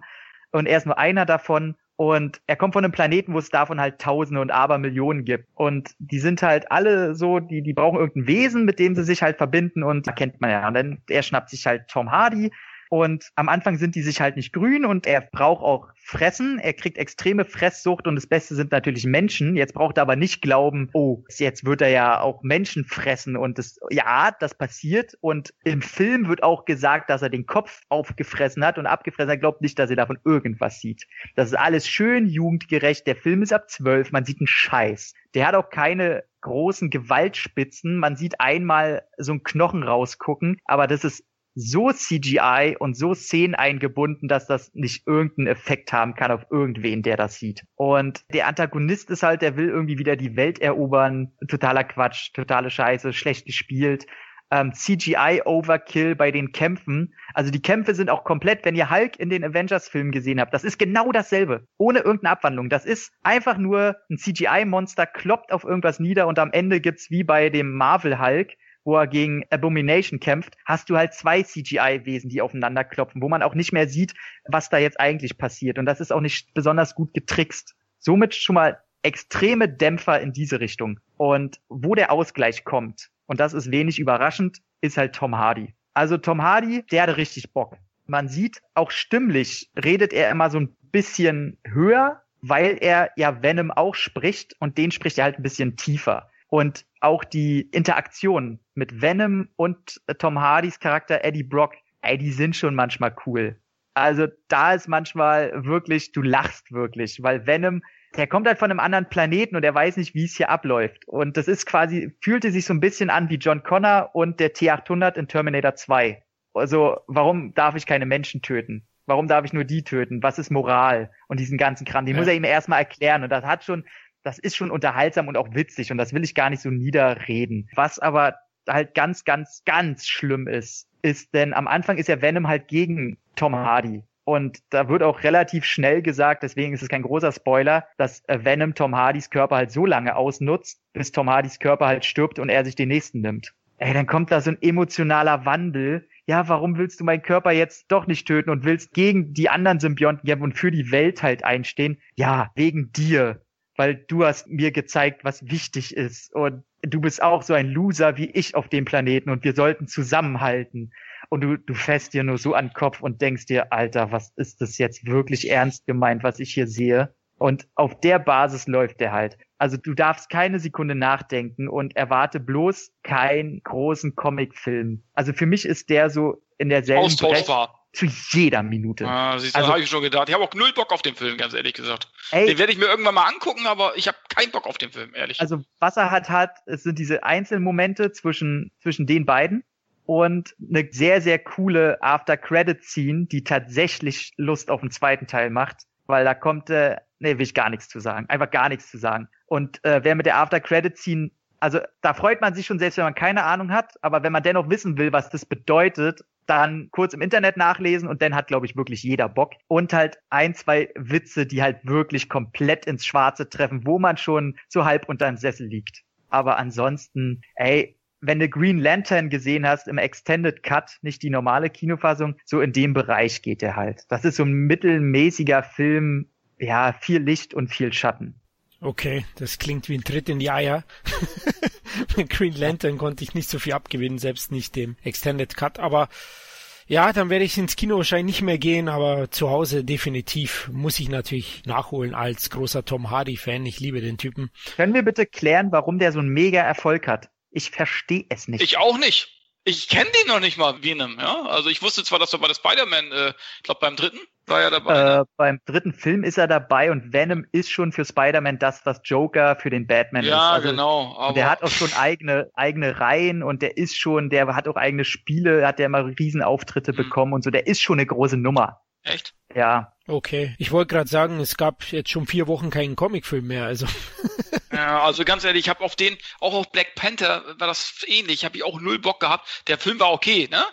Und er ist nur einer davon. Und er kommt von einem Planeten, wo es davon halt Tausende und Abermillionen gibt. Und die sind halt alle so, die, die brauchen irgendein Wesen, mit dem sie sich halt verbinden. Und da kennt man ja. Und dann, er schnappt sich halt Tom Hardy, und am Anfang sind die sich halt nicht grün und er braucht auch Fressen. Er kriegt extreme Fresssucht und das Beste sind natürlich Menschen. Jetzt braucht er aber nicht glauben, oh, jetzt wird er ja auch Menschen fressen und das, ja, das passiert. Und im Film wird auch gesagt, dass er den Kopf aufgefressen hat und abgefressen hat. Er glaubt nicht, dass er davon irgendwas sieht. Das ist alles schön jugendgerecht. Der Film ist ab zwölf. Man sieht einen Scheiß. Der hat auch keine großen Gewaltspitzen. Man sieht einmal so einen Knochen rausgucken, aber das ist so CGI und so Szenen eingebunden, dass das nicht irgendeinen Effekt haben kann auf irgendwen, der das sieht. Und der Antagonist ist halt, der will irgendwie wieder die Welt erobern. Totaler Quatsch, totale Scheiße, schlecht gespielt. Ähm, CGI-Overkill bei den Kämpfen. Also die Kämpfe sind auch komplett, wenn ihr Hulk in den Avengers-Filmen gesehen habt, das ist genau dasselbe. Ohne irgendeine Abwandlung. Das ist einfach nur ein CGI-Monster, kloppt auf irgendwas nieder und am Ende gibt's wie bei dem Marvel-Hulk wo er gegen Abomination kämpft, hast du halt zwei CGI-Wesen, die aufeinander klopfen, wo man auch nicht mehr sieht, was da jetzt eigentlich passiert. Und das ist auch nicht besonders gut getrickst. Somit schon mal extreme Dämpfer in diese Richtung. Und wo der Ausgleich kommt, und das ist wenig überraschend, ist halt Tom Hardy. Also Tom Hardy, der hatte richtig Bock. Man sieht, auch stimmlich redet er immer so ein bisschen höher weil er ja Venom auch spricht und den spricht er halt ein bisschen tiefer. Und auch die Interaktion mit Venom und Tom Hardys Charakter Eddie Brock, ey, die sind schon manchmal cool. Also da ist manchmal wirklich, du lachst wirklich, weil Venom, der kommt halt von einem anderen Planeten und er weiß nicht, wie es hier abläuft. Und das ist quasi, fühlte sich so ein bisschen an wie John Connor und der T800 in Terminator 2. Also, warum darf ich keine Menschen töten? Warum darf ich nur die töten? Was ist Moral? Und diesen ganzen Kram, den ja. muss er ihm erstmal erklären. Und das hat schon, das ist schon unterhaltsam und auch witzig. Und das will ich gar nicht so niederreden. Was aber halt ganz, ganz, ganz schlimm ist, ist, denn am Anfang ist ja Venom halt gegen Tom Hardy. Und da wird auch relativ schnell gesagt, deswegen ist es kein großer Spoiler, dass äh, Venom Tom Hardys Körper halt so lange ausnutzt, bis Tom Hardys Körper halt stirbt und er sich den nächsten nimmt. Ey, dann kommt da so ein emotionaler Wandel, ja, warum willst du meinen Körper jetzt doch nicht töten und willst gegen die anderen Symbionten kämpfen und für die Welt halt einstehen? Ja, wegen dir, weil du hast mir gezeigt, was wichtig ist und du bist auch so ein Loser wie ich auf dem Planeten und wir sollten zusammenhalten. Und du, du fährst dir nur so an den Kopf und denkst dir, Alter, was ist das jetzt wirklich ernst gemeint, was ich hier sehe? Und auf der Basis läuft der halt. Also du darfst keine Sekunde nachdenken und erwarte bloß keinen großen Comicfilm. Also für mich ist der so in derselben Austauschbar. Zu jeder Minute. Ah, siehst du, also, habe ich schon gedacht. Ich habe auch null Bock auf den Film, ganz ehrlich gesagt. Ey, den werde ich mir irgendwann mal angucken, aber ich habe keinen Bock auf den Film, ehrlich. Also was er hat, hat, es sind diese Einzelmomente zwischen, zwischen den beiden und eine sehr, sehr coole After-Credit-Scene, die tatsächlich Lust auf den zweiten Teil macht, weil da kommt äh, nee, will ich gar nichts zu sagen. Einfach gar nichts zu sagen. Und äh, wer mit der After-Credit-Scene, also da freut man sich schon selbst, wenn man keine Ahnung hat, aber wenn man dennoch wissen will, was das bedeutet, dann kurz im Internet nachlesen und dann hat, glaube ich, wirklich jeder Bock. Und halt ein, zwei Witze, die halt wirklich komplett ins Schwarze treffen, wo man schon so halb unter dem Sessel liegt. Aber ansonsten, ey, wenn du Green Lantern gesehen hast im Extended Cut, nicht die normale Kinofassung, so in dem Bereich geht der halt. Das ist so ein mittelmäßiger Film, ja, viel Licht und viel Schatten. Okay, das klingt wie ein Tritt in die Eier. Mit Green Lantern konnte ich nicht so viel abgewinnen, selbst nicht dem Extended Cut, aber ja, dann werde ich ins Kino wahrscheinlich nicht mehr gehen, aber zu Hause definitiv muss ich natürlich nachholen als großer Tom Hardy-Fan. Ich liebe den Typen. Können wir bitte klären, warum der so einen mega Erfolg hat? Ich verstehe es nicht. Ich auch nicht. Ich kenne den noch nicht mal, Venom, ja. Also ich wusste zwar, dass er bei der Spider-Man, äh, ich glaube beim dritten, war er dabei. Ne? Äh, beim dritten Film ist er dabei und Venom ist schon für Spider-Man das, was Joker für den Batman ja, ist. Ja, also, genau. Aber der hat auch schon eigene, eigene Reihen und der ist schon, der hat auch eigene Spiele, hat der immer Riesenauftritte mhm. bekommen und so. Der ist schon eine große Nummer. Echt? Ja. Okay. Ich wollte gerade sagen, es gab jetzt schon vier Wochen keinen Comicfilm mehr, also. ja, also ganz ehrlich, ich habe auf den, auch auf Black Panther war das ähnlich, habe ich auch null Bock gehabt. Der Film war okay, ne?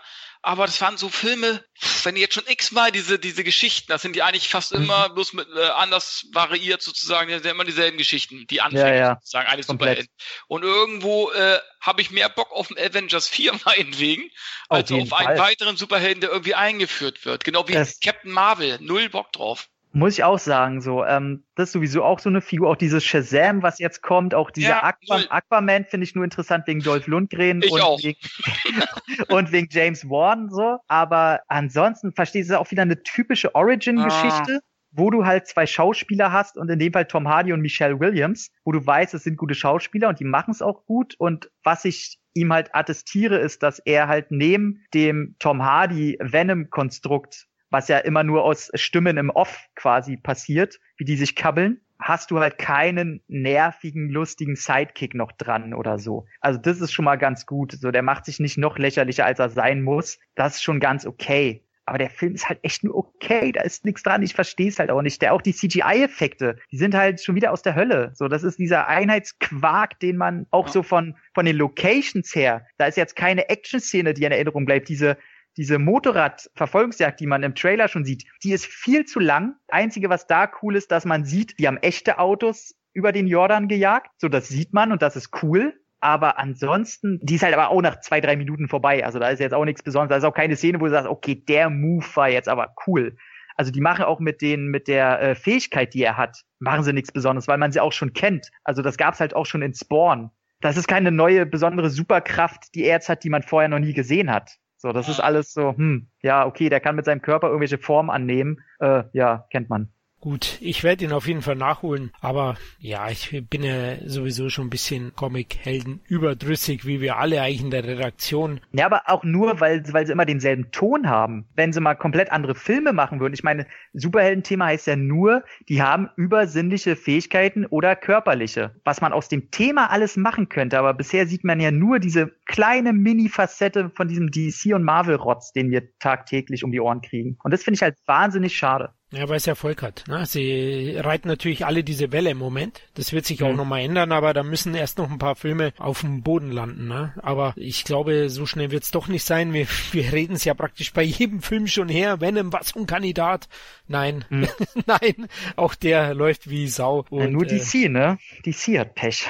Aber das waren so Filme, wenn ihr jetzt schon x-mal diese, diese Geschichten, das sind die eigentlich fast mhm. immer bloß mit äh, anders variiert sozusagen, das sind immer dieselben Geschichten, die Anfänge ja, ja. sozusagen, eigentlich Superhelden. Und irgendwo äh, habe ich mehr Bock auf den Avengers 4 meinetwegen, als auf, auf einen weiteren Superhelden, der irgendwie eingeführt wird. Genau wie das Captain Marvel, null Bock drauf. Muss ich auch sagen, so. Ähm, das ist sowieso auch so eine Figur, auch dieses Shazam, was jetzt kommt, auch dieser ja, Aquaman, Aquaman finde ich nur interessant wegen Dolph Lundgren und. Wegen, und wegen James Warren so. Aber ansonsten verstehst du auch wieder eine typische Origin-Geschichte. Ah wo du halt zwei Schauspieler hast und in dem Fall Tom Hardy und Michelle Williams, wo du weißt, es sind gute Schauspieler und die machen es auch gut. Und was ich ihm halt attestiere, ist, dass er halt neben dem Tom Hardy Venom-Konstrukt was ja immer nur aus Stimmen im Off quasi passiert, wie die sich kabbeln, hast du halt keinen nervigen, lustigen Sidekick noch dran oder so. Also das ist schon mal ganz gut. So, der macht sich nicht noch lächerlicher, als er sein muss. Das ist schon ganz okay. Aber der Film ist halt echt nur okay, da ist nichts dran, ich verstehe es halt auch nicht. Der auch die CGI-Effekte, die sind halt schon wieder aus der Hölle. So, das ist dieser Einheitsquark, den man auch so von, von den Locations her, da ist jetzt keine Action-Szene, die in Erinnerung bleibt. Diese, diese Motorradverfolgungsjagd, die man im Trailer schon sieht, die ist viel zu lang. Einzige, was da cool ist, dass man sieht, die haben echte Autos über den Jordan gejagt. So, das sieht man und das ist cool. Aber ansonsten, die ist halt aber auch nach zwei, drei Minuten vorbei. Also da ist jetzt auch nichts Besonderes. Da ist auch keine Szene, wo du sagst, okay, der Move war jetzt aber cool. Also die machen auch mit den, mit der äh, Fähigkeit, die er hat, machen sie nichts Besonderes, weil man sie auch schon kennt. Also das gab's halt auch schon in Spawn. Das ist keine neue besondere Superkraft, die er jetzt hat, die man vorher noch nie gesehen hat. So, das ist alles so, hm, ja, okay, der kann mit seinem Körper irgendwelche Formen annehmen. Äh, ja, kennt man. Gut, ich werde ihn auf jeden Fall nachholen, aber ja, ich bin ja sowieso schon ein bisschen Comic-Helden überdrüssig, wie wir alle eigentlich in der Redaktion. Ja, aber auch nur, weil, weil sie immer denselben Ton haben. Wenn sie mal komplett andere Filme machen würden. Ich meine, Superhelden-Thema heißt ja nur, die haben übersinnliche Fähigkeiten oder körperliche. Was man aus dem Thema alles machen könnte, aber bisher sieht man ja nur diese kleine Mini-Facette von diesem DC- und Marvel-Rotz, den wir tagtäglich um die Ohren kriegen. Und das finde ich halt wahnsinnig schade. Ja, weil es Erfolg hat. Ne? Sie reiten natürlich alle diese Welle im Moment. Das wird sich mhm. auch nochmal ändern, aber da müssen erst noch ein paar Filme auf dem Boden landen. Ne? Aber ich glaube, so schnell wird es doch nicht sein. Wir, wir reden es ja praktisch bei jedem Film schon her. Venom, was ein Kandidat. Nein, mhm. nein, auch der läuft wie Sau. Und, ja, nur DC, äh, ne? DC hat Pech.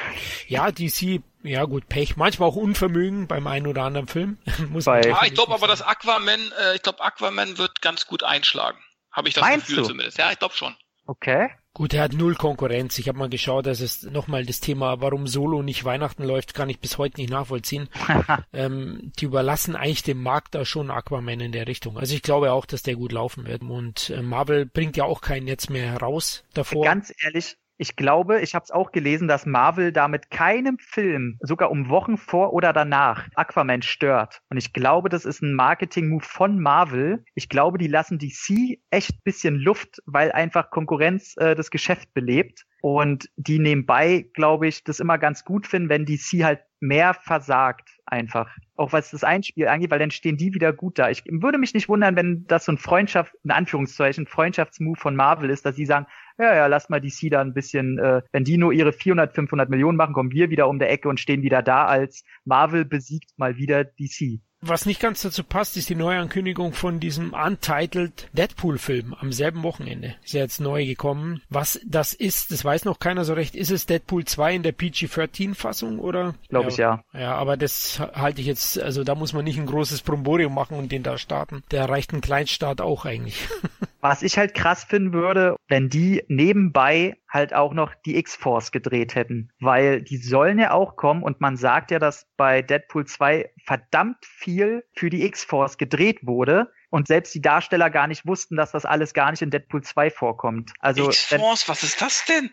Ja, DC ja gut, Pech, manchmal auch Unvermögen beim einen oder anderen Film. Muss Bei, ja, ich glaube aber, dass Aquaman, äh, ich glaube, Aquaman wird ganz gut einschlagen. Habe ich das Meinst Gefühl du? zumindest. Ja, ich glaube schon. Okay. Gut, er hat null Konkurrenz. Ich habe mal geschaut, dass es nochmal das Thema, warum Solo nicht Weihnachten läuft, kann ich bis heute nicht nachvollziehen. ähm, die überlassen eigentlich dem Markt da schon Aquaman in der Richtung. Also ich glaube auch, dass der gut laufen wird. Und äh, Marvel bringt ja auch keinen jetzt mehr heraus davor. Ganz ehrlich, ich glaube, ich habe es auch gelesen, dass Marvel damit keinem Film, sogar um Wochen vor oder danach, Aquaman stört. Und ich glaube, das ist ein Marketing-Move von Marvel. Ich glaube, die lassen DC echt bisschen Luft, weil einfach Konkurrenz äh, das Geschäft belebt. Und die nebenbei, glaube ich, das immer ganz gut finden, wenn DC halt mehr versagt einfach. Auch was das Einspiel angeht, weil dann stehen die wieder gut da. Ich würde mich nicht wundern, wenn das so ein Freundschaft, in Anführungszeichen, Freundschaftsmove von Marvel ist, dass sie sagen, ja, ja, lass mal DC da ein bisschen, äh, wenn die nur ihre 400, 500 Millionen machen, kommen wir wieder um der Ecke und stehen wieder da als Marvel besiegt mal wieder DC. Was nicht ganz dazu passt, ist die Neuankündigung von diesem Untitled Deadpool-Film am selben Wochenende. Ist ja jetzt neu gekommen. Was das ist, das weiß noch keiner so recht. Ist es Deadpool 2 in der PG-13-Fassung oder? Glaube ich ja. Ja, aber das halte ich jetzt, also da muss man nicht ein großes Bromborium machen und den da starten. Der reicht ein Kleinstart auch eigentlich. Was ich halt krass finden würde, wenn die nebenbei halt auch noch die X-Force gedreht hätten. Weil die sollen ja auch kommen und man sagt ja, dass bei Deadpool 2 verdammt viel für die X-Force gedreht wurde und selbst die Darsteller gar nicht wussten, dass das alles gar nicht in Deadpool 2 vorkommt. Also X-Force, was ist das denn?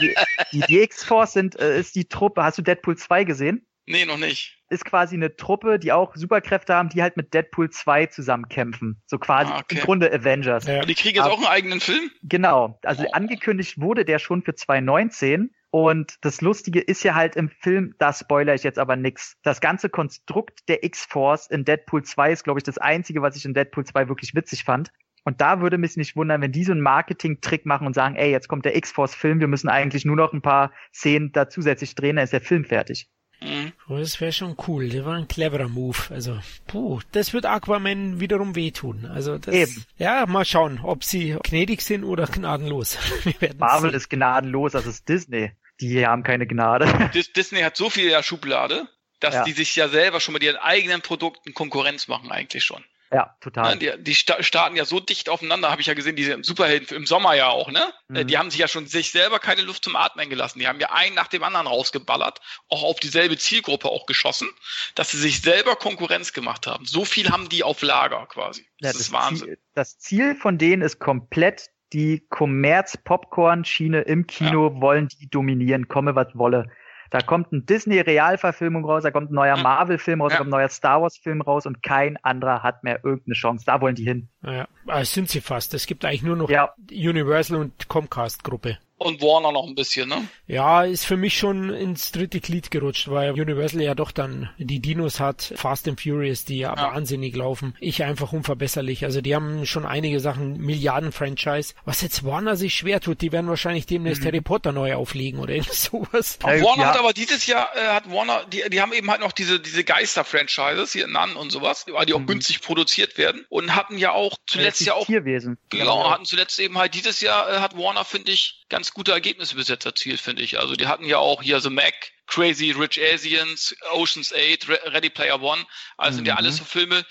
die, die, die X-Force sind äh, ist die Truppe. Hast du Deadpool 2 gesehen? Nee, noch nicht. Ist quasi eine Truppe, die auch Superkräfte haben, die halt mit Deadpool 2 zusammen kämpfen. So quasi ah, okay. im Grunde Avengers. Ja. Die kriegen jetzt Aber, auch einen eigenen Film? Genau. Also oh. angekündigt wurde der schon für 2019. Und das Lustige ist ja halt im Film, da spoiler ich jetzt aber nix. Das ganze Konstrukt der X-Force in Deadpool 2 ist, glaube ich, das einzige, was ich in Deadpool 2 wirklich witzig fand. Und da würde mich nicht wundern, wenn die so einen Marketing-Trick machen und sagen, ey, jetzt kommt der X-Force-Film, wir müssen eigentlich nur noch ein paar Szenen da zusätzlich drehen, dann ist der Film fertig. Mhm. Das wäre schon cool. Das war ein cleverer Move. Also, puh, das wird Aquaman wiederum wehtun. Also, das, Eben. ja, mal schauen, ob sie gnädig sind oder gnadenlos. Marvel sehen. ist gnadenlos, das ist Disney. Die haben keine Gnade. Disney hat so viel in der Schublade, dass ja. die sich ja selber schon mit ihren eigenen Produkten Konkurrenz machen eigentlich schon. Ja, total. Die, die starten ja so dicht aufeinander, habe ich ja gesehen, diese Superhelden im Sommer ja auch, ne? Mhm. Die haben sich ja schon sich selber keine Luft zum Atmen gelassen. Die haben ja einen nach dem anderen rausgeballert, auch auf dieselbe Zielgruppe auch geschossen, dass sie sich selber Konkurrenz gemacht haben. So viel haben die auf Lager quasi. Das, ja, das ist Wahnsinn. Ziel, das Ziel von denen ist komplett die Kommerz-Popcorn-Schiene im Kino, ja. wollen die dominieren, komme was wolle. Da kommt ein Disney-Realverfilmung raus, da kommt ein neuer Marvel-Film raus, ja. da kommt ein neuer Star Wars-Film raus und kein anderer hat mehr irgendeine Chance. Da wollen die hin. Ja, also sind sie fast. Es gibt eigentlich nur noch ja. Universal und Comcast-Gruppe. Und Warner noch ein bisschen, ne? Ja, ist für mich schon ins dritte Glied gerutscht, weil Universal ja doch dann die Dinos hat, Fast and Furious, die ja, ja. wahnsinnig laufen. Ich einfach unverbesserlich. Also die haben schon einige Sachen, Milliarden-Franchise. Was jetzt Warner sich schwer tut, die werden wahrscheinlich demnächst mhm. Harry Potter neu auflegen oder sowas. Ja, Warner ja. hat aber dieses Jahr, äh, hat Warner, die, die haben eben halt noch diese, diese Geister-Franchises, hier Nun und sowas, die auch mhm. günstig produziert werden und hatten ja auch zuletzt ja auch, Tierwesen. Genau, hatten zuletzt eben halt dieses Jahr, äh, hat Warner, finde ich, ganz gute Ergebnisse bis jetzt erzielt, finde ich. Also die hatten ja auch hier The Mac, Crazy Rich Asians, Ocean's 8, Ready Player One. Also mhm. sind ja mhm. alles so Filme,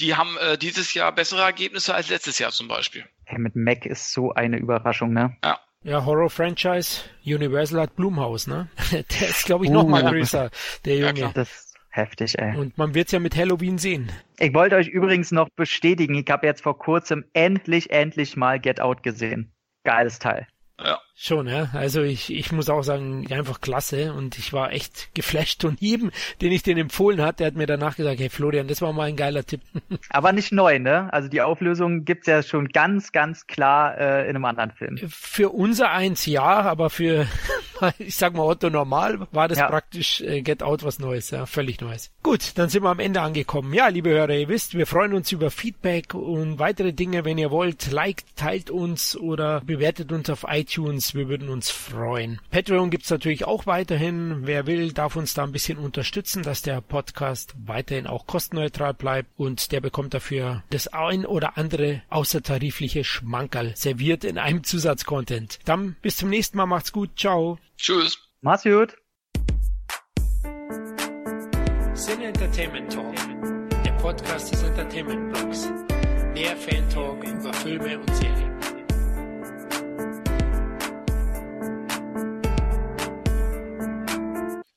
die haben äh, dieses Jahr bessere Ergebnisse als letztes Jahr zum Beispiel. Hey, mit Mac ist so eine Überraschung, ne? Ja. Ja, Horror-Franchise, Universal hat Blumhaus, ne? Der ist, glaube ich, noch uh, mal größer, der Junge. Ja, das ist heftig, ey. Und man wird's ja mit Halloween sehen. Ich wollte euch übrigens noch bestätigen, ich habe jetzt vor kurzem endlich, endlich mal Get Out gesehen. geiles Teil. Ja. Schon, ja. Also ich, ich muss auch sagen, einfach klasse und ich war echt geflasht und jedem, den ich den empfohlen hat, der hat mir danach gesagt, hey Florian, das war mal ein geiler Tipp. Aber nicht neu, ne? Also die Auflösung gibt's ja schon ganz, ganz klar äh, in einem anderen Film. Für unser eins ja, aber für, ich sag mal Otto Normal, war das ja. praktisch äh, Get Out was Neues, ja, völlig Neues. Gut, dann sind wir am Ende angekommen. Ja, liebe Hörer, ihr wisst, wir freuen uns über Feedback und weitere Dinge, wenn ihr wollt. Liked, teilt uns oder bewertet uns auf iTunes. Wir würden uns freuen. Patreon gibt's natürlich auch weiterhin. Wer will, darf uns da ein bisschen unterstützen, dass der Podcast weiterhin auch kostenneutral bleibt und der bekommt dafür das ein oder andere außertarifliche Schmankerl serviert in einem Zusatzcontent. Dann bis zum nächsten Mal. Macht's gut. Ciao. Tschüss. Mach's gut. Sin Entertainment Talk, der Podcast des Entertainment Blogs. Mehr Fan Talk über Filme und Serien.